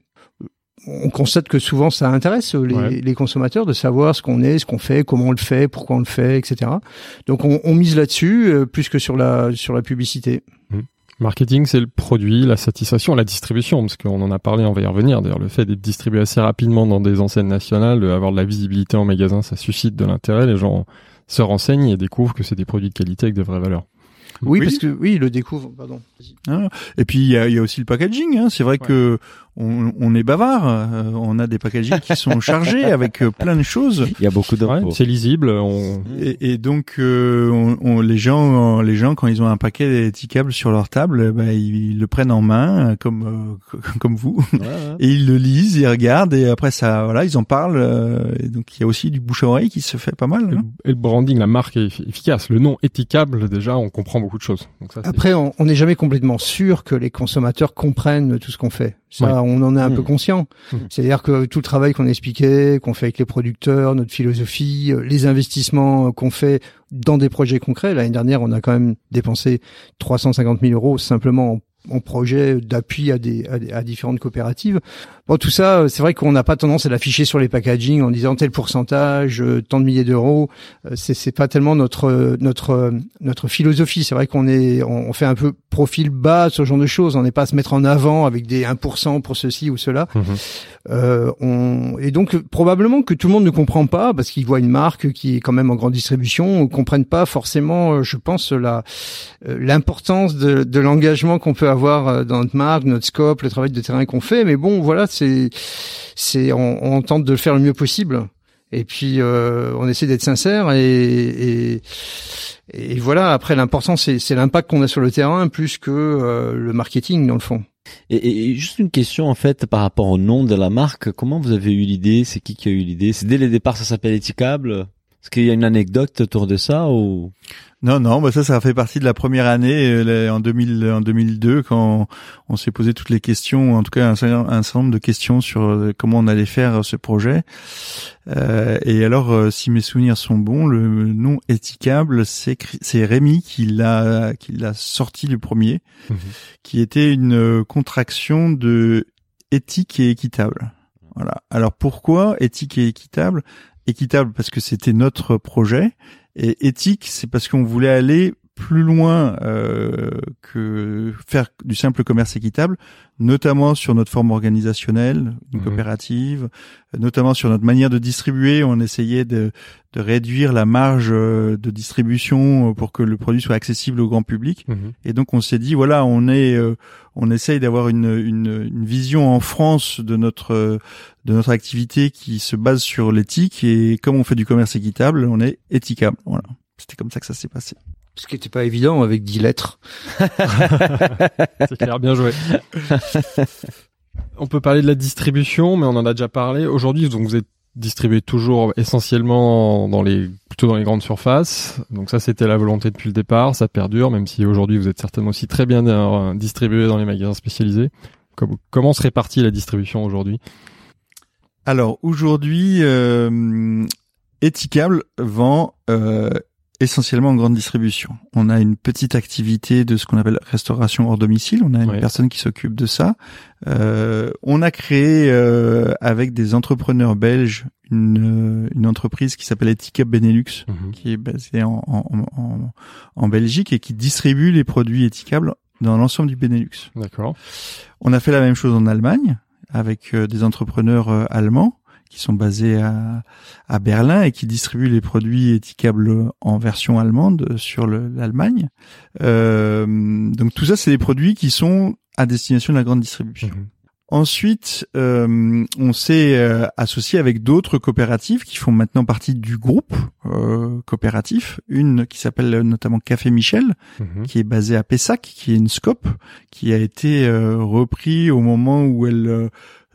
On constate que souvent ça intéresse les, Ouais. les consommateurs de savoir ce qu'on est, ce qu'on fait, comment on le fait, pourquoi on le fait, etc. Donc, on, on mise là-dessus euh, plus que sur la sur la publicité. Marketing, c'est le produit, la satisfaction, la distribution, parce qu'on en a parlé, on va y revenir. D'ailleurs, le fait d'être distribué assez rapidement dans des enseignes nationales, d'avoir de la visibilité en magasin, ça suscite de l'intérêt. Les gens se renseignent et découvrent que c'est des produits de qualité avec de vraies valeurs. Oui, Oui. parce que oui, ils le découvre. Pardon. Hein? Et puis il y a, il y a aussi le packaging. Hein. C'est vrai Ouais. que on, on est bavard. euh, on a des packagings qui sont [LAUGHS] chargés avec euh, plein de choses. Il y a beaucoup Ouais, d'infos. c'est lisible. On... Et, et donc euh, on, on- les gens, les gens quand ils ont un paquet étiquable sur leur table, eh ben, ils, ils le prennent en main comme euh, [LAUGHS] comme vous Ouais, ouais. et ils le lisent, ils regardent et après ça, voilà, ils en parlent. euh, et donc il y a aussi du bouche à oreille qui se fait pas mal. Et le- hein. et le branding, la marque est effi- efficace. Le nom étiquable, déjà, on comprend beaucoup de choses. Donc ça, c'est- Après, on on n'est jamais complètement sûr que les consommateurs comprennent tout ce qu'on fait. Ça, Ouais. on en est un Mmh. peu conscient. Mmh. C'est-à-dire que tout le travail qu'on expliquait, qu'on fait avec les producteurs, notre philosophie, euh, les investissements euh, qu'on fait dans des projets concrets. L'année dernière, on a quand même dépensé 350 000 euros simplement en en projet d'appui à des, à des- à différentes coopératives. Bon, tout ça, euh, c'est vrai qu'on n'a pas tendance à l'afficher sur les packaging en disant tel pourcentage, euh, tant de milliers d'euros. Euh, c'est c'est pas tellement notre notre notre philosophie. C'est vrai qu'on est on, fait un peu profil bas ce genre de choses. On n'est pas à se mettre en avant avec des 1% pour ceci ou cela. Mhm. Euh, on... Et donc probablement que tout le monde ne comprend pas parce qu'il voit une marque qui est quand même en grande distribution, ne comprennent pas forcément, je pense, la l'importance de, de l'engagement qu'on peut avoir dans notre marque, notre scope, le travail de terrain qu'on fait. Mais bon, voilà, c'est c'est on, on tente de le faire le mieux possible. Et puis euh, on essaie d'être sincère et, et et voilà. Après, l'important c'est c'est l'impact qu'on a sur le terrain plus que euh, le marketing dans le fond. Et, et- juste une question en fait par rapport au nom de la marque. Comment vous avez eu l'idée? C'est qui qui a eu l'idée? C'est dès le départ ça s'appelle Éticable Est-ce qu'il y a une anecdote autour de ça ou? Non, non, bah ça, ça fait partie de la première année euh, en 2000, en 2002 quand on s'est posé toutes les questions, en tout cas un, certain nombre de questions sur euh, comment on allait faire ce projet. Euh, et alors, euh, si mes souvenirs sont bons, le nom éthicable, c'est c'est Rémi qui l'a qui l'a sorti le premier, mhm. qui était une contraction de éthique et équitable. Voilà. Alors pourquoi éthique et équitable? Équitable parce que c'était notre projet. Et éthique c'est parce qu'on voulait aller plus loin euh, que faire du simple commerce équitable, notamment sur notre forme organisationnelle, une mhm. coopérative, notamment sur notre manière de distribuer. On essayait de, de réduire la marge euh, de distribution pour que le produit soit accessible au grand public. Mhm. Et donc on s'est dit voilà, on est, euh, on essaye d'avoir une, une, une, vision en France de notre de notre activité qui se base sur l'éthique et comme on fait du commerce équitable, on est éthicable. Voilà. C'était comme ça que ça s'est passé. Ce qui n'était pas évident avec 10 lettres. [LAUGHS] C'est clair, bien joué. [LAUGHS] On peut parler de la distribution, mais on en a déjà parlé. Aujourd'hui, donc vous êtes distribué toujours essentiellement dans les plutôt dans les grandes surfaces. Donc ça, c'était la volonté depuis le départ. Ça perdure, même si aujourd'hui vous êtes certainement aussi très bien euh, distribué dans les magasins spécialisés. Comment se répartit la distribution aujourd'hui? Alors aujourd'hui, euh, vend euh, essentiellement en grande distribution. On a une petite activité de ce qu'on appelle restauration hors domicile. On a une personne qui s'occupe de ça. Euh, on a créé euh, avec des entrepreneurs belges une, une entreprise qui s'appelle Etika Benelux, mhm. qui est basée en, en, en, Belgique et qui distribue les produits éthicables dans l'ensemble du Benelux. D'accord. On a fait la même chose en Allemagne avec euh, des entrepreneurs euh, allemands qui sont basés à, à Berlin et qui distribuent les produits étiquables en version allemande sur l'Allemagne. Euh, donc tout ça, c'est des produits qui sont à destination de la grande distribution. Mhm. Ensuite, euh, on s'est euh, associé avec d'autres coopératives qui font maintenant partie du groupe euh, coopératif. Une qui s'appelle notamment Café Michel, mhm. qui est basée à Pessac, qui est une scope, qui a été euh, repris au moment où elle euh,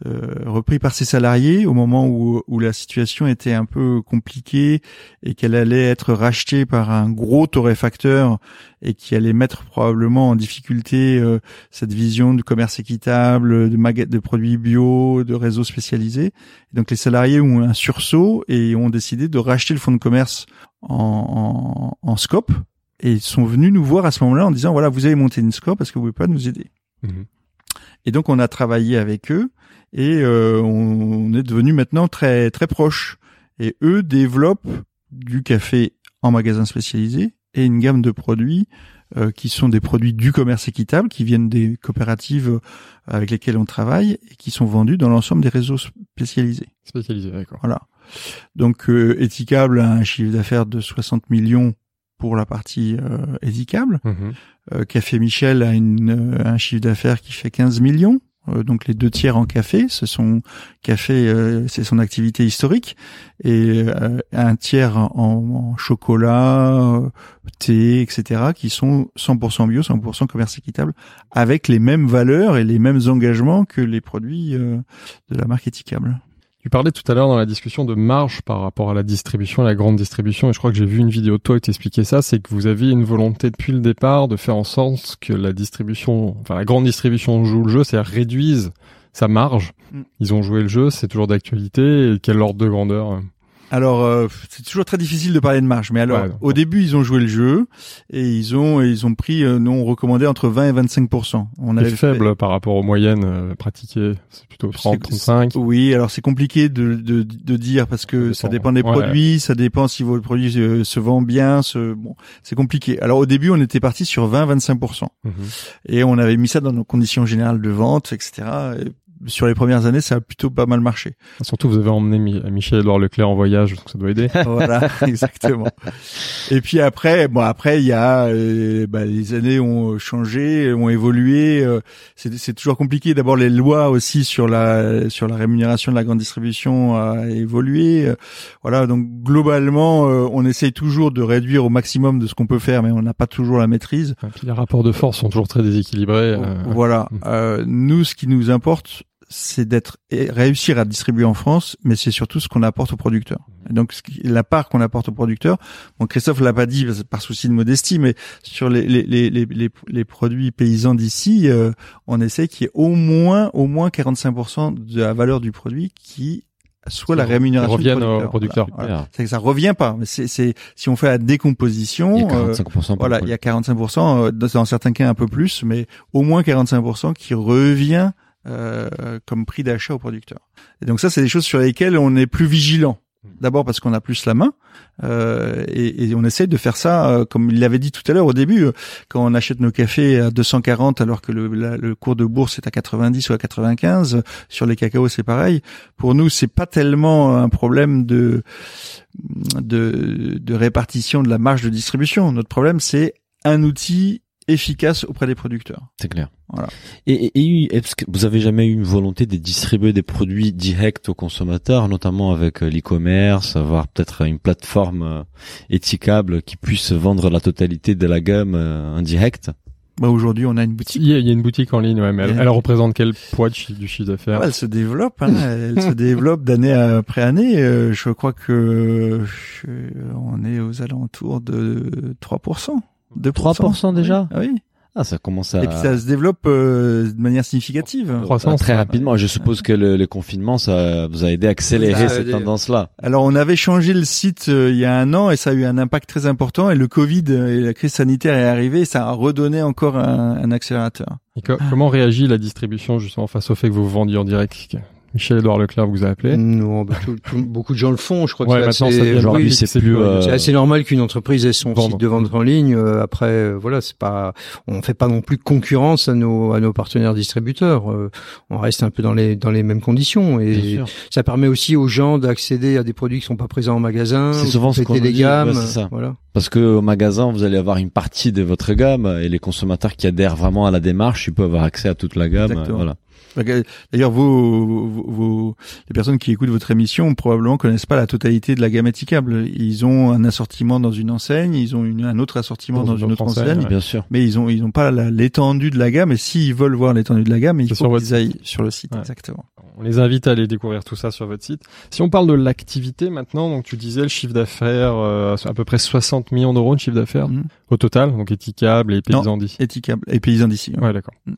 repris par ses salariés au moment où, où, la situation était un peu compliquée et qu'elle allait être rachetée par un gros torréfacteur et qui allait mettre probablement en difficulté euh, cette vision du commerce équitable, de, de produits bio, de réseaux spécialisés. donc les salariés ont un sursaut et ont décidé de racheter le fonds de commerce en, en, en scope et ils sont venus nous voir à ce moment-là en disant voilà vous avez monté une scope parce que vous pouvez pas nous aider? Mmh. Et donc on a travaillé avec eux et euh, on est devenu maintenant très très proche. Et eux développent du café en magasin spécialisé et une gamme de produits euh, qui sont des produits du commerce équitable, qui viennent des coopératives avec lesquelles on travaille et qui sont vendus dans l'ensemble des réseaux spécialisés. Spécialisés, d'accord. Voilà. Donc euh, Éthicable a un chiffre d'affaires de 60 millions pour la partie euh. Mhm. Euh, café Michel a une, un chiffre d'affaires qui fait 15 millions. Euh, donc les deux tiers en café, ce sont café, euh, c'est son activité historique, et euh, un tiers en, chocolat, thé, etc., qui sont 100% bio, 100% commerce équitable, avec les mêmes valeurs et les mêmes engagements que les produits de la marque étiquable. Tu parlais tout à l'heure dans la discussion de marge par rapport à la distribution, à la grande distribution, et je crois que j'ai vu une vidéo de toi où t'expliquais ça, c'est que vous aviez une volonté depuis le départ de faire en sorte que la distribution, enfin la grande distribution joue le jeu, c'est-à-dire réduise sa marge. Mm. Ils ont joué le jeu, c'est toujours d'actualité, et quel ordre de grandeur alors, euh, c'est toujours très difficile de parler de marge, mais alors, au début, ils ont joué le jeu et ils ont ils ont pris, euh, nous on recommandait entre 20 et 25 On avait faible par rapport aux moyennes euh, pratiquées, c'est plutôt 30, 35. Oui, alors c'est compliqué de, de, de dire parce que ça dépend, des produits, ça dépend si votre produit se, vend bien, se, bon, c'est compliqué. Alors au début, on était parti sur 20-25 mhm. et on avait mis ça dans nos conditions générales de vente, etc sur les premières années, ça a plutôt pas mal marché. Surtout, vous avez emmené Michel-Edouard Leclerc en voyage, donc ça doit aider. [LAUGHS] voilà, [LAUGHS] exactement. Et puis après, bon, après, il y a, euh, bah, les années ont changé, ont évolué. Euh, c'est toujours compliqué. D'abord, les lois aussi sur la sur la rémunération de la grande distribution a évolué. Euh, voilà, donc globalement, on essaye toujours de réduire au maximum de ce qu'on peut faire, mais on n'a pas toujours la maîtrise. Et puis les rapports de force sont toujours très déséquilibrés. Voilà. Mm. nous, ce qui nous importe, c'est d'être réussir à distribuer en France, mais c'est surtout ce qu'on apporte aux producteurs. Et donc ce qui- la part qu'on apporte aux producteurs. Bon, Christophe l'a pas dit parce- par souci de modestie, mais sur les les les les, les, produits paysans d'ici, euh, on essaie qu'il y ait au moins au moins 45% de la valeur du produit qui soit la rémunération reviennent aux producteurs. Voilà. C'est que ça revient pas. Mais c'est c'est si on fait la Il y décomposition. a euh, 45% pour voilà, il y a 45%, euh, dans certains cas un peu plus, mais au moins 45% qui revient euh, comme prix d'achat au producteur. Et donc ça, c'est des choses sur lesquelles on est plus vigilant. D'abord parce qu'on a plus la main euh, et, et on essaye de faire ça, euh, comme il l'avait dit tout à l'heure au début, euh, quand on achète nos cafés à 240 alors que le, la- le cours de bourse est à 90 ou à 95, euh, sur les cacaos c'est pareil. Pour nous, c'est pas tellement un problème de, de de répartition de la marge de distribution. Notre problème, c'est un outil efficace auprès des producteurs. C'est clair. Voilà. Et, et, et vous avez jamais eu une volonté de distribuer des produits directs aux consommateurs, notamment avec euh, l'e-commerce, avoir peut-être une plateforme euh, étiquable qui puisse vendre la totalité de la gamme euh, en direct? Bah aujourd'hui, on a une boutique. Il y, a, il y a une boutique en ligne, ouais, mais elle, représente quel poids du chiffre d'affaires? Ouais, elle se développe, hein, elle se développe d'année après année. Euh, Je crois que je- on est aux alentours de 3%. 2%. 3% déjà Ah oui. Ah, ça commence à... Et puis ça se développe euh, de manière significative. Croissance. très rapidement. Je suppose que le, le confinement, ça vous a aidé à accélérer cette tendance-là. Alors on avait changé le site euh, il y a un an et ça a eu un impact très important et le Covid et la crise sanitaire est arrivée et ça a redonné encore un, un accélérateur. Et Comment réagit la distribution justement face au fait que vous vous vendiez en direct Michel-Édouard Leclerc vous a appelé. Non, bah, tout- tout- beaucoup de gens le font. Je crois Ouais, que maintenant, c'est Aujourd'hui, oui, c'est plus... euh, c'est assez normal qu'une entreprise ait son Vendre. site de vente en ligne. Euh, après, euh, voilà, c'est pas, on fait pas non plus concurrence à nos à nos partenaires distributeurs. Euh, on reste un peu dans les dans les mêmes conditions et ça permet aussi aux gens d'accéder à des produits qui sont pas présents en magasin. C'est ou souvent ce qu'on les dit, gammes. ouais, c'est ça. Voilà. Parce que au magasin, vous allez avoir une partie de votre gamme et les consommateurs qui adhèrent vraiment à la démarche, ils peuvent avoir accès à toute la gamme. Exactement. Voilà. D'ailleurs, vos, vos, vos- les personnes qui écoutent votre émission probablement connaissent pas la totalité de la gamme étiquable. Ils ont un assortiment dans une enseigne, ils ont une, un autre assortiment dans, une autre enseigne, ouais. Bien sûr. mais ils ont ils ont pas l'étendue de la gamme. Et s'ils veulent voir l'étendue de la gamme, il faut qu'ils aillent sur le site. Ouais. Exactement. On les invite à aller découvrir tout ça sur votre site. Si on parle de l'activité maintenant, donc tu disais le chiffre d'affaires, euh, à peu près 60 millions d'euros de chiffre d'affaires Mhm. au total, donc étiquable et paysans d'ici. Étiquable et paysans d'ici. ouais. Ouais, d'accord. Mm.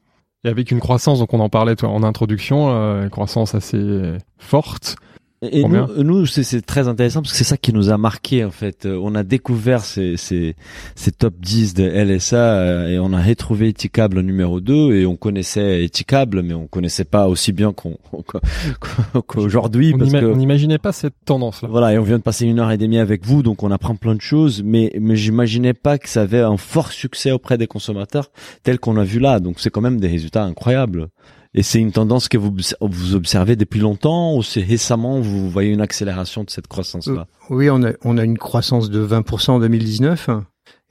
Et avec une croissance, donc on en parlait en introduction, euh, une croissance assez forte. Et nous, nous c'est, très intéressant parce que c'est ça qui nous a marqué en fait. Euh, On a découvert ces, ces, ces top 10 de LSA euh, et on a retrouvé Eticable numéro 2 et on connaissait Eticable mais on connaissait pas aussi bien [LAUGHS] qu'aujourd'hui n'ima- que on n'imaginait pas cette tendance-là. voilà et on vient de passer une heure et demie avec vous donc on apprend plein de choses mais mais j'imaginais pas que ça avait un fort succès auprès des consommateurs tel qu'on a vu là donc c'est quand même des résultats incroyables. Et c'est une tendance que vous, vous observez depuis longtemps ou c'est récemment vous voyez une accélération de cette croissance-là? Oui, on a, on a une croissance de 20% en 2019.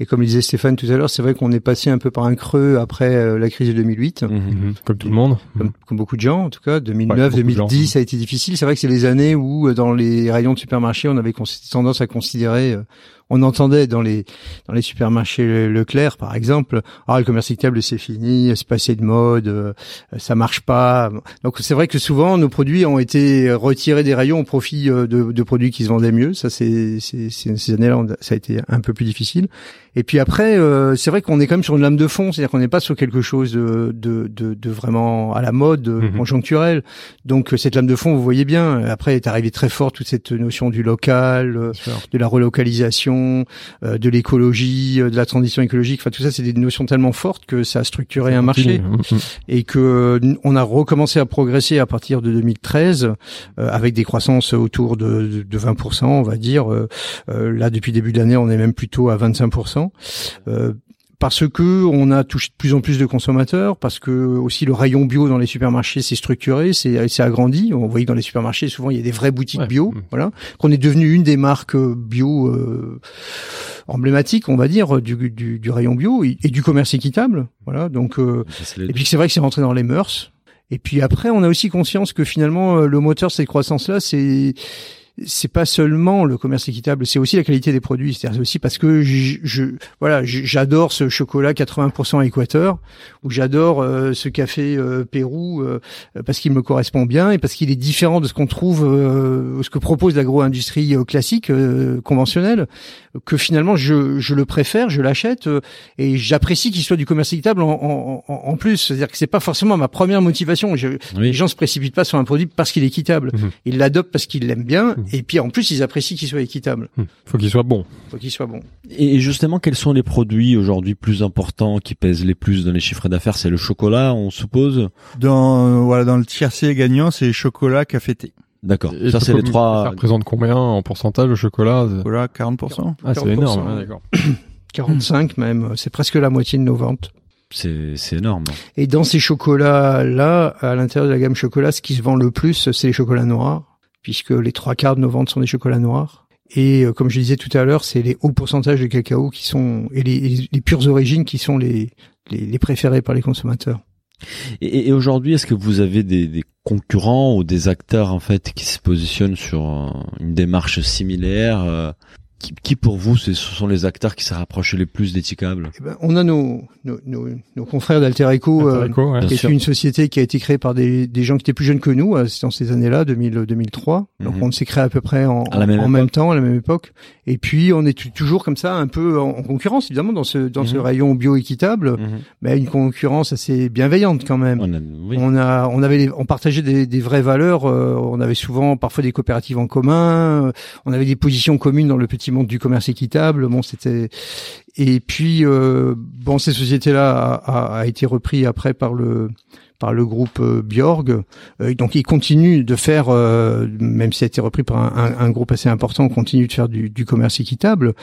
Et comme le disait Stéphane tout à l'heure, c'est vrai qu'on est passé un peu par un creux après euh, la crise de 2008. Mhm. Mhm. Comme tout le monde. Comme, comme beaucoup de gens, en tout cas, Ouais, 2009, beaucoup de gens. 2010, ça a été difficile. C'est vrai que c'est les années où, euh, dans les rayons de supermarché, on avait tendance à considérer, euh, on entendait dans les dans les supermarchés Le- Leclerc, par exemple, ah le commerce équitable c'est fini, c'est passé de mode, euh, ça marche pas. Donc c'est vrai que souvent nos produits ont été retirés des rayons au profit euh, de, de produits qui se vendaient mieux. Ça c'est ces années-là, ça a été un peu plus difficile. Et puis après, euh, c'est vrai qu'on est quand même sur une lame de fond, c'est-à-dire qu'on n'est pas sur quelque chose de, de, de, de vraiment à la mode, Mhm. conjoncturel. Donc cette lame de fond, vous voyez bien, après est arrivée très fort toute cette notion du local, de la relocalisation, euh, de l'écologie, euh, de la transition écologique. Enfin tout ça, c'est des notions tellement fortes que ça a structuré un marché Continue. Mhm. et que on a recommencé à progresser à partir de 2013 euh, avec des croissances autour de, de 20%, on va dire. Euh, là, depuis le début de l'année, on est même plutôt à 25%. Parce que on a touché de plus en plus de consommateurs, parce que aussi le rayon bio dans les supermarchés s'est structuré, c'est s'est agrandi. On voit que dans les supermarchés, souvent il y a des vraies boutiques Ouais. bio, Mm. voilà, qu'on est devenu une des marques euh, bio euh, emblématiques, on va dire, du, du, du rayon bio et, et du commerce équitable, voilà. Donc euh, et puis c'est vrai que c'est rentré dans les mœurs. Et puis après, on a aussi conscience que finalement, euh, le moteur de cette croissance-là, c'est c'est pas seulement le commerce équitable, c'est aussi la qualité des produits. C'est-à-dire aussi parce que je, je voilà, j'adore ce chocolat 80% Équateur, ou j'adore euh, ce café euh, Pérou euh, parce qu'il me correspond bien et parce qu'il est différent de ce qu'on trouve, ce que propose l'agro-industrie classique conventionnelle, que finalement je, je le préfère, je l'achète et j'apprécie qu'il soit du commerce équitable en, en, en plus. C'est-à-dire que c'est pas forcément ma première motivation. Je, Les gens se précipitent pas sur un produit parce qu'il est équitable. Mhm. Ils l'adoptent parce qu'ils l'aiment bien mhm. Et puis en plus ils apprécient qu'il soit équitable. Mhm. Faut qu'il soit bon. Faut qu'il soit bon. Et justement, quels sont les produits aujourd'hui plus importants qui pèsent les plus dans les chiffres d'affaires? C'est le chocolat, on suppose? Dans voilà, dans le tiercé gagnant, c'est chocolat, café, thé. D'accord. Ça, c'est les trois. Ça représente combien en pourcentage le chocolat? Chocolat, 40%. Ah, c'est énorme. d'accord. [COUGHS] 45 même. C'est presque la moitié de nos ventes. C'est, c'est énorme. Et dans ces chocolats-là, à l'intérieur de la gamme chocolat, ce qui se vend le plus, c'est les chocolats noirs, puisque les trois quarts de nos ventes sont des chocolats noirs. Et euh, comme je disais tout à l'heure, c'est les hauts pourcentages de cacao qui sont et les, les pures origines qui sont les, les, préférés par les consommateurs. Et, aujourd'hui, est-ce que vous avez des, des, concurrents ou des acteurs en fait qui se positionnent sur une démarche similaire euh, qui, qui, pour vous, ce sont les acteurs qui se rapprochent les plus d'Eticable eh ben, On a nos, nos, nos, nos confrères d'Alter Eco, euh, qui est une société qui a été créée par des, des gens qui étaient plus jeunes que nous, euh, dans ces années-là, 2000, 2003. Donc mhm. on s'est créé à peu près en, en même temps, à la même époque. Et puis on est toujours comme ça, un peu en, concurrence, évidemment, dans ce, dans ce mhm. rayon bio-équitable, mhm. mais une concurrence assez bienveillante quand même. On, a, on, a, on avait, on partageait des, des vraies valeurs. Euh, on avait souvent, parfois, des coopératives en commun. on avait des positions communes dans le petit du commerce équitable. Bon, c'était et puis euh, bon, ces sociétés-là a, été repris après par le par le groupe euh, Bjorg. Euh, donc il continue de faire, euh, même si ça a été repris par un, un, groupe assez important, on continue de faire du, du commerce équitable.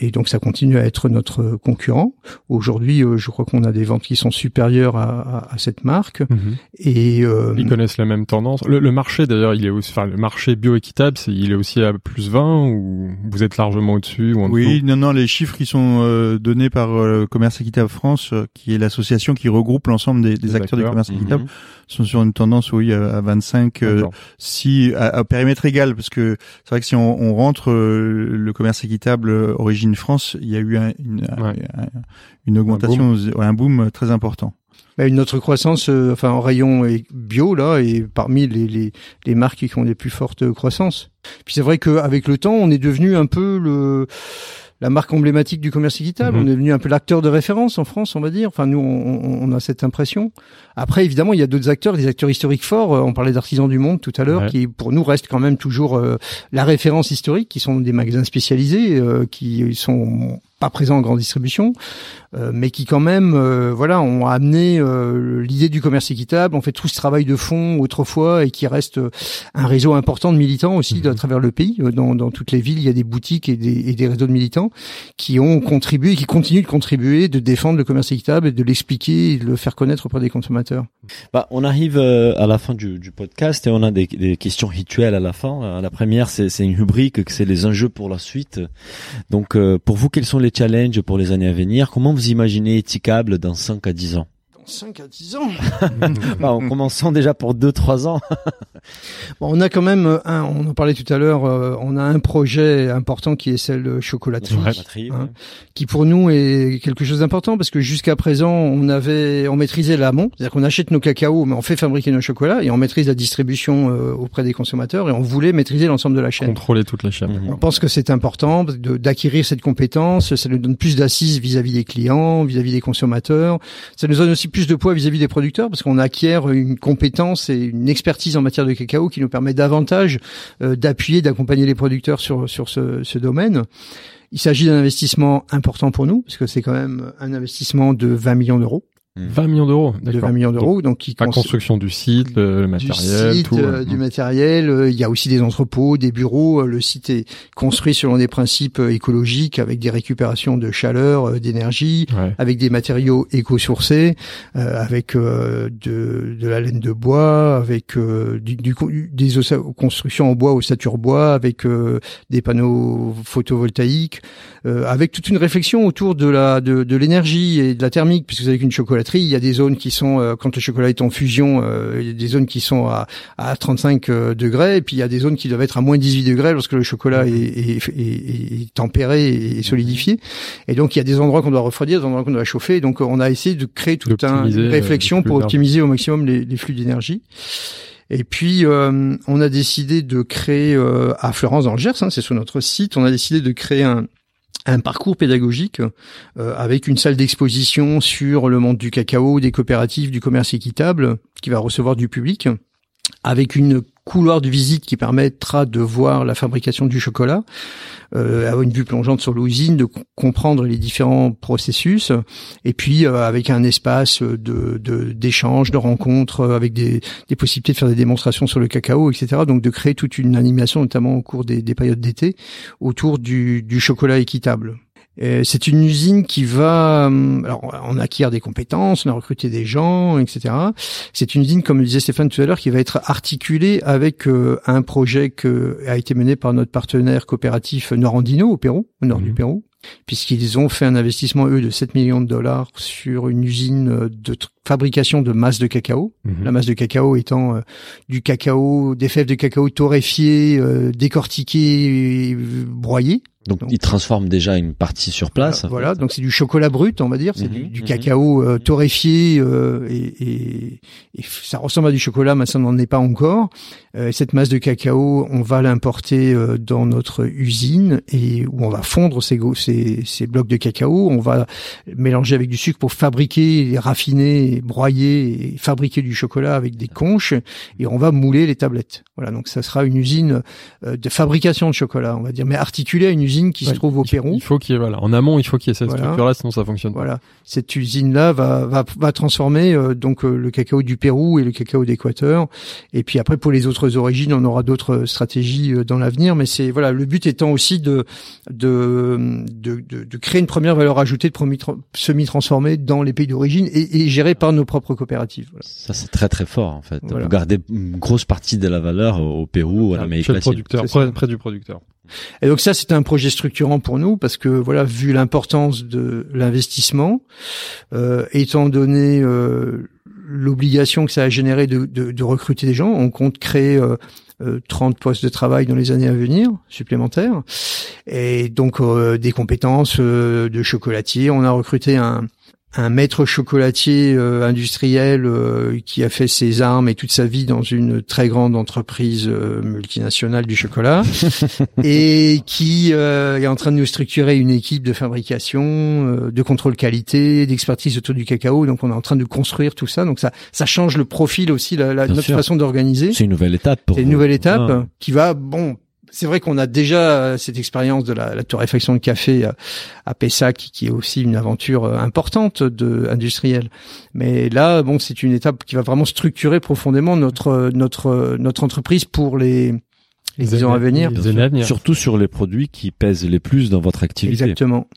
et donc ça continue à être notre concurrent. Aujourd'hui, je crois qu'on a des ventes qui sont supérieures à, à, cette marque. Mhm. Et ils connaissent la même tendance. Le, le marché d'ailleurs, il est aussi, enfin le marché bio-équitable, il est aussi à plus 20 ou vous êtes largement au-dessus ou en Oui, non, non, les chiffres qui sont donnés par Commerce Équitable France, qui est l'association qui regroupe l'ensemble des, des acteurs, du commerce équitable mhm. sont sur une tendance oui à 25 euh, si à, périmètre égal parce que c'est vrai que si on, on rentre euh, le commerce équitable euh, origine France il y a eu une, une augmentation un boom, très important. Bah, une autre croissance, enfin en rayon bio là, et parmi les, les, les marques qui ont les plus fortes croissances. Puis c'est vrai qu'avec le temps, on est devenu un peu le la marque emblématique du commerce équitable. Mhm. On est devenu un peu l'acteur de référence en France, on va dire. Enfin, nous, on, on a cette impression. Après, évidemment, il y a d'autres acteurs, des acteurs historiques forts. Euh, on parlait d'artisans du monde tout à l'heure, qui pour nous restent quand même toujours euh, la référence historique, qui sont des magasins spécialisés, euh, qui sont pas présents en grande distribution, euh, mais qui quand même, euh, voilà, ont amené euh, l'idée du commerce équitable, ont fait tout ce travail de fond autrefois et qui reste un réseau important de militants aussi à mhm. travers le pays. Dans, dans, toutes les villes, il y a des boutiques et des, et des, réseaux de militants qui ont contribué, qui continuent de contribuer, de défendre le commerce équitable et de l'expliquer et de le faire connaître auprès des consommateurs. Bah, on arrive à la fin du, du, podcast et on a des, des, questions rituelles à la fin. La première, c'est une rubrique, c'est les enjeux pour la suite. Donc, pour vous, quels sont les les challenges pour les années à venir. Comment vous imaginez Eticable dans 5 à 10 ans? 5 à 10 ans. [LAUGHS] bah, en commençant déjà pour 2-3 ans. [LAUGHS] bon, on a quand même euh, un, on en parlait tout à l'heure, euh, on a un projet important qui est celle chocolaterie, hein, qui pour nous est quelque chose d'important parce que jusqu'à présent on avait, on maîtrisait l'amont, c'est-à-dire qu'on achète nos cacao, mais on fait fabriquer nos chocolats et on maîtrise la distribution euh, auprès des consommateurs et on voulait maîtriser l'ensemble de la chaîne. Contrôler toute la chaîne. On pense que c'est important d'acquérir cette compétence, ça nous donne plus d'assises vis-à-vis des clients, vis-à-vis des consommateurs, ça nous donne aussi plus de poids vis-à-vis des producteurs parce qu'on acquiert une compétence et une expertise en matière de cacao qui nous permet davantage euh, d'appuyer, d'accompagner les producteurs sur sur ce, ce domaine. Il s'agit d'un investissement important pour nous parce que c'est quand même un investissement de 20 millions d'euros. 20 millions d'euros, De 20 millions d'euros, donc, qui la construction du site, le, matériel, du site, tout, euh, du matériel. Euh, il y a aussi des entrepôts, des bureaux. Euh, le site est construit selon des principes écologiques, avec des récupérations de chaleur, d'énergie, avec des matériaux éco-sourcés, avec de, de la laine de bois, avec du, du, des constructions en bois, ossature bois, avec des panneaux photovoltaïques, avec toute une réflexion autour de la de, de l'énergie et de la thermique, puisque vous savez qu'une chocolat chocolaterie, il y a des zones qui sont, euh, quand le chocolat est en fusion, euh, il y a des zones qui sont à, à 35 euh, degrés, et puis il y a des zones qui doivent être à moins 18 degrés lorsque le chocolat est, est, est- est tempéré et solidifié. Et donc il y a des endroits qu'on doit refroidir, des endroits qu'on doit chauffer. Donc on a essayé de créer toute un, une réflexion pour optimiser au maximum les, les flux d'énergie. Et puis, euh, on a décidé de créer euh, à Florence dans le Gers, hein, c'est sur notre site, on a décidé de créer un, un parcours pédagogique euh, avec une salle d'exposition sur le monde du cacao, des coopératives, du commerce équitable, qui va recevoir du public, avec une couloir de visite qui permettra de voir la fabrication du chocolat, euh, avoir une vue plongeante sur l'usine, de co- comprendre les différents processus, et puis euh, avec un espace de de- d'échange, de, rencontres, euh, avec des, possibilités de faire des démonstrations sur le cacao, etc. Donc de créer toute une animation, notamment au cours des, des périodes d'été, autour du chocolat équitable. Et C'est une usine qui va, hum, alors on acquiert des compétences, on a recruté des gens, etc. C'est une usine, comme le disait Stéphane tout à l'heure, qui va être articulée avec euh, un projet qui a été mené par notre partenaire coopératif Norandino au Pérou, au nord du Pérou, puisqu'ils ont fait un investissement eux de 7 millions de dollars sur une usine de tr- fabrication de masse de cacao. Mhm. La masse de cacao étant euh, du cacao, des fèves de cacao torréfiées, euh, décortiquées, et, euh, broyées. Donc, Donc- ils transforment déjà une partie sur place. Voilà, voilà. donc c'est du chocolat brut, on va dire, c'est Mhm, du, du mhm. cacao euh, torréfié euh, et, et- et ça ressemble à du chocolat, mais ça n'en est pas encore. Euh, cette masse de cacao, on va l'importer euh, dans notre usine et où on va fondre ces, ces, ces blocs de cacao, on va mélanger avec du sucre pour fabriquer, raffiner, broyer et fabriquer du chocolat avec des conches et on va mouler les tablettes. Voilà, donc ça sera une usine euh, de fabrication de chocolat, on va dire, mais articulée à une usine qui se trouve au il- Pérou. Il faut qu'il y ait, voilà, en amont, il faut qu'il y ait cette Voilà. structure-là, sinon ça fonctionne pas. Voilà, cette usine-là va, va, va transformer euh, donc euh, le cacao du Pérou et le cacao d'Équateur. Et puis après, pour les autres origines, on aura d'autres stratégies euh, dans l'avenir. Mais c'est voilà, le but étant aussi de de, de, de, de créer une première valeur ajoutée de promis- semi-transformée dans les pays d'origine et, et gérée par nos propres coopératives. Voilà. Ça, c'est très très fort en fait. Voilà. Vous gardez une grosse partie de la valeur au Pérou ou en Amérique Chez le latine. producteur, près du producteur. Et donc ça, c'est un projet structurant pour nous parce que voilà, vu l'importance de l'investissement, euh, étant donné euh, l'obligation que ça a généré de, de, de recruter des gens, on compte créer euh, euh, 30 postes de travail dans les années à venir supplémentaires et donc euh, des compétences euh, de chocolatier. On a recruté un un maître chocolatier euh, industriel euh, qui a fait ses armes et toute sa vie dans une très grande entreprise euh, multinationale du chocolat [LAUGHS] et qui euh, est en train de nous structurer une équipe de fabrication, euh, de contrôle qualité, d'expertise autour du cacao. Donc on est en train de construire tout ça. Donc ça ça change le profil aussi, la, la- notre sûr. façon d'organiser. C'est une nouvelle étape pour C'est une nouvelle étape Ah. qui va, bon, c'est vrai qu'on a déjà euh, cette expérience de la, la torréfaction de café à, à Pessac, qui est aussi une aventure euh, importante de industrielle. Mais là, bon, c'est une étape qui va vraiment structurer profondément notre notre notre entreprise pour les les ans à venir. Les années à venir. Surtout sur les produits qui pèsent les plus dans votre activité. Exactement.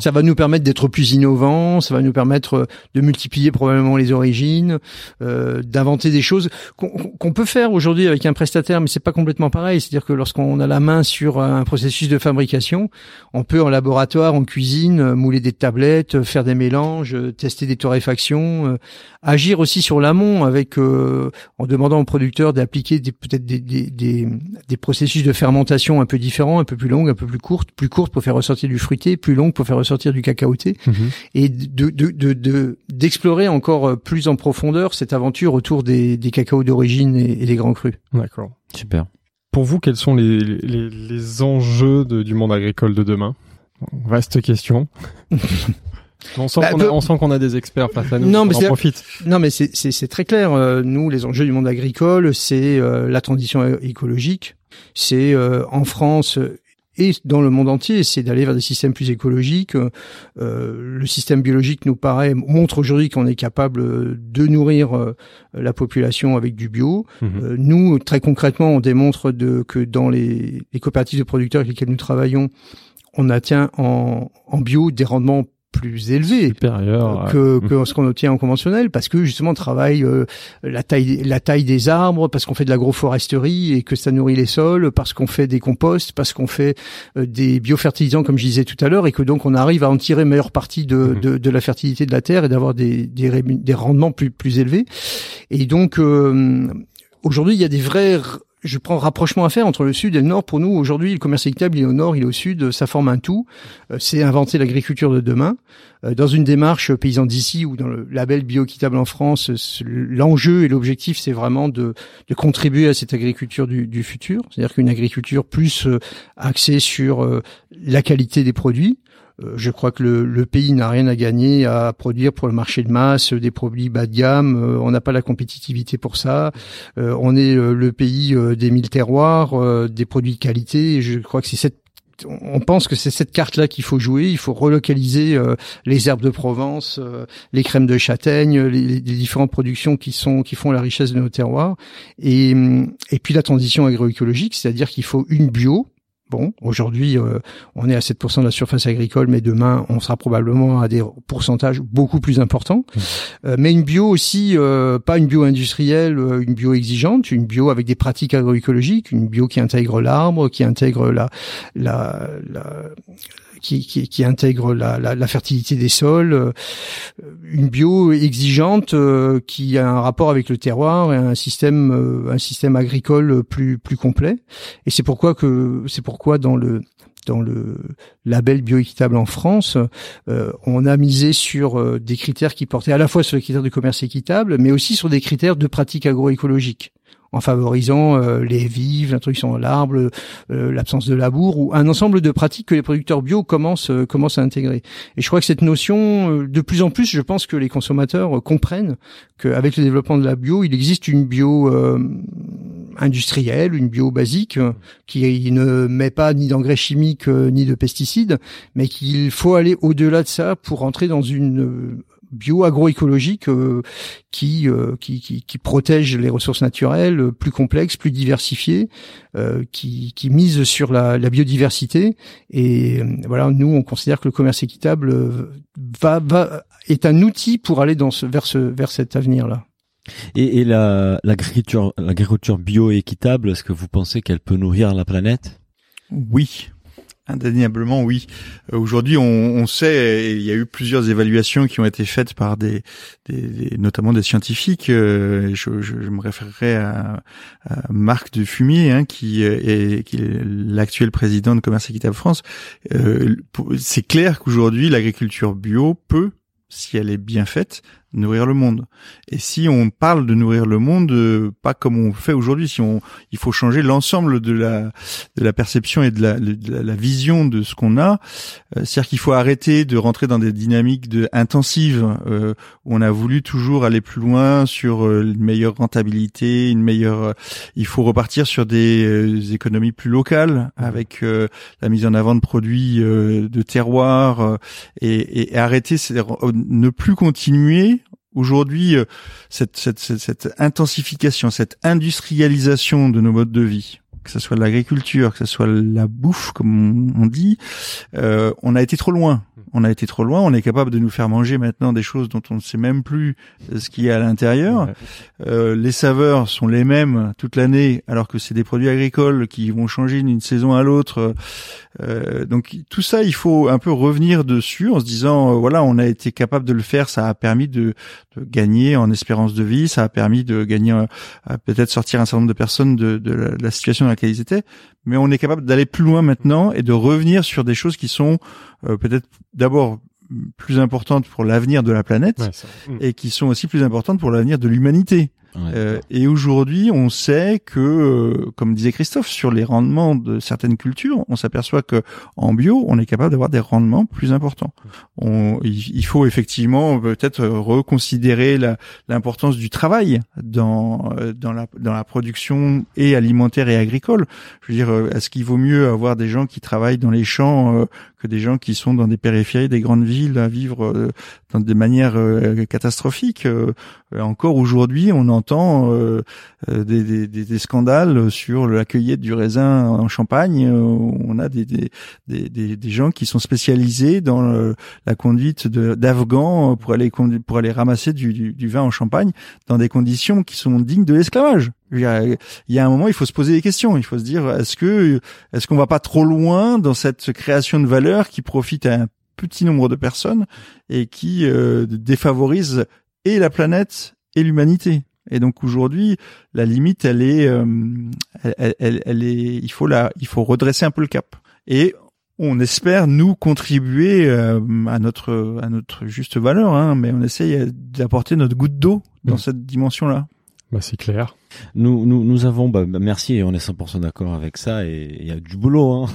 Ça va nous permettre d'être plus innovants, ça va nous permettre euh, de multiplier probablement les origines, euh, d'inventer des choses qu'on peut faire aujourd'hui avec un prestataire, mais c'est pas complètement pareil. C'est-à-dire que lorsqu'on a la main sur un processus de fabrication, on peut en laboratoire, en cuisine, euh, mouler des tablettes, euh, faire des mélanges, euh, tester des torréfactions, euh, agir aussi sur l'amont avec euh, en demandant aux producteurs d'appliquer peut-être des, des, des, des processus de fermentation un peu différents, un peu plus longs, un peu plus courtes, plus courtes pour faire ressortir du fruité, plus longues pour faire ressortir du cacaoté Mhm. et de de de de- d'explorer encore euh, plus en profondeur cette aventure autour des des cacaos d'origine et, et des grands crus. D'accord. Super. Pour vous, quels sont les, les, les enjeux de- du monde agricole de demain? Vaste question. [LAUGHS] on sent Bah, qu'on a, peu- on sent qu'on a des experts face à nous. Non, mais on en c'est- profite. Non, mais c'est c'est c'est très clair. Euh, nous, les enjeux du monde agricole, c'est euh, la transition écologique. C'est euh, en France et dans le monde entier, c'est d'aller vers des systèmes plus écologiques. Euh, le système biologique nous paraît montre aujourd'hui qu'on est capable de nourrir euh, la population avec du bio. Mhm. Euh, nous, très concrètement, on démontre de, que dans les, les coopératives de producteurs avec lesquels nous travaillons, on atteint en, en bio des rendements plus élevé supérieur que, que ce qu'on obtient en conventionnel parce que justement on travaille euh, la taille la taille des arbres parce qu'on fait de l'agroforesterie et que ça nourrit les sols parce qu'on fait des composts parce qu'on fait euh, des biofertilisants comme je disais tout à l'heure et que donc on arrive à en tirer meilleure partie de, Mhm. de, de la fertilité de la terre et d'avoir des, des, rendements plus plus élevés. Et donc euh, aujourd'hui il y a des vrais je prends rapprochement à faire entre le sud et le nord. Pour nous, aujourd'hui, le commerce équitable, il est au nord, il est au sud. Ça forme un tout. Euh, C'est inventer l'agriculture de demain. Euh, Dans une démarche paysan d'ici ou dans le label bioéquitable en France, ce- l'enjeu et l'objectif, c'est vraiment de, contribuer à cette agriculture du, du futur. C'est-à-dire qu'une agriculture plus euh, axée sur euh, la qualité des produits. Euh, Je crois que le, le pays n'a rien à gagner à produire pour le marché de masse des produits bas de gamme. Euh, On n'a pas la compétitivité pour ça. Euh, on est le pays des mille terroirs, des produits de qualité. Je crois que c'est cette on pense que c'est cette carte-là qu'il faut jouer. Il faut relocaliser les herbes de Provence, les crèmes de châtaigne, les, différentes productions qui sont qui font la richesse de nos terroirs. Et puis la transition agroécologique, c'est-à-dire qu'il faut une bio. Bon, aujourd'hui, euh, on est à 7% de la surface agricole, mais demain, on sera probablement à des pourcentages beaucoup plus importants. Euh, mais une bio aussi, euh, pas une bio industrielle, une bio exigeante, une bio avec des pratiques agroécologiques, une bio qui intègre l'arbre, qui intègre la, la, la qui, qui, qui intègre la, la, la fertilité des sols, euh, une bio exigeante euh, qui a un rapport avec le terroir et un système euh, un système agricole plus plus complet. Et c'est pourquoi que c'est pourquoi dans le dans le label bioéquitable en France, euh, on a misé sur euh, des critères qui portaient à la fois sur les critères du commerce équitable, mais aussi sur des critères de pratique agroécologique en favorisant euh, les vives, l'introduction de l'arbre, euh, l'absence de labour ou un ensemble de pratiques que les producteurs bio commencent euh, commencent à intégrer. Et je crois que cette notion, de plus en plus, je pense que les consommateurs comprennent qu'avec le développement de la bio, il existe une bio industrielle, une bio basique, qui ne met pas ni d'engrais chimiques ni de pesticides, mais qu'il faut aller au-delà de ça pour entrer dans une euh, bio agroécologique euh, qui, euh, qui, qui qui protège les ressources naturelles, euh, plus complexes, plus diversifiées, euh, qui, qui mise sur la, la biodiversité. Et euh, voilà, nous on considère que le commerce équitable va, va est un outil pour aller dans ce vers ce vers cet avenir là. Et, et la l'agriculture l'agriculture bio et équitable, est-ce que vous pensez qu'elle peut nourrir la planète? Oui. Indéniablement, oui. Euh, Aujourd'hui, on, on sait, et il y a eu plusieurs évaluations qui ont été faites par des, des, des- notamment des scientifiques. euh, je, je, je me référerai à, à Marc de Fumier, hein, qui est, qui est l'actuel président de Commerce Équitable France. Euh, C'est clair qu'aujourd'hui, l'agriculture bio peut, si elle est bien faite, nourrir le monde. Et si on parle de nourrir le monde, euh, pas comme on fait aujourd'hui, si on, il faut changer l'ensemble de la de la perception et de la, de la, la vision de ce qu'on a. Euh, C'est-à-dire qu'il faut arrêter de rentrer dans des dynamiques de intensives euh, où on a voulu toujours aller plus loin sur euh, une meilleure rentabilité, une meilleure. euh, il faut repartir sur des économies plus locales avec euh, la mise en avant de produits euh, de terroir et, et, et arrêter, ne plus continuer aujourd'hui euh, cette, cette, cette, cette intensification, cette industrialisation de nos modes de vie, que ce soit l'agriculture, que ce soit la bouffe, comme on, on dit, euh, on a été trop loin. On a été trop loin. On est capable de nous faire manger maintenant des choses dont on ne sait même plus euh, ce qu'il y a à l'intérieur. Euh, les saveurs sont les mêmes toute l'année, alors que c'est des produits agricoles qui vont changer d'une saison à l'autre. Euh, donc tout ça, il faut un peu revenir dessus en se disant, euh, voilà, on a été capable de le faire, ça a permis de, de gagner en espérance de vie, ça a permis de gagner, euh, peut-être sortir un certain nombre de personnes de, de la, de la situation dans laquelle ils étaient, mais on est capable d'aller plus loin maintenant et de revenir sur des choses qui sont euh, peut-être d'abord plus importantes pour l'avenir de la planète Ouais, mm. et qui sont aussi plus importantes pour l'avenir de l'humanité. Euh, et aujourd'hui, on sait que, euh, comme disait Christophe, sur les rendements de certaines cultures, on s'aperçoit que en bio, on est capable d'avoir des rendements plus importants. Il, faut effectivement peut-être reconsidérer l'importance du travail dans euh, dans la production et alimentaire et agricole. Je veux dire, est-ce qu'il vaut mieux avoir des gens qui travaillent dans les champs que des gens qui sont dans des périphéries des grandes villes à vivre euh, dans des manières euh, catastrophiques. Euh, encore aujourd'hui, on entend des, scandales sur la cueillette du raisin en Champagne. on a des, des, gens qui sont spécialisés dans la conduite d'Afghans pour aller pour aller ramasser du vin en Champagne dans des conditions qui sont dignes de l'esclavage. Il y, a, un moment, il faut se poser des questions. Il faut se dire, est-ce que, est-ce qu'on va pas trop loin dans cette création de valeur qui profite à un petit nombre de personnes et qui euh, défavorise et la planète et l'humanité? Et donc aujourd'hui, la limite, elle est, euh, elle, elle, est, il faut la, il faut redresser un peu le cap. Et on espère nous contribuer euh, à notre à notre juste valeur, hein, mais on essaye d'apporter notre goutte d'eau dans mmh. cette dimension-là. Bah, c'est clair. Nous, nous, nous avons, bah, bah merci, et on est 100% d'accord avec ça, et il y a du boulot, hein.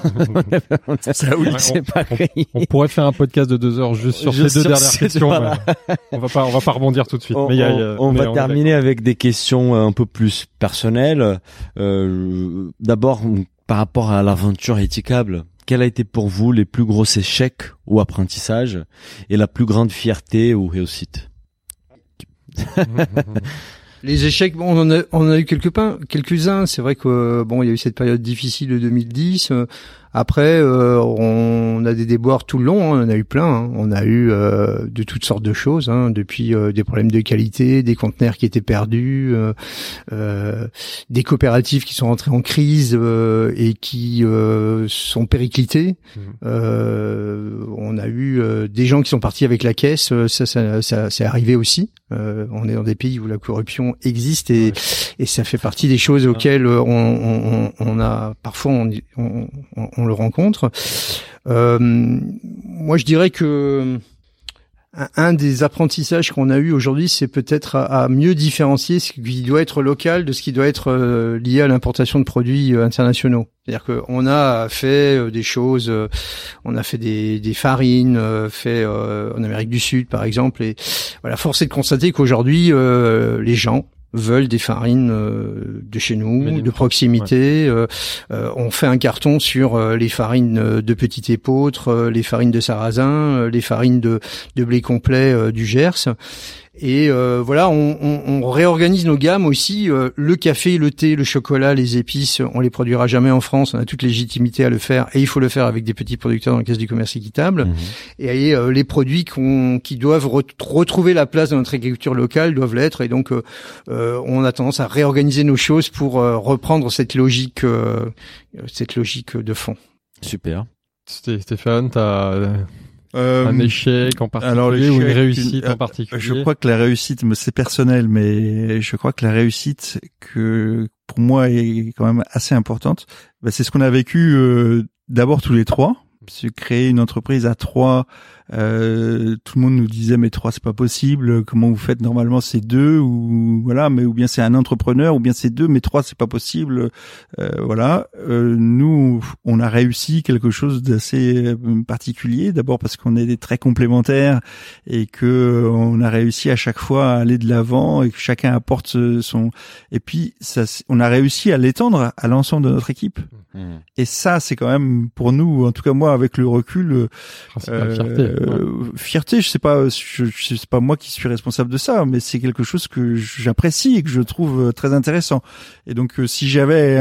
[LAUGHS] ça, oui, [LAUGHS] c'est pas on, on, pourrait faire un podcast de deux heures juste sur ces deux dernières questions. on va pas, on va pas rebondir tout de suite. On, mais y a, on, va terminer avec des questions un peu plus personnelles. Euh, D'abord, par rapport à l'aventure éthicable, quel a été pour vous les plus gros échecs ou apprentissages et la plus grande fierté ou réussite? [LAUGHS] Les échecs, bon, on en a, on a eu quelques quelques-uns. C'est vrai que bon, il y a eu cette période difficile de 2010. Après, euh, on a des déboires tout le long, hein, on en a eu plein. Hein. On a eu euh, de toutes sortes de choses, hein, depuis euh, des problèmes de qualité, des conteneurs qui étaient perdus, des coopératives qui sont rentrées en crise et qui sont périclitées. Mmh. on a eu des gens qui sont partis avec la caisse, ça, ça, ça c'est arrivé aussi. on est dans des pays où la corruption existe et, et ça fait partie des choses auxquelles on, on, on a parfois on, on on le rencontre. Euh, moi, je dirais que un des apprentissages qu'on a eu aujourd'hui, c'est peut-être à, mieux différencier ce qui doit être local de ce qui doit être euh, lié à l'importation de produits euh, internationaux. C'est-à-dire qu'on a fait des choses, on a fait des, des farines, fait en Amérique du Sud par exemple, et voilà, force est de constater qu'aujourd'hui les gens veulent des farines euh, de chez nous, de proximité. Euh, euh, on fait un carton sur les farines de Petit Épeautre, les farines de sarrasin, les farines de, de blé complet du Gers. Et euh, voilà, on, on, on, réorganise nos gammes aussi. Euh, le café, le thé, le chocolat, les épices, on les produira jamais en France. On a toute légitimité à le faire, et il faut le faire avec des petits producteurs dans le caisse du commerce équitable. Mhm. Et euh, les produits qu'on, qui doivent retrouver la place dans notre agriculture locale doivent l'être. Et donc, on a tendance à réorganiser nos choses pour reprendre cette logique, cette logique de fond. Super. Stéphane, t'as euh, un échec en particulier ou une réussite en particulier Je crois que la réussite, c'est personnel, mais je crois que la réussite que pour moi est quand même assez importante, bah, c'est ce qu'on a vécu euh, d'abord tous les trois. C'est créer une entreprise à trois euh, tout le monde nous disait mais trois c'est pas possible. Comment vous faites normalement c'est deux ou voilà, mais ou bien c'est un entrepreneur ou bien c'est deux, mais trois c'est pas possible. Euh, voilà. Euh, nous on a réussi quelque chose d'assez euh, particulier. D'abord parce qu'on est des très complémentaires et que on a réussi à chaque fois à aller de l'avant et que chacun apporte son. Et puis ça, on a réussi à l'étendre à l'ensemble de notre équipe. Mmh. Et ça c'est quand même pour nous, en tout cas moi avec le recul. Euh, euh, fierté, je sais pas, je, je sais pas moi qui suis responsable de ça, mais c'est quelque chose que j'apprécie et que je trouve euh, très intéressant. Et donc, euh, si j'avais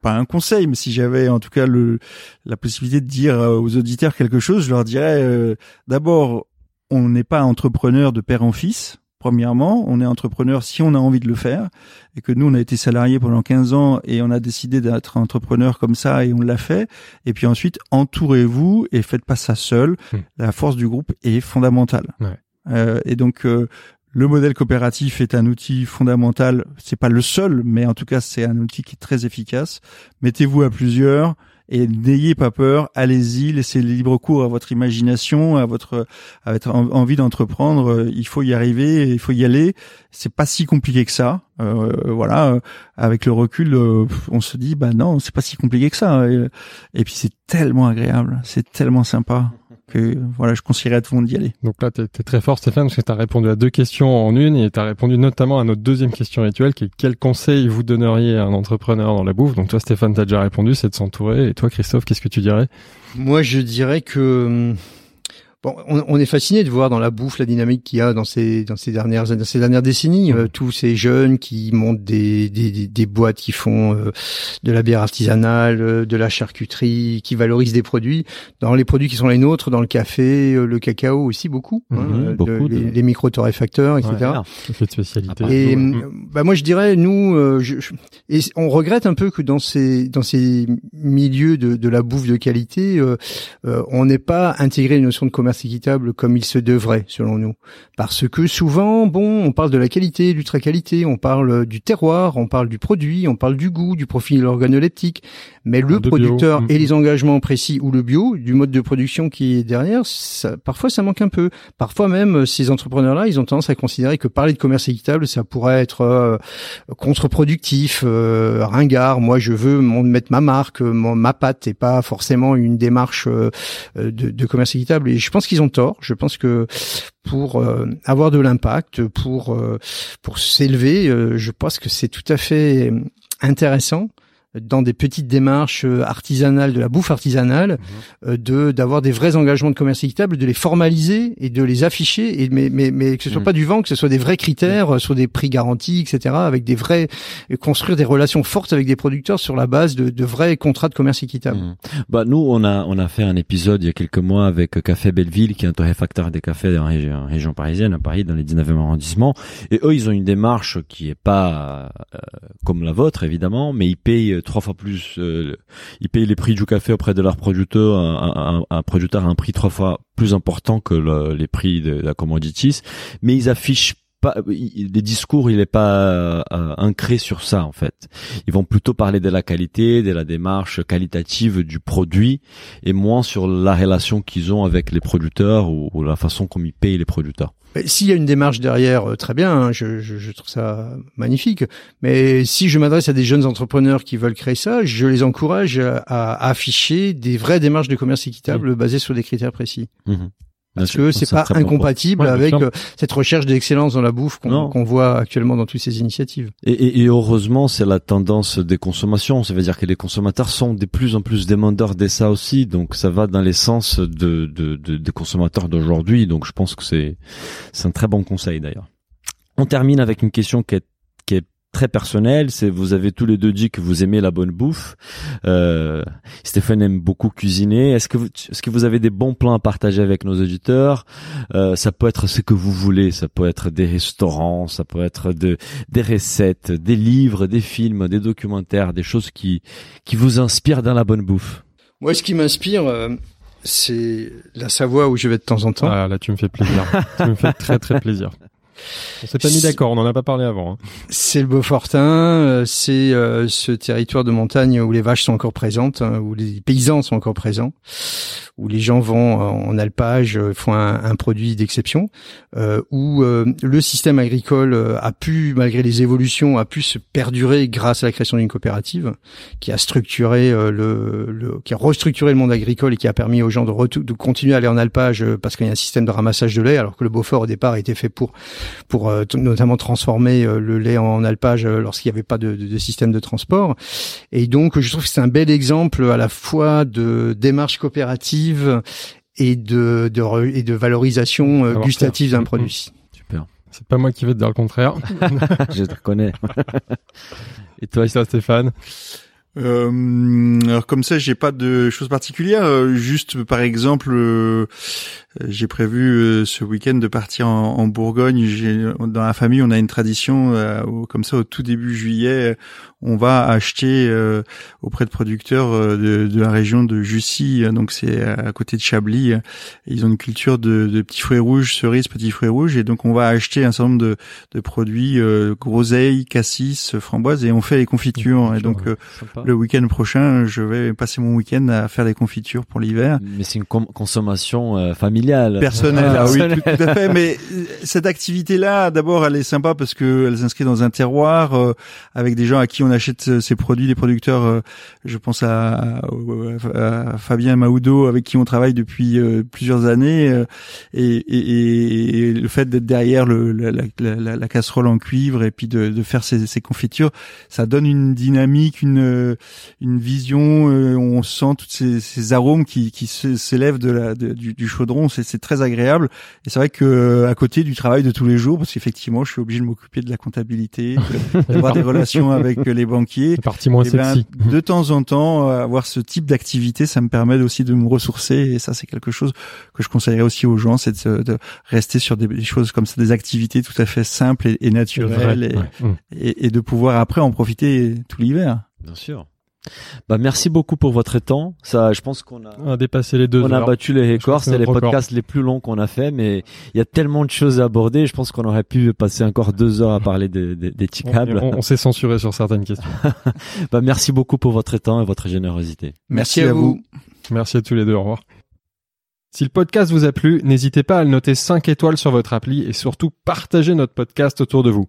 pas un conseil, mais si j'avais en tout cas le, la possibilité de dire aux auditeurs quelque chose, je leur dirais d'abord, on n'est pas entrepreneur de père en fils. Premièrement, on est entrepreneur si on a envie de le faire et que nous on a été salariés pendant 15 ans et on a décidé d'être entrepreneur comme ça et on l'a fait. Et puis ensuite, entourez-vous et faites pas ça seul. Hmm. La force du groupe est fondamentale. Ouais. Euh, et donc euh, le modèle coopératif est un outil fondamental. C'est pas le seul, mais en tout cas c'est un outil qui est très efficace. Mettez-vous à plusieurs et n'ayez pas peur, allez-y, laissez libre cours à votre imagination, à votre, à votre envie d'entreprendre. Il faut y arriver, il faut y aller. C'est pas si compliqué que ça. Euh, voilà, avec le recul, euh, on se dit bah non, c'est pas si compliqué que ça. Et, puis c'est tellement agréable, c'est tellement sympa que voilà, je conseillerais à tout le monde d'y aller. Donc là, t'es es très fort, Stéphane, parce que t'as répondu à deux questions en une et t'as répondu notamment à notre deuxième question rituelle, qui est quel conseil vous donneriez à un entrepreneur dans la bouffe? Donc toi, Stéphane, t'as déjà répondu, c'est de s'entourer. Et toi, Christophe, qu'est-ce que tu dirais? Moi, je dirais que hum, Bon, on, on, est fasciné de voir dans la bouffe la dynamique qu'il y a dans ces dans ces dernières dans ces dernières décennies, euh, tous ces jeunes qui montent des des, des, boîtes qui font euh, de la bière artisanale, euh, de la charcuterie, qui valorisent des produits dans les produits qui sont les nôtres, dans le café, le cacao aussi beaucoup, hein, mhm, beaucoup les, micro torréfacteurs, etc. Ouais, de spécialité. Et bah moi je dirais nous, je, et on regrette un peu que dans ces dans ces milieux de, de la bouffe de qualité, on n'ait pas intégré une notion de commerce équitable comme il se devrait, selon nous. Parce que souvent, bon, on parle de la qualité, l'ultra qualité, on parle du terroir, on parle du produit, on parle du goût, du profil organoleptique, mais le producteur mm. et les engagements précis ou le bio, du mode de production qui est derrière, ça, parfois ça manque un peu. Parfois même, ces entrepreneurs-là, ils ont tendance à considérer que parler de commerce équitable, ça pourrait être euh, contre-productif, euh, ringard. Moi, je veux mettre ma marque, ma patte, et pas forcément une démarche euh, de, de commerce équitable. Et je pense qu'ils ont tort. Je pense que pour euh, avoir de l'impact, pour euh, s'élever, euh, je pense que c'est tout à fait intéressant dans des petites démarches euh, artisanales, de la bouffe artisanale, mhm. euh, de d'avoir des vrais engagements de commerce équitable, de les formaliser et de les afficher, et mais mais, mais que ce soit mhm. pas du vent, que ce soit des vrais critères mhm. sur des prix garantis, etc., avec des vrais construire des relations fortes avec des producteurs sur la base de, de vrais contrats de commerce équitable. Bah nous on a on a fait un épisode il y a quelques mois avec Café Belleville qui est un torréfacteur des cafés en région, région, parisienne à Paris dans les 19e arrondissement et eux ils ont une démarche qui est pas euh, comme la vôtre évidemment mais ils payent trois fois plus. Euh, ils payent les prix du café auprès de leur producteur, un, un, producteur à un prix trois fois plus important que les prix de, la commodities, mais ils affichent pas, les discours, il est pas euh, ancré sur ça en fait. Ils vont plutôt parler de la qualité, de la démarche qualitative du produit et moins sur la relation qu'ils ont avec les producteurs ou, ou la façon comme ils payent les producteurs. S'il y a une démarche derrière, euh, très bien, hein, je, je, je, trouve ça magnifique. Mais si je m'adresse à des jeunes entrepreneurs qui veulent créer ça, je les encourage à, afficher des vraies démarches de commerce équitable mmh. basées sur des critères précis. Mmh. Parce que c'est pas incompatible avec euh, cette recherche d'excellence dans la bouffe qu'on voit actuellement dans toutes ces initiatives. Et, et, et heureusement, c'est la tendance des consommations. Ça veut dire que les consommateurs sont de plus en plus demandeurs de ça aussi. Donc ça va dans l'essence de, de, de, des consommateurs d'aujourd'hui. Donc je pense que c'est c'est un très bon conseil d'ailleurs. On termine avec une question qui est qui est très personnel. C'est vous avez tous les deux dit que vous aimez la bonne bouffe. Euh, Stéphane aime beaucoup cuisiner. Est-ce que vous, est-ce que vous avez des bons plans à partager avec nos auditeurs? Euh, Ça peut être ce que vous voulez. Ça peut être des restaurants, ça peut être de, des recettes, des livres, des films, des documentaires, des choses qui qui vous inspirent dans la bonne bouffe. Moi, ce qui m'inspire. Euh, c'est la Savoie où je vais de temps en temps. Ah, là, tu me fais plaisir. tu me fais très très plaisir. On s'est pas mis d'accord, on en a pas parlé avant. Hein. C'est le Beaufortin, euh, c'est euh, ce territoire de montagne où les vaches sont encore présentes, hein, où les paysans sont encore présents, où les gens vont en alpage, euh, font un, produit d'exception, euh, où le système agricole a pu, malgré les évolutions, a pu se perdurer grâce à la création d'une coopérative qui a structuré le, le, qui a restructuré le monde agricole et qui a permis aux gens de, de continuer à aller en alpage parce qu'il y a un système de ramassage de lait, alors que le Beaufort au départ était fait pour pour euh, notamment transformer euh, le lait en alpage euh, lorsqu'il n'y avait pas de, de, système de transport. Et donc, je trouve que c'est un bel exemple à la fois de démarche coopérative et de, de et de valorisation gustative d'un produit. Super. C'est pas moi qui vais te dire le contraire. [LAUGHS] je te reconnais. [LAUGHS] et toi, ça, Stéphane? Euh, alors comme ça, j'ai pas de choses particulières. juste par exemple, euh, j'ai prévu euh, ce week-end de partir en, en Bourgogne. Dans la famille, on a une tradition euh, comme ça au tout début juillet, on va acheter auprès de producteurs de, de, la région de Jussy, donc c'est à côté de Chablis. Ils ont une culture de, de, petits fruits rouges, cerises, petits fruits rouges, et donc on va acheter un certain nombre de, de produits groseilles, cassis, framboises, et on fait les confitures. Et donc le week-end prochain, je vais passer mon week-end à faire des confitures pour l'hiver. Mais c'est une consommation familiale familiale. personnel. Ah, Ah, oui, tout, tout à fait. Mais euh, cette activité-là, d'abord, elle est sympa parce que elle s'inscrit dans un terroir euh, avec des gens à qui on achète euh, ces produits, des producteurs. euh, je pense à, à- à Fabien Maoudo avec qui on travaille depuis euh, plusieurs années, euh, et, et- et le fait d'être derrière le, la, la- la- la casserole en cuivre et puis de, de faire ces, ces confitures, ça donne une dynamique, une euh, une vision. euh, on sent tous ces, ces arômes qui, qui s'élèvent de la de- du, du chaudron. C'est c'est très agréable. Et c'est vrai que euh, à côté du travail de tous les jours, parce qu'effectivement, je suis obligé de m'occuper de la comptabilité, de- [LAUGHS] d'avoir des relations avec euh, les banquiers. C'est partie moins Eh ben, sexy. de temps en temps, euh, avoir ce type d'activité, ça me permet aussi de me ressourcer. Et ça, c'est quelque chose que je conseillerais aussi aux gens, c'est de, de rester sur des, des choses comme ça, des activités tout à fait simples et, et naturelles, et, Ouais. Mm. et, et de pouvoir après en profiter tout l'hiver. Bien sûr. Bah merci beaucoup pour votre temps. Ça, je pense qu'on a On a dépassé les deux on a battu les records. C'est les record. podcasts les plus longs qu'on a fait, mais il y a tellement de choses à aborder. Je pense qu'on aurait pu passer encore deux heures à parler des, des, des petits On, câbles. on- on s'est censuré sur certaines questions. [LAUGHS] Bah merci beaucoup pour votre temps et votre générosité. Merci, à vous. Merci à tous les deux. Au revoir. Si le podcast vous a plu, n'hésitez pas à le noter 5 étoiles sur votre appli et surtout partagez notre podcast autour de vous.